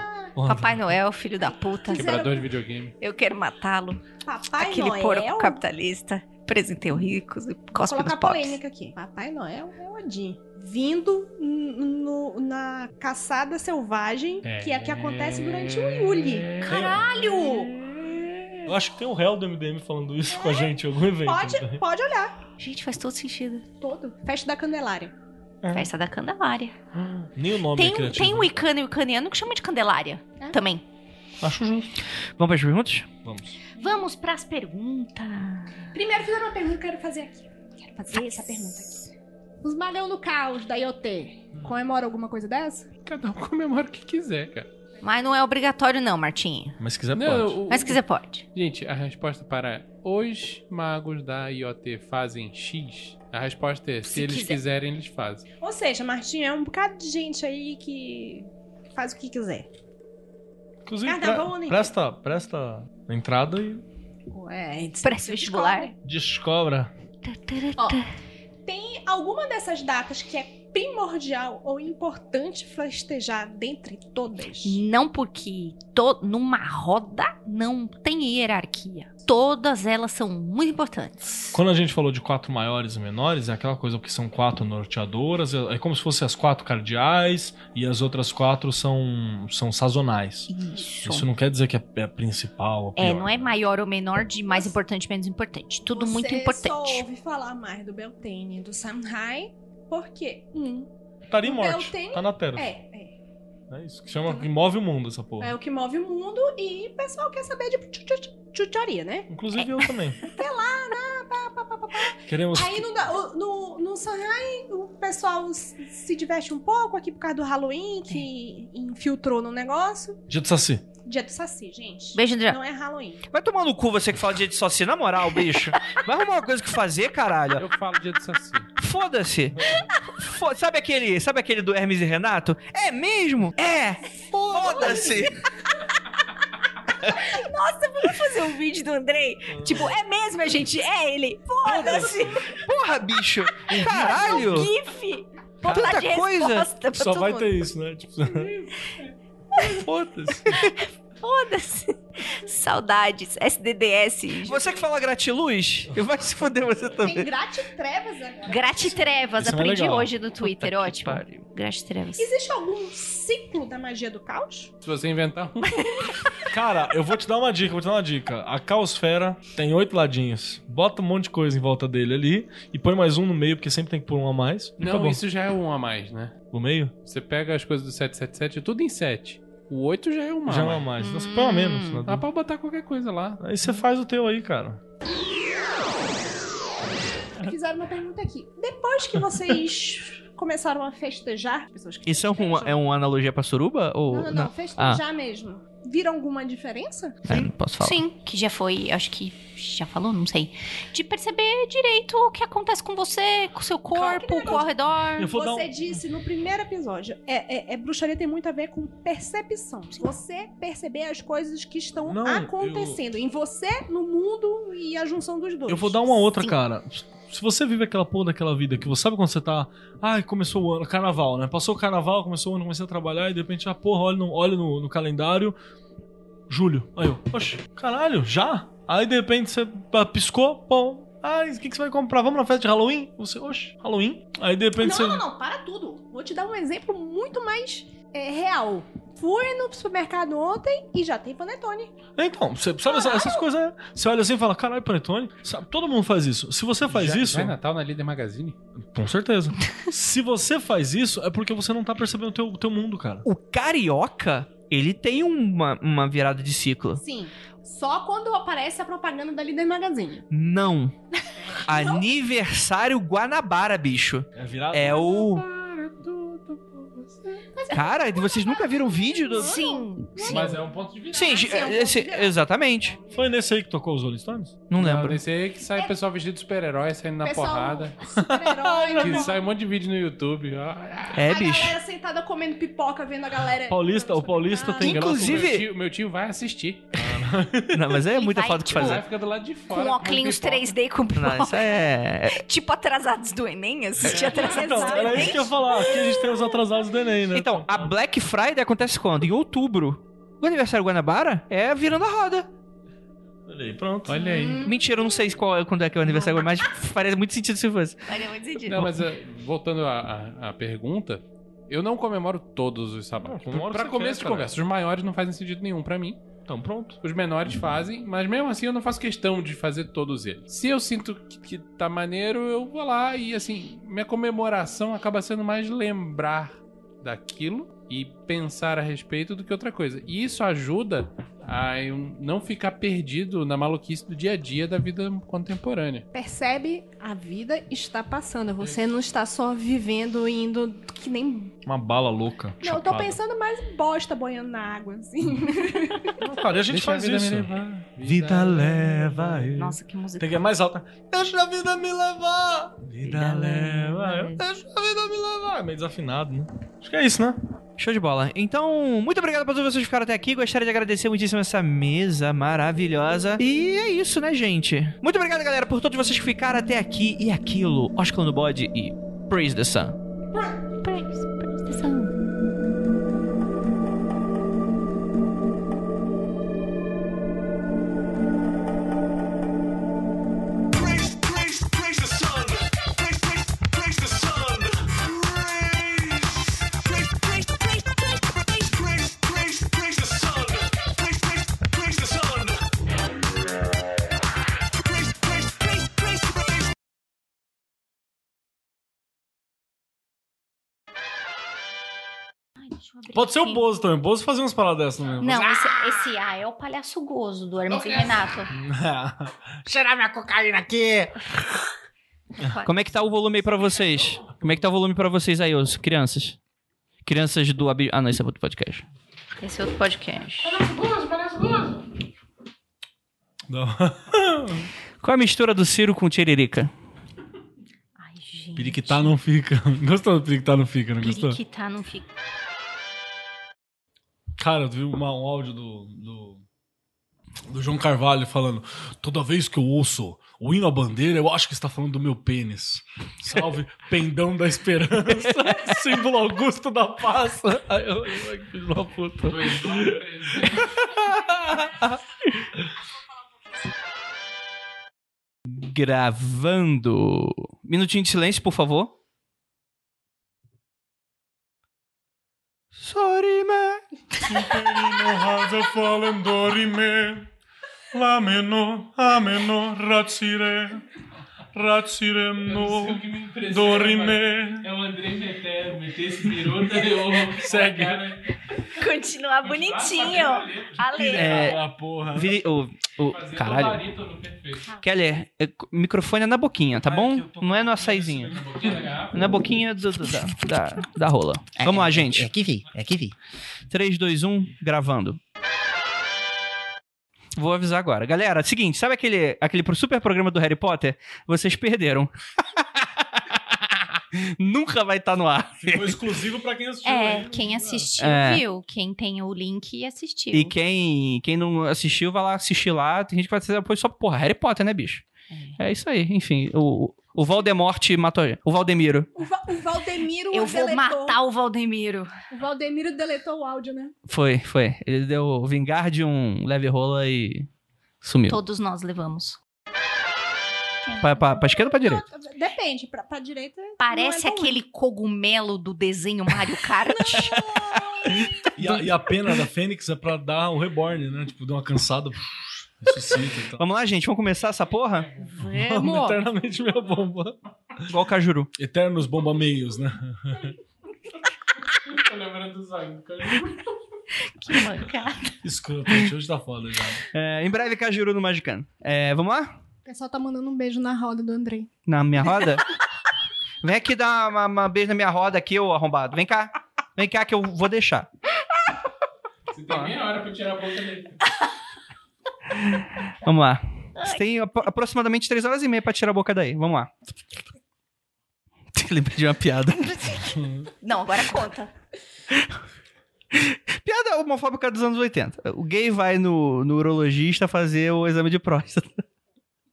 Papai Noel, filho da puta. Quebrador de videogame. Eu quero matá-lo. Papai Aquele Noel... porco capitalista. Presenteu ricos e Vou cospe colocar nos pobres. polêmica aqui. Papai Noel é o Odin. Vindo no- na caçada selvagem, que é a que acontece durante o Yuli. Caralho! Eu acho que tem o réu do MDM falando isso com a gente em algum evento. Pode, tem? pode olhar. Gente, faz todo sentido. Todo. Festa da Candelária. Festa da Candelária. Nem o nome Tem, é criativo. tem um icano e o caniano que chama de Candelária. É? Também. Acho justo. Vamos para as perguntas? Vamos. Vamos pras perguntas. Primeiro fizeram uma pergunta que eu quero fazer aqui. Quero fazer essa pergunta aqui. Os Malhão do Caos da IoT comemoram alguma coisa dessa? Cada um comemora o que quiser, cara. Mas não é obrigatório não, Martinho. Mas se quiser, Não, pode. o- Mas se quiser pode. Gente, a resposta para os magos da IoT fazem X A resposta é: se, Se eles quiser. quiserem, eles fazem. Ou seja, Martinho, é um bocado de gente aí que faz o que quiser. Inclusive, Carnaval pre- nem- presta, presta a entrada e Ué, Presta vestibular. descobra. Ó, tem alguma dessas datas que é primordial ou importante festejar dentre todas? Não porque to- numa roda não tem hierarquia. Todas elas são muito importantes. Quando a gente falou de quatro maiores e menores, é aquela coisa que são quatro norteadoras, é é como se fossem as quatro cardeais e as outras quatro são, são sazonais. Isso. Isso não quer dizer que é, é a principal ou É, pior. não é maior ou menor de mais importante, menos importante. Tudo muito Você importante. só ouve falar mais do Beltane e do Samhai porque, um, Estaria O morte. Beltane Tá na Terra. é, é, É isso. Que chama que move o mundo, essa porra. é o que move o mundo e o pessoal quer saber de chucharia, né? Inclusive eu também. Sei lá, né? Pá, pá, pá, pá. Queremos. Aí no, no, no Shanghai o pessoal se diverte um pouco aqui por causa do Halloween, que infiltrou no negócio. Dia do Saci. Dia do Saci, gente. Beijo, André. Não é Halloween. Vai tomar no cu você que fala de só na moral, bicho. Vai arrumar uma coisa que fazer, caralho. Eu falo dia do Saci. Foda-se. Fo- sabe aquele, sabe aquele do Hermes e Renato? É mesmo? É. Foda-se. Vamos fazer um vídeo do Andrei? Tipo, é mesmo, a gente? É ele. Foda-se. Porra, bicho. Caralho. GIF. Tanta Botar de coisa. Só todo vai mundo. ter isso, né? Tipo, Foda-se. Foda-se. Saudades. SDDS. Você que fala gratiluz, vai se foder você Tem também. gratitrevas agora. Gratitrevas. Isso é Aprendi legal. hoje no Twitter. Puta Ótimo. Gratitrevas. Existe algum ciclo da magia do caos? Se você inventar um. Cara, eu vou te dar uma dica, vou te dar uma dica. A caosfera tem oito ladinhos. Bota um monte de coisa em volta dele ali e põe mais um no meio, porque sempre tem que pôr um a mais. Não, acabou. isso já é um a mais, né? O meio? Você pega as coisas do 777, tudo em 7. O 8 já é uma Já é um a mais. mais. Então você põe uma menos. né? Dá pra botar qualquer coisa lá. Aí você faz o teu aí, cara. Fizeram uma pergunta aqui. Depois que vocês começaram a festejar, pessoas que Isso é, um, festejam- é uma analogia pra suruba? Ou... Não, não, não, festejar mesmo. Viram alguma diferença? É, não posso falar. Sim, que já foi, acho que já falou, não sei. De perceber direito o que acontece com você, com o seu corpo, com o ao redor. Eu vou dar Você um... disse no primeiro episódio, é, é- é- bruxaria tem muito a ver com percepção. Você perceber as coisas que estão Não, acontecendo em você, no mundo e a junção dos dois. Eu vou dar uma outra, Sim. cara. Se você vive aquela porra daquela vida que você sabe quando você tá. Ai, começou o ano, carnaval, né? Passou o carnaval, começou o ano, comecei a trabalhar e de repente, ah, porra, olha no, olha no, no calendário. Julho. Aí eu, oxe, caralho, já? Aí de repente você piscou, pô. Ai, o que, que você vai comprar? Vamos na festa de Halloween? Você, oxe, Halloween? Aí de repente Não, você. não, não, para tudo. Vou te dar um exemplo muito mais é, real. Fui no supermercado ontem e já tem panetone. Então, você sabe essa- essas coisas, né? Você olha assim e fala, caralho, Panetone. Sabe, todo mundo faz isso. Se você faz já, isso. Já é Natal na Líder Magazine? Com certeza. Se você faz isso, é porque você não tá percebendo o teu, o teu mundo, cara. O carioca, ele tem uma, uma virada de ciclo. Sim. Só quando aparece a propaganda da Líder Magazine. Não. Aniversário Guanabara, bicho. É virado. É o. Cara, vocês nunca viram vídeo do. Sim, sim. Mas é um ponto de vista. Sim, sim, é um esse- exatamente. Foi nesse aí que tocou os Rolling Stones? Não Não, lembro. nesse aí que sai o pessoal vestido de super-herói saindo na Pessoal, porrada. Super-herói. Que né? sai um monte de vídeo no YouTube. É, a bicho. galera sentada comendo pipoca, vendo a galera. Paulista- o paulista tem Ah, Inclusive- Meu tio, meu tio vai assistir. Não, mas é muita vai, falta o que tipo, fazer. Vai ficar do lado de fora. Com óculos 3D com Não, isso é. Tipo atrasados do Enem, assistir atrasados Então, do era Enem. isso que eu ia falar. Aqui a gente tem os atrasados do Enem, né? Então, a Black Friday acontece quando? Em outubro. O aniversário Guanabara é virando a roda. Olha aí, pronto. Olha aí. Mentira, eu não sei qual é, quando é que é o aniversário, mas faria muito sentido se fosse. Faria muito sentido. Não, mas eh, voltando à, à- à pergunta, eu não comemoro todos os sabatos. Não, você começo quer, de cara. conversa, os maiores não fazem sentido nenhum pra mim. Então, pronto. Os menores fazem, mas mesmo assim eu não faço questão de fazer todos eles. Se eu sinto que, que tá maneiro, eu vou lá e assim, minha comemoração acaba sendo mais lembrar daquilo e pensar a respeito do que outra coisa. E isso ajuda a não ficar perdido na maluquice do dia a dia da vida contemporânea. Percebe? A vida está passando. Você não está só vivendo indo que nem. Uma bala louca. Não, eu tô chapada. pensando mais em bosta boiando na água, assim. Não, cara, a gente Deixa faz a vida isso. me levar. Vida leva eu. Nossa, que música. Tem que ir mais alta. Deixa a vida me levar. Vida leva eu. Deixa a vida me levar. É meio desafinado, né? Acho que é isso, né? Show de bola. Então, muito obrigado por todos vocês que ficaram até aqui. Gostaria de agradecer muitíssimo essa mesa maravilhosa. E é isso, né, gente? Muito obrigado, galera, por todos vocês que ficaram até aqui. E aquilo, Oscar no bode e Praise the Sun. Pode ser o. Bozo também. O Bozo fazia umas paradas dessas mesmo. Não, esse, esse A é o palhaço gozo do Hermes e Renato. Cheirar minha cocaína aqui. Como é que tá o volume aí pra vocês? Como é que tá o volume pra vocês aí, os crianças? Crianças do... Abi- Ah, não, esse é outro podcast. Esse é outro podcast. Não. Qual é a mistura do Ciro com tiririca? Ai, gente. Periquitar não fica. Gostou do periquitar não fica, não gostou? Periquitar não fica. Cara, eu vi uma- um áudio do, do, do João Carvalho falando: toda vez que eu ouço o hino à bandeira, eu acho que está falando do meu pênis. Salve, pendão da esperança, símbolo augusto da paz. Aí eu, que filho da puta. Gravando. Minutinho de silêncio, por favor. Sorry me. Superino has a fallen dori me. Lameno, ameno, ratsire. Razzire no, dorime. É o André Metero, meter esse biruta e eu... Segue. Continuar bonitinho. Ale. É, Ah, porra. Viri- o, o, caralho. Keller, é, microfone é na boquinha, tá bom? Não é no açaizinho. Na boquinha do- do- da, da, da rola. Vamos lá, gente. É que vi, é que vi. 3, 2, 1, gravando. Vou avisar agora. Galera, seguinte, sabe aquele, aquele pro- super programa do Harry Potter? Vocês perderam. Nunca vai estar no ar. Ficou exclusivo pra quem assistiu. É, aí. quem assistiu É. viu. Quem tem o link assistiu. E quem, quem não assistiu, vai lá assistir lá. Tem gente que vai dizer depois só, porra, Harry Potter, né, bicho? É isso aí. Enfim, o, o Voldemort matou O Valdemiro. O, Va- o Valdemiro Eu vou deletou. matar o Valdemiro. O Valdemiro deletou o áudio, né? Foi, foi. Ele deu o vingar de um leve rola e sumiu. Todos nós levamos. Pra, pra, pra esquerda ou pra direita? Depende, pra, pra direita. Parece não é aquele cogumelo do desenho Mario Kart. E a, e a pena da Fênix é pra dar o reborn, né? Tipo, deu uma cansada, ressuscita e tal. Vamos lá, gente. Vamos começar essa porra? Vamos. Eternamente minha bomba. Igual o Cajuru. Eternos bomba meios, né? Tô lembrando do Zayn, cara. Que mancada. Escroto, gente, hoje tá foda já. É, em breve, Cajuru no Magicano. É, vamos lá? O pessoal tá mandando um beijo na roda do Andrei. Na minha roda? Vem aqui dar uma, uma beijo na minha roda aqui, ô arrombado. Vem cá. Vem cá que eu vou deixar. Você tem meia hora pra tirar a boca dele. Vamos lá. Você tem apro- aproximadamente 3 horas e meia pra tirar a boca daí. Vamos lá. Lembrei de uma piada. Não, agora conta. Piada homofóbica dos anos 80. O gay vai no, no urologista fazer o exame de próstata.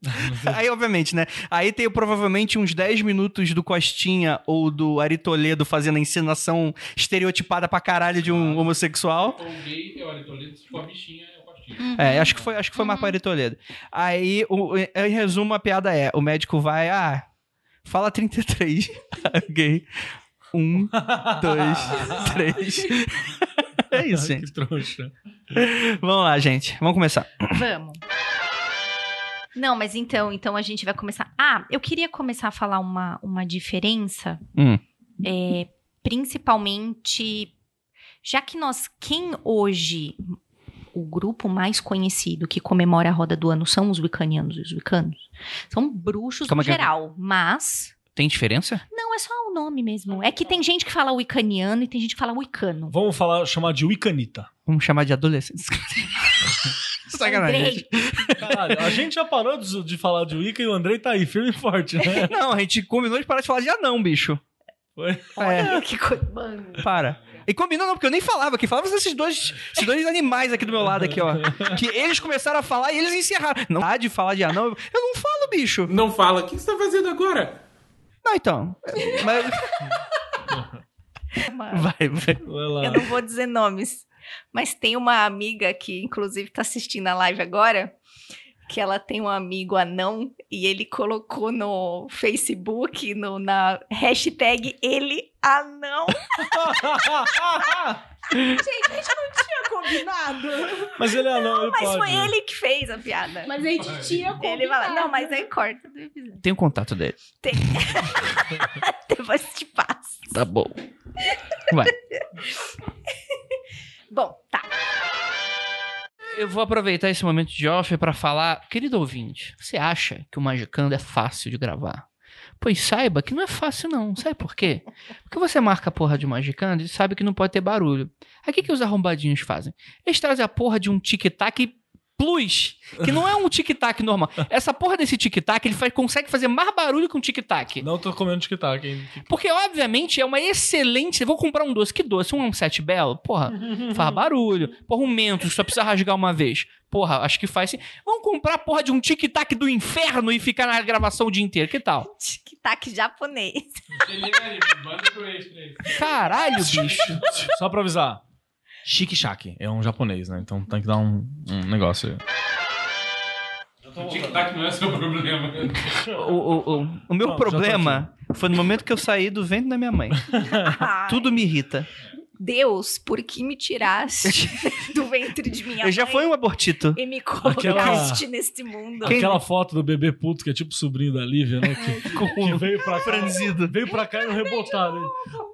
Aí, obviamente, né? Aí tem provavelmente uns 10 minutos do Costinha ou do Ari Toledo fazendo a encenação estereotipada pra caralho de um homossexual. O gay é o Aritoledo, se for a bichinha, é Costinha. É, acho que foi, acho que foi para Ari Toledo. Aí, o, em resumo, a piada é: o médico vai, ah, fala 33. gay. Um, dois, três. É isso, gente. Que trouxa. Vamos lá, gente. Vamos começar. Vamos. Não, mas então, então a gente vai começar. Ah, eu queria começar a falar uma, uma diferença, Hum. é, principalmente já que nós, quem hoje o grupo mais conhecido que comemora a roda do ano são os wicanianos e os wicanos. São bruxos Como no é que é? geral, mas Tem diferença? não é só o nome mesmo. É que tem gente que fala wicaniano e tem gente que fala wicano. Vamos falar, chamar de Wicanita. Vamos chamar de adolescentes. Sacanagem. Caralho, a gente já parou de, de falar de Wicca e o Andrei tá aí, firme e forte, né? Não, a gente combinou de parar de falar de anão, bicho. Foi? É, olha que coisa. Mano. para. E combinou não, porque eu nem falava aqui. Falava esses dois, esses dois animais aqui do meu lado, aqui, ó. Que eles começaram a falar e eles encerraram. Não há de falar de anão. Eu eu não falo, bicho. Não fala. O que você tá fazendo agora? Não, então. Mas... Vai, vai. Vai lá. Eu não vou dizer nomes, mas tem uma amiga que, inclusive, tá assistindo a live agora, que ela tem um amigo anão e ele colocou no Facebook, no, na hashtag ele anão. Gente, a gente não tinha combinado. Mas ele é anão, ele Mas pode. foi ele que fez a piada. Mas a gente tinha combinado. Ele fala, não, mas aí corta do episódio. Tem o contato dele. Tem. Depois te passo. Tá bom. Vai. Bom, tá. Eu vou aproveitar esse momento de off pra falar, querido ouvinte, você acha que o Magicando é fácil de gravar? Pois saiba que não é fácil não. Sabe por quê? Porque você marca a porra de Magicando e sabe que não pode ter barulho. Aí o que, que os arrombadinhos fazem? Eles trazem a porra de um tic-tac plus, que não é um tic-tac normal. Essa porra desse tic-tac, ele faz- consegue fazer mais barulho que um tic-tac. Não tô comendo tic-tac, hein? Porque, obviamente, é uma excelente. Eu vou comprar um doce. Que doce? Um sete belo? Porra, faz barulho. Porra, um mentos, só precisa rasgar uma vez. Porra, acho que faz sim. Vamos comprar a porra de um tic-tac do inferno e ficar na gravação o dia inteiro. Que tal? Tic-tac japonês. Caralho, bicho. Só pra avisar. Chique Shake é um japonês, né? Então tem que dar um, um negócio aí. O tic-tac não é seu problema. O, o, o, o meu problema foi no momento que eu saí do ventre da minha mãe. Tudo me irrita. Deus, por que me tiraste do ventre de minha Eu já fui um abortito. e me colocaste neste mundo? Quem- Aquela foto do bebê puto, que é tipo sobrinho da Lívia, né? Que, que veio pra cá. franzido. Veio pra cá e não rebotaram.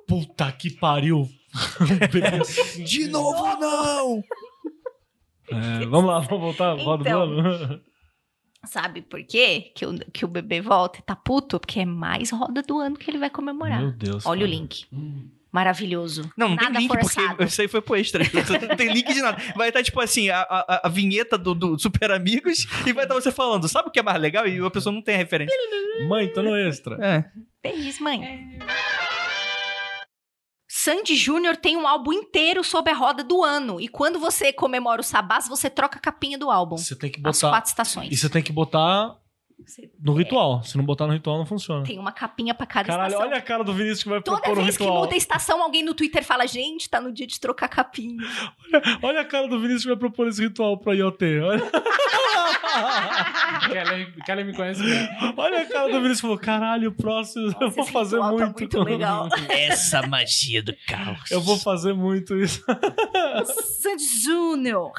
Puta que pariu. O bebê assim. De novo, não! É, vamos lá, vamos voltar. Roda do Então. ano. Sabe por quê que o, que o bebê volta e tá puto? Porque é mais roda do ano que ele vai comemorar. Meu Deus. Olha o cara. link. Maravilhoso. Não, não Nada tem link, forçado. porque isso aí foi pro extra. Não tem link de nada. Vai estar, tipo assim, a, a, a vinheta do, do Super Amigos e vai estar você falando, sabe o que é mais legal? E a pessoa não tem a referência. Mãe, tô no extra. É. Feliz, mãe. Sandy Júnior tem um álbum inteiro sobre a roda do ano. E quando você comemora o Sabás, você troca a capinha do álbum. Você tem que As botar. quatro estações. E você tem que botar Você no ritual. Se não botar no ritual, não funciona. tem uma capinha pra cada Caralho, estação. olha a cara do Vinícius que vai Toda propor um vez que ritual. muda a estação, alguém no Twitter fala: gente, tá no dia de trocar capinha. Olha a cara do Vinícius que vai propor esse ritual pra IoT. Olha, Kelly, Kelly me conhece bem. olha a cara do Vinícius e falou: caralho, o próximo eu vou fazer ritual tá muito. muito legal. Essa magia do caos. Eu vou fazer muito isso. Sandy Júnior.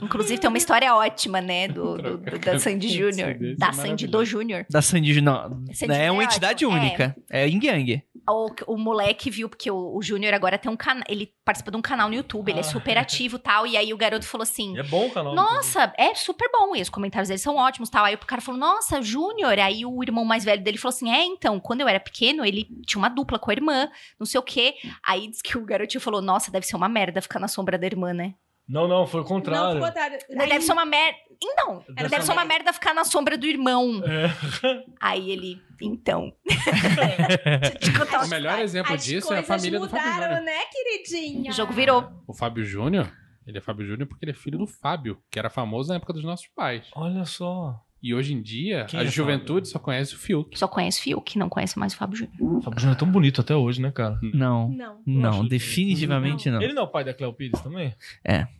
Inclusive, tem uma história ótima, né? Do, do- do- da Sandy Júnior. Da é Sandy do Júnior. Da Sandy não. Sandy é uma é entidade ótimo, é. única. É Ying Yang. O, o moleque viu, porque o, o Júnior agora tem um canal. Ele participa de um canal no YouTube, ele é super ativo e tal. E aí o garoto falou assim: é bom o canal. Nossa, é super bom. E os comentários dele são ótimos tal. Aí o cara falou, nossa, Júnior. Aí o irmão mais velho dele falou assim: é, então, quando eu era pequeno, ele tinha uma dupla com a irmã, não sei o quê. Aí diz que o garotinho falou, nossa, deve ser uma merda ficar na sombra da irmã, né? Não, não, foi o Não, contrário. ficou tarde. Não, deve ser uma merda. Então, Deve deve, ser ser uma merda ficar na sombra do irmão. É. Aí ele, então. O melhor exemplo As disso é a família do Fábio mudaram, Júnior. né, queridinha? O jogo virou. O Fábio Júnior, ele é Fábio Júnior porque ele é filho do Fábio, que era famoso na época dos nossos pais. Olha só. E hoje em dia, Quem a é juventude só conhece o Fiuk. Só conhece o Fiuk, não conhece mais o Fábio Júnior. O Fábio Júnior é tão bonito até hoje, né, cara? Não. Não. Não, acho- definitivamente não. Ele não é o pai da Cleo Pires também?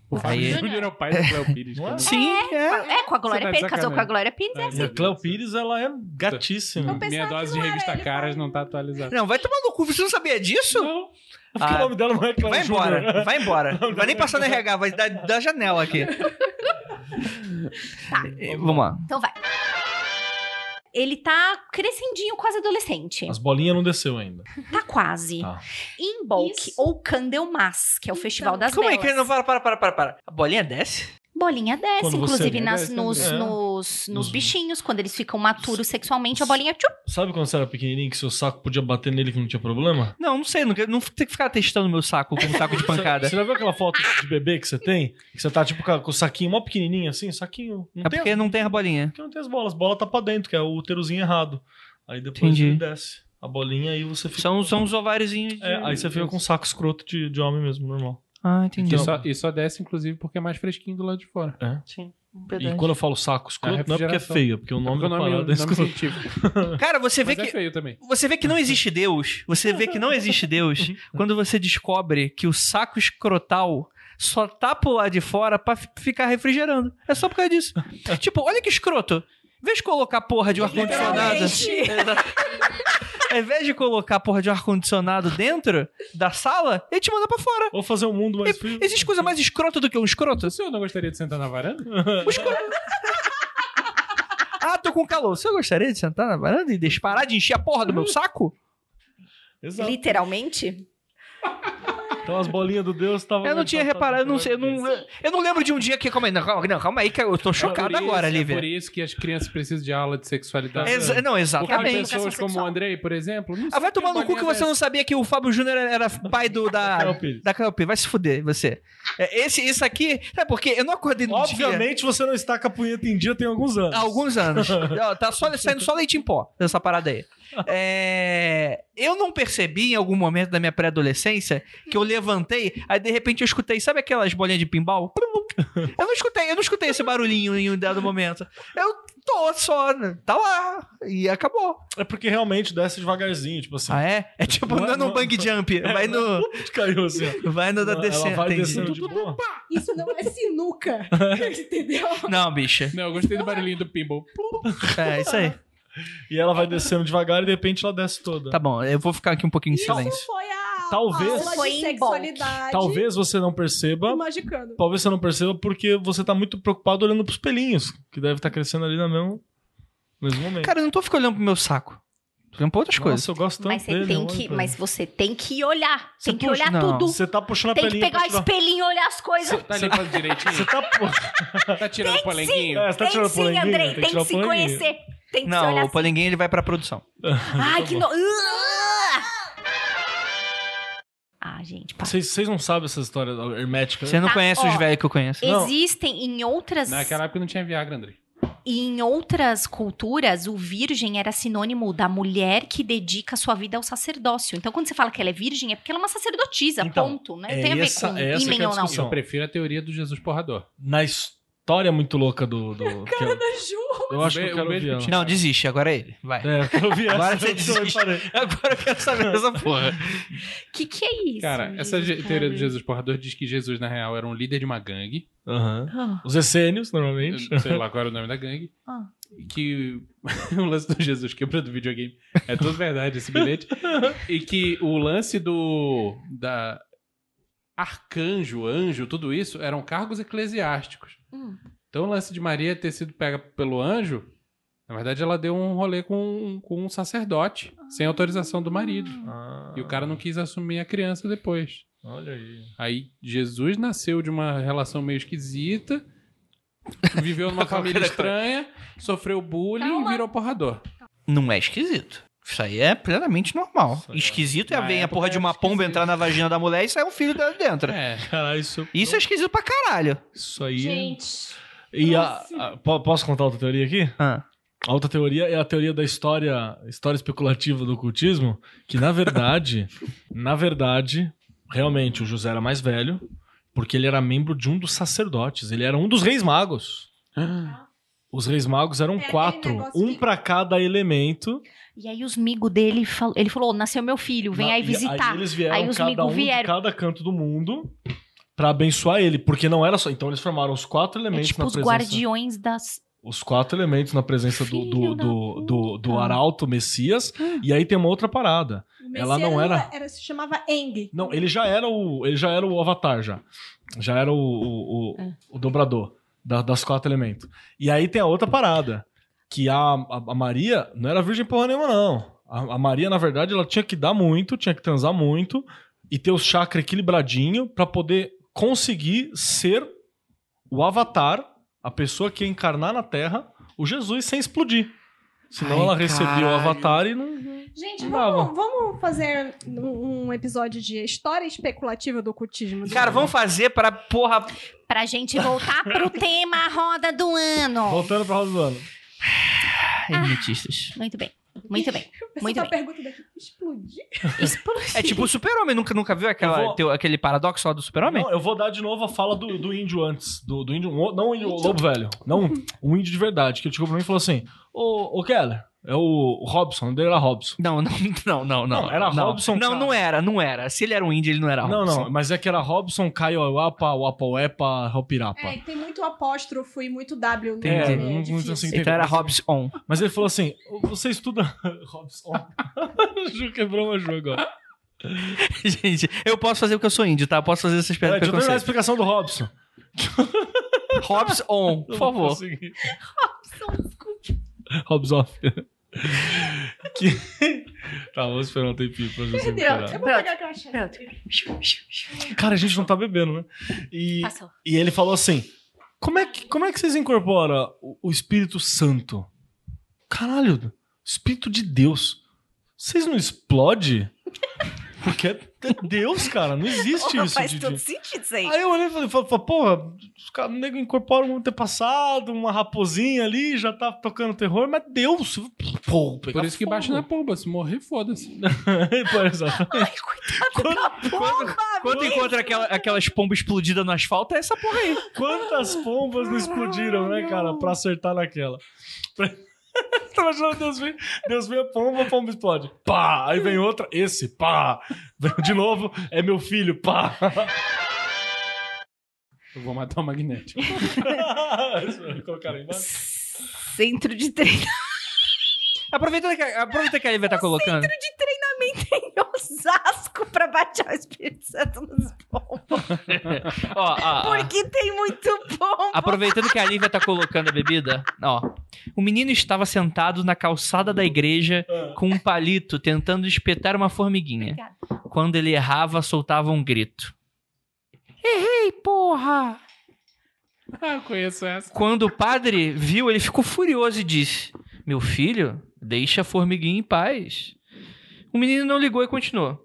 O Fábio Júnior é o pai do Cléo Pires. Não é? cara. Sim, é. É, com a Glória tá Pires. Casou com a. Glória Pires. É. E a Cleo Pires, ela é gatíssima. Minha que dose de não revista Caras não tá atualizada. Não, vai tomar no cu. Você não sabia disso? Não. Porque Ah, o nome dela não é Cleo Vai embora, vai embora. Não vai nem passar no RH, vai da, da janela aqui. Tá. Vamos lá. Então vai. ele tá crescendinho, quase adolescente. As bolinhas não desceu ainda. Tá quase. Tá. Em Bulk, Isso. ou Candelmas, que é o Festival das Como é Velas. que não para, para, para, para, para. A bolinha desce? Bolinha desce, Quando você- inclusive nas, desce nos. É. nos, nos Nos- bichinhos, quando eles ficam maturos sexualmente, a bolinha tchup, Sabe quando você era pequenininho que seu saco podia bater nele que não tinha problema? Não, não sei. Não, não tem que ficar testando meu saco como saco de pancada. Você já viu aquela foto de bebê que você tem? Que você tá tipo com com o saquinho mó pequenininho assim, saquinho. Não É tem porque as- não tem a bolinha. porque não tem as bolas. Bola tá pra dentro, que é o úterozinho errado. Aí depois Entendi. ele desce a bolinha e você fica. São, são os ováriozinhos de... É, aí você fica com um saco escroto de, de homem mesmo, normal. Ah, entendi. E só, e só desce, inclusive, porque é mais fresquinho do lado de fora. Sim. E quando eu falo saco escroto, É não é porque é feio, é porque o nome Porque da o nome, parada é escroto. Cara, você vê Mas é que... feio também. Você vê que não existe Deus. Você vê que não existe Deus quando você descobre que o saco escrotal só tá pro lado de fora pra fi- ficar refrigerando. É só por causa disso. tipo, olha que escroto. Em vez de colocar porra de um ar-condicionado. Ao invés de colocar porra de um ar-condicionado dentro da sala, ele te manda pra fora. Ou fazer um mundo mais frio. Existe coisa mais escrota do que um escroto? O senhor não gostaria de sentar na varanda? Ah, tô com calor. Você gostaria de sentar na varanda e deixar parar de encher a porra do meu saco? Exato. literalmente. Então as bolinhas do Deus estavam. Eu não tinha reparado, eu não sei, eu não, eu não lembro de um dia que. Calma aí, não, calma, não, calma aí, que eu tô chocado É por isso- agora, É Lívia. por isso que as crianças precisam de aula de sexualidade. Exa- não, Porque exatamente. pessoas Educação como o. Andrei, por exemplo. não Ah, vai tomar no cu que você não sabia que o Fábio Júnior era pai do da. Da Carol Pires. Vai se fuder, você. É, Esse, isso aqui. É porque eu não acordei no dia. Obviamente você não está com a punheta em dia tem alguns anos. Há alguns anos. Tá só, saindo só leite em pó dessa parada aí. É, eu não percebi em algum momento da minha pré-adolescência que eu levantei, aí de repente eu escutei, sabe aquelas bolinhas de pinball? Eu não escutei, eu não escutei esse barulhinho em um dado momento. Eu tô só, né? tá lá, e acabou. É porque realmente desce devagarzinho, tipo assim. Ah, é? É tipo, Não é- não é no não- bang jump, vai no. Caiu assim. Vai no da Ela descendo. vai entendi. descendo de boa. Isso não é sinuca. Entendeu? Não, bicha. Não, eu gostei do barulhinho do pinball. É, isso aí. E ela vai descendo devagar e de repente ela desce toda. Tá bom, eu vou ficar aqui um pouquinho em Isso silêncio. foi a Talvez- aula de sexualidade Talvez você não perceba. do Magicano. Talvez você não perceba porque você tá muito preocupado olhando pros pelinhos, que deve estar crescendo ali no mesmo, no mesmo momento. Cara, eu não tô ficando olhando pro meu saco. Tô olhando pra outras coisas. Nossa, eu gosto tanto Mas você dele. tem que. Mas você tem que olhar. Você tem que puxa- olhar não. tudo. Você tá puxando a Tem que pelinha pegar o espelhinho e olhar as coisas. Tá limpando direitinho? Você tá... Tá tirando o polenguinho? É, você tá tem tirando o sim, polenguinho? Andrei. Tem que Tem que o se polenguinho. conhecer. Tem que se olhar Não, o assim. Ele vai pra produção. Ai, que no... Ah, gente, para. Vocês não sabem essa história hermética? Você não Tá, conhece os ó, velhos que eu conheço. Não. Existem em outras Naquela época não tinha Viagra, Andrei. em outras culturas, o virgem era sinônimo da mulher que dedica sua vida ao sacerdócio. Então, quando você fala que ela é virgem, é porque ela é uma sacerdotisa, Então, ponto. Não é tem a ver essa- com é essa que é ímã a ou não. discussão. Eu prefiro a teoria do Jesus porrador. Na história muito louca do... do que eu, eu acho que eu quero pro ela. Não, desiste, agora é ele. Vai. É, eu quero ouvir essa. Agora você desiste. Agora eu quero saber dessa porra. O que, que é isso? Cara, essa ge- teoria do cara? Jesus porrador diz que Jesus, na real, era um líder de uma gangue. Aham. Ah, Os essênios, normalmente. sei lá qual era o nome da gangue. E que o lance do Jesus quebrando o videogame é tudo verdade esse bilhete. e que o lance do. da arcanjo, anjo, tudo isso eram cargos eclesiásticos. Hum. Então o lance de Maria ter sido pega pelo anjo, na verdade ela deu um rolê com, com um sacerdote, sem autorização do marido. Ah, E o cara não quis assumir a criança depois. Olha aí. Aí Jesus nasceu de uma relação meio esquisita, viveu numa família estranha, sofreu bullying Calma. e virou porrador. Não é esquisito. Isso aí é plenamente normal. Isso é- Esquisito é ver a porra de uma pomba entrar na vagina da mulher e sair um filho dela de dentro. É. Caralho, isso... Isso é esquisito pra caralho. Isso aí... é- Gente. E a, a- po- posso contar outra teoria aqui? Ah. A outra teoria é a teoria da história, história especulativa do ocultismo, que na verdade, na verdade, realmente o José era mais velho, porque ele era membro de um dos sacerdotes, ele era um dos reis magos. Os reis magos eram quatro, um de- pra cada elemento. E aí os migos dele, fal- ele falou, nasceu meu filho, vem Na- aí visitar. Aí eles vieram Aí os cada um de vieram. cada canto do mundo pra abençoar ele, porque não era só. Então eles formaram os quatro É elementos tipo na os presença. guardiões das... os quatro elementos na presença do, do, do, do, do arauto Messias. E aí tem uma outra parada. O Ela não Messias era- Se chamava Eng. Não, ele já era o. Ele já era o Avatar, já. Já era o, o, o, É. o dobrador da- das quatro elementos. E aí tem a outra parada. Que a, a, a Maria não era virgem porra nenhuma, não. A, a Maria, na verdade, ela tinha que dar muito, tinha que transar muito e ter o chakra equilibradinho pra poder conseguir ser o avatar, a pessoa que ia encarnar na Terra, o Jesus sem explodir. Senão Ai, ela recebia o avatar e não. Gente, vamos, vamos fazer um episódio de história especulativa do ocultismo. Cara, vamos fazer pra, porra... Pra gente voltar pro tema roda do ano. Voltando pra roda do ano. Hermetistas. Muito bem. Muito bem. Muito Essa bem. pergunta daqui. Explodir? Explodir. É tipo o super-homem, nunca, nunca viu aquela, vou- teu- aquele paradoxo lá do super-homem? Não, eu vou dar de novo a fala do, do índio antes. Do, do índio. Não o índio, o lobo velho. Não um índio de verdade. Que ele chegou pra mim e falou assim: Ô, ô Keller, é o, Robson, o nome dele era Robson. Não, não, não, não, não. Não, era não. Robson, Não, não era, não era. Se ele era um índio, ele não era Não, Robson. não, mas é que era Robson, Caio Uapa, Uapauepa, Hopirapa. É, tem muito apóstrofo e muito W no Entendi. nome, É, é não- não difícil. assim, Então era Robson. Mas ele falou assim: você estuda. Robson. Ju quebrou uma Ju agora. Gente, eu posso fazer porque eu sou índio, tá? Eu posso fazer essas Peraí, piadas deixa eu a explicação do Robson. Robson, por não favor. consegui. Robson. Que... Tá, vamos esperar um tempinho pra gente Perdeu. Eu vou pegar aquela chave. Pronto. Cara, a gente não tá bebendo, né? E, Passou. e ele falou assim: como é que, como é que vocês incorporam o, o Espírito Santo? Caralho, Espírito de Deus. Vocês não explodem? Porque é Deus, cara. Não existe Porra, isso. faz de- todo sentido isso aí. Aí eu olhei e falei, falei, falei, porra, os caras o nego incorporam um antepassado, uma raposinha ali, já tá tocando terror, mas Deus, pô, pegar Por isso que fogo. baixa na pomba. Se morrer, foda-se. Pô, exatamente. Quando, quando encontra aquela- aquelas pombas explodidas no asfalto, é essa porra aí. Quantas pombas não explodiram, né, cara, pra acertar naquela? Pra- Tá imaginando Deus vem, Deus vem a pomba, a pomba explode. Pá! Aí vem outra, esse, pá! Vem de novo, é meu filho, pá! Eu vou matar o magnético. Colocaram aí embaixo. Centro de treinamento Aproveita que, aproveita que a Lívia tá colocando. de treinamento em Osasco pra baixar o Espírito Santo nos pombos. Ó, ó, ó. Porque tem muito pombo. Aproveitando que a Lívia tá colocando a bebida, ó. O menino estava sentado na calçada da igreja com um palito tentando espetar uma formiguinha. Obrigada. Quando ele errava, soltava um grito. Errei, porra! ah, conheço essa. Quando o padre viu, ele ficou furioso e disse: Meu filho, deixa a formiguinha em paz. O menino não ligou e continuou: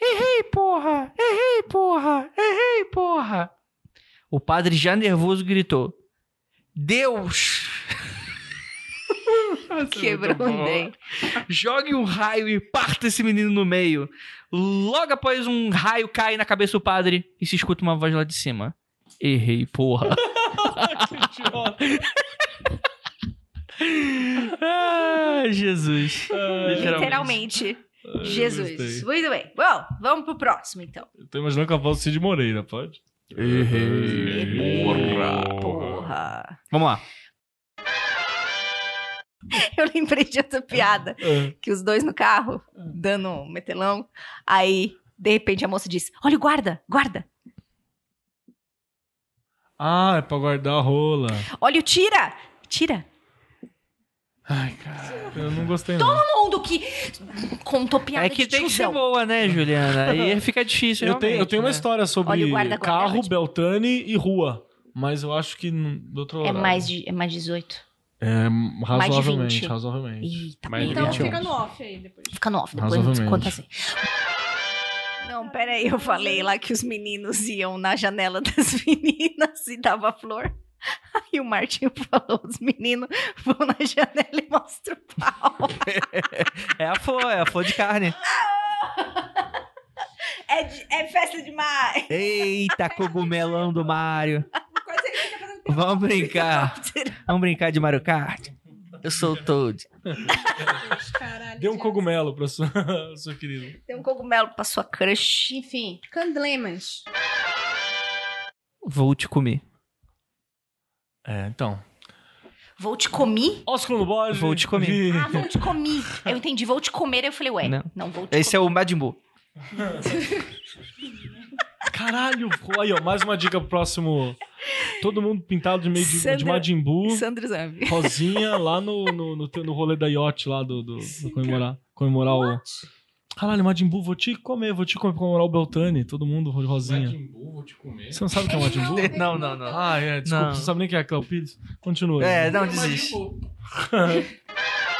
Errei, porra! Errei, porra! Errei, porra! O padre, já nervoso, gritou: Deus! Quebrou um dente. Jogue um raio e parta esse menino no meio. Logo após um raio cai na cabeça do padre e se escuta uma voz lá de cima. Errei, porra. ah, Jesus. Literalmente. Jesus. gostei. Muito bem. Bom, vamos pro próximo, então. Eu tô imaginando com a voz do Cid Moreira, pode? Porra. Vamos lá. Eu lembrei de outra piada. É. Que os dois no carro, dando um metelão. Aí, de repente, a moça disse: Olha o guarda, guarda. Ah, é pra guardar a rola. Olha o tira. Tira. Ai, cara, eu não gostei não. Todo mundo que contou piada É que de tem que ser tiozão. boa, né, Juliana? Aí fica difícil, Eu tenho, eu realmente, tenho uma né? história sobre Olha o carro, ótimo. Beltane e rua. Mas eu acho que do outro É horário. mais, de, é mais 18. É, razoavelmente, 20. razoavelmente. Eita, Mais de. Então 21. fica no off aí depois. Fica no off, depois eu Razoavelmente. conto assim. Não, peraí, eu falei lá que os meninos iam na janela das meninas e dava flor. Aí o Martinho falou, os meninos vão na janela e mostram o pau. É a flor, é a flor de carne. É, de- é festa demais. Eita, cogumelão do Mário. Vamos brincar. Vamos brincar de Mario Kart? Eu sou o Toad. caralho. Dê um cogumelo pra sua, sua querida. Tem um cogumelo pra sua crush. Enfim, candlemas. Vou te comer. É, então. Vou te comer? Oscar no bode. Vou te comer. Ah, vou te comer. Eu entendi, vou te comer. Eu falei, ué, Não. não, vou te Esse é o Majin Buu. Caralho, aí, ó, mais uma dica pro próximo todo mundo pintado de meio de, de Sandra- Majin Buu, Sandro Zambi. rosinha, lá no, no, no, no rolê da yacht lá do, do, do comemorar, comemorar o... Caralho, Majin Buu, vou te comer, vou te comemorar o Beltane, todo mundo rosinha. Majin Buu, vou te comer. Você não sabe o que é Majin Buu? Não, não, não. Ah, é, desculpa, Não. você não sabe nem quem é Cléo Pires? Continua. É, não, desiste.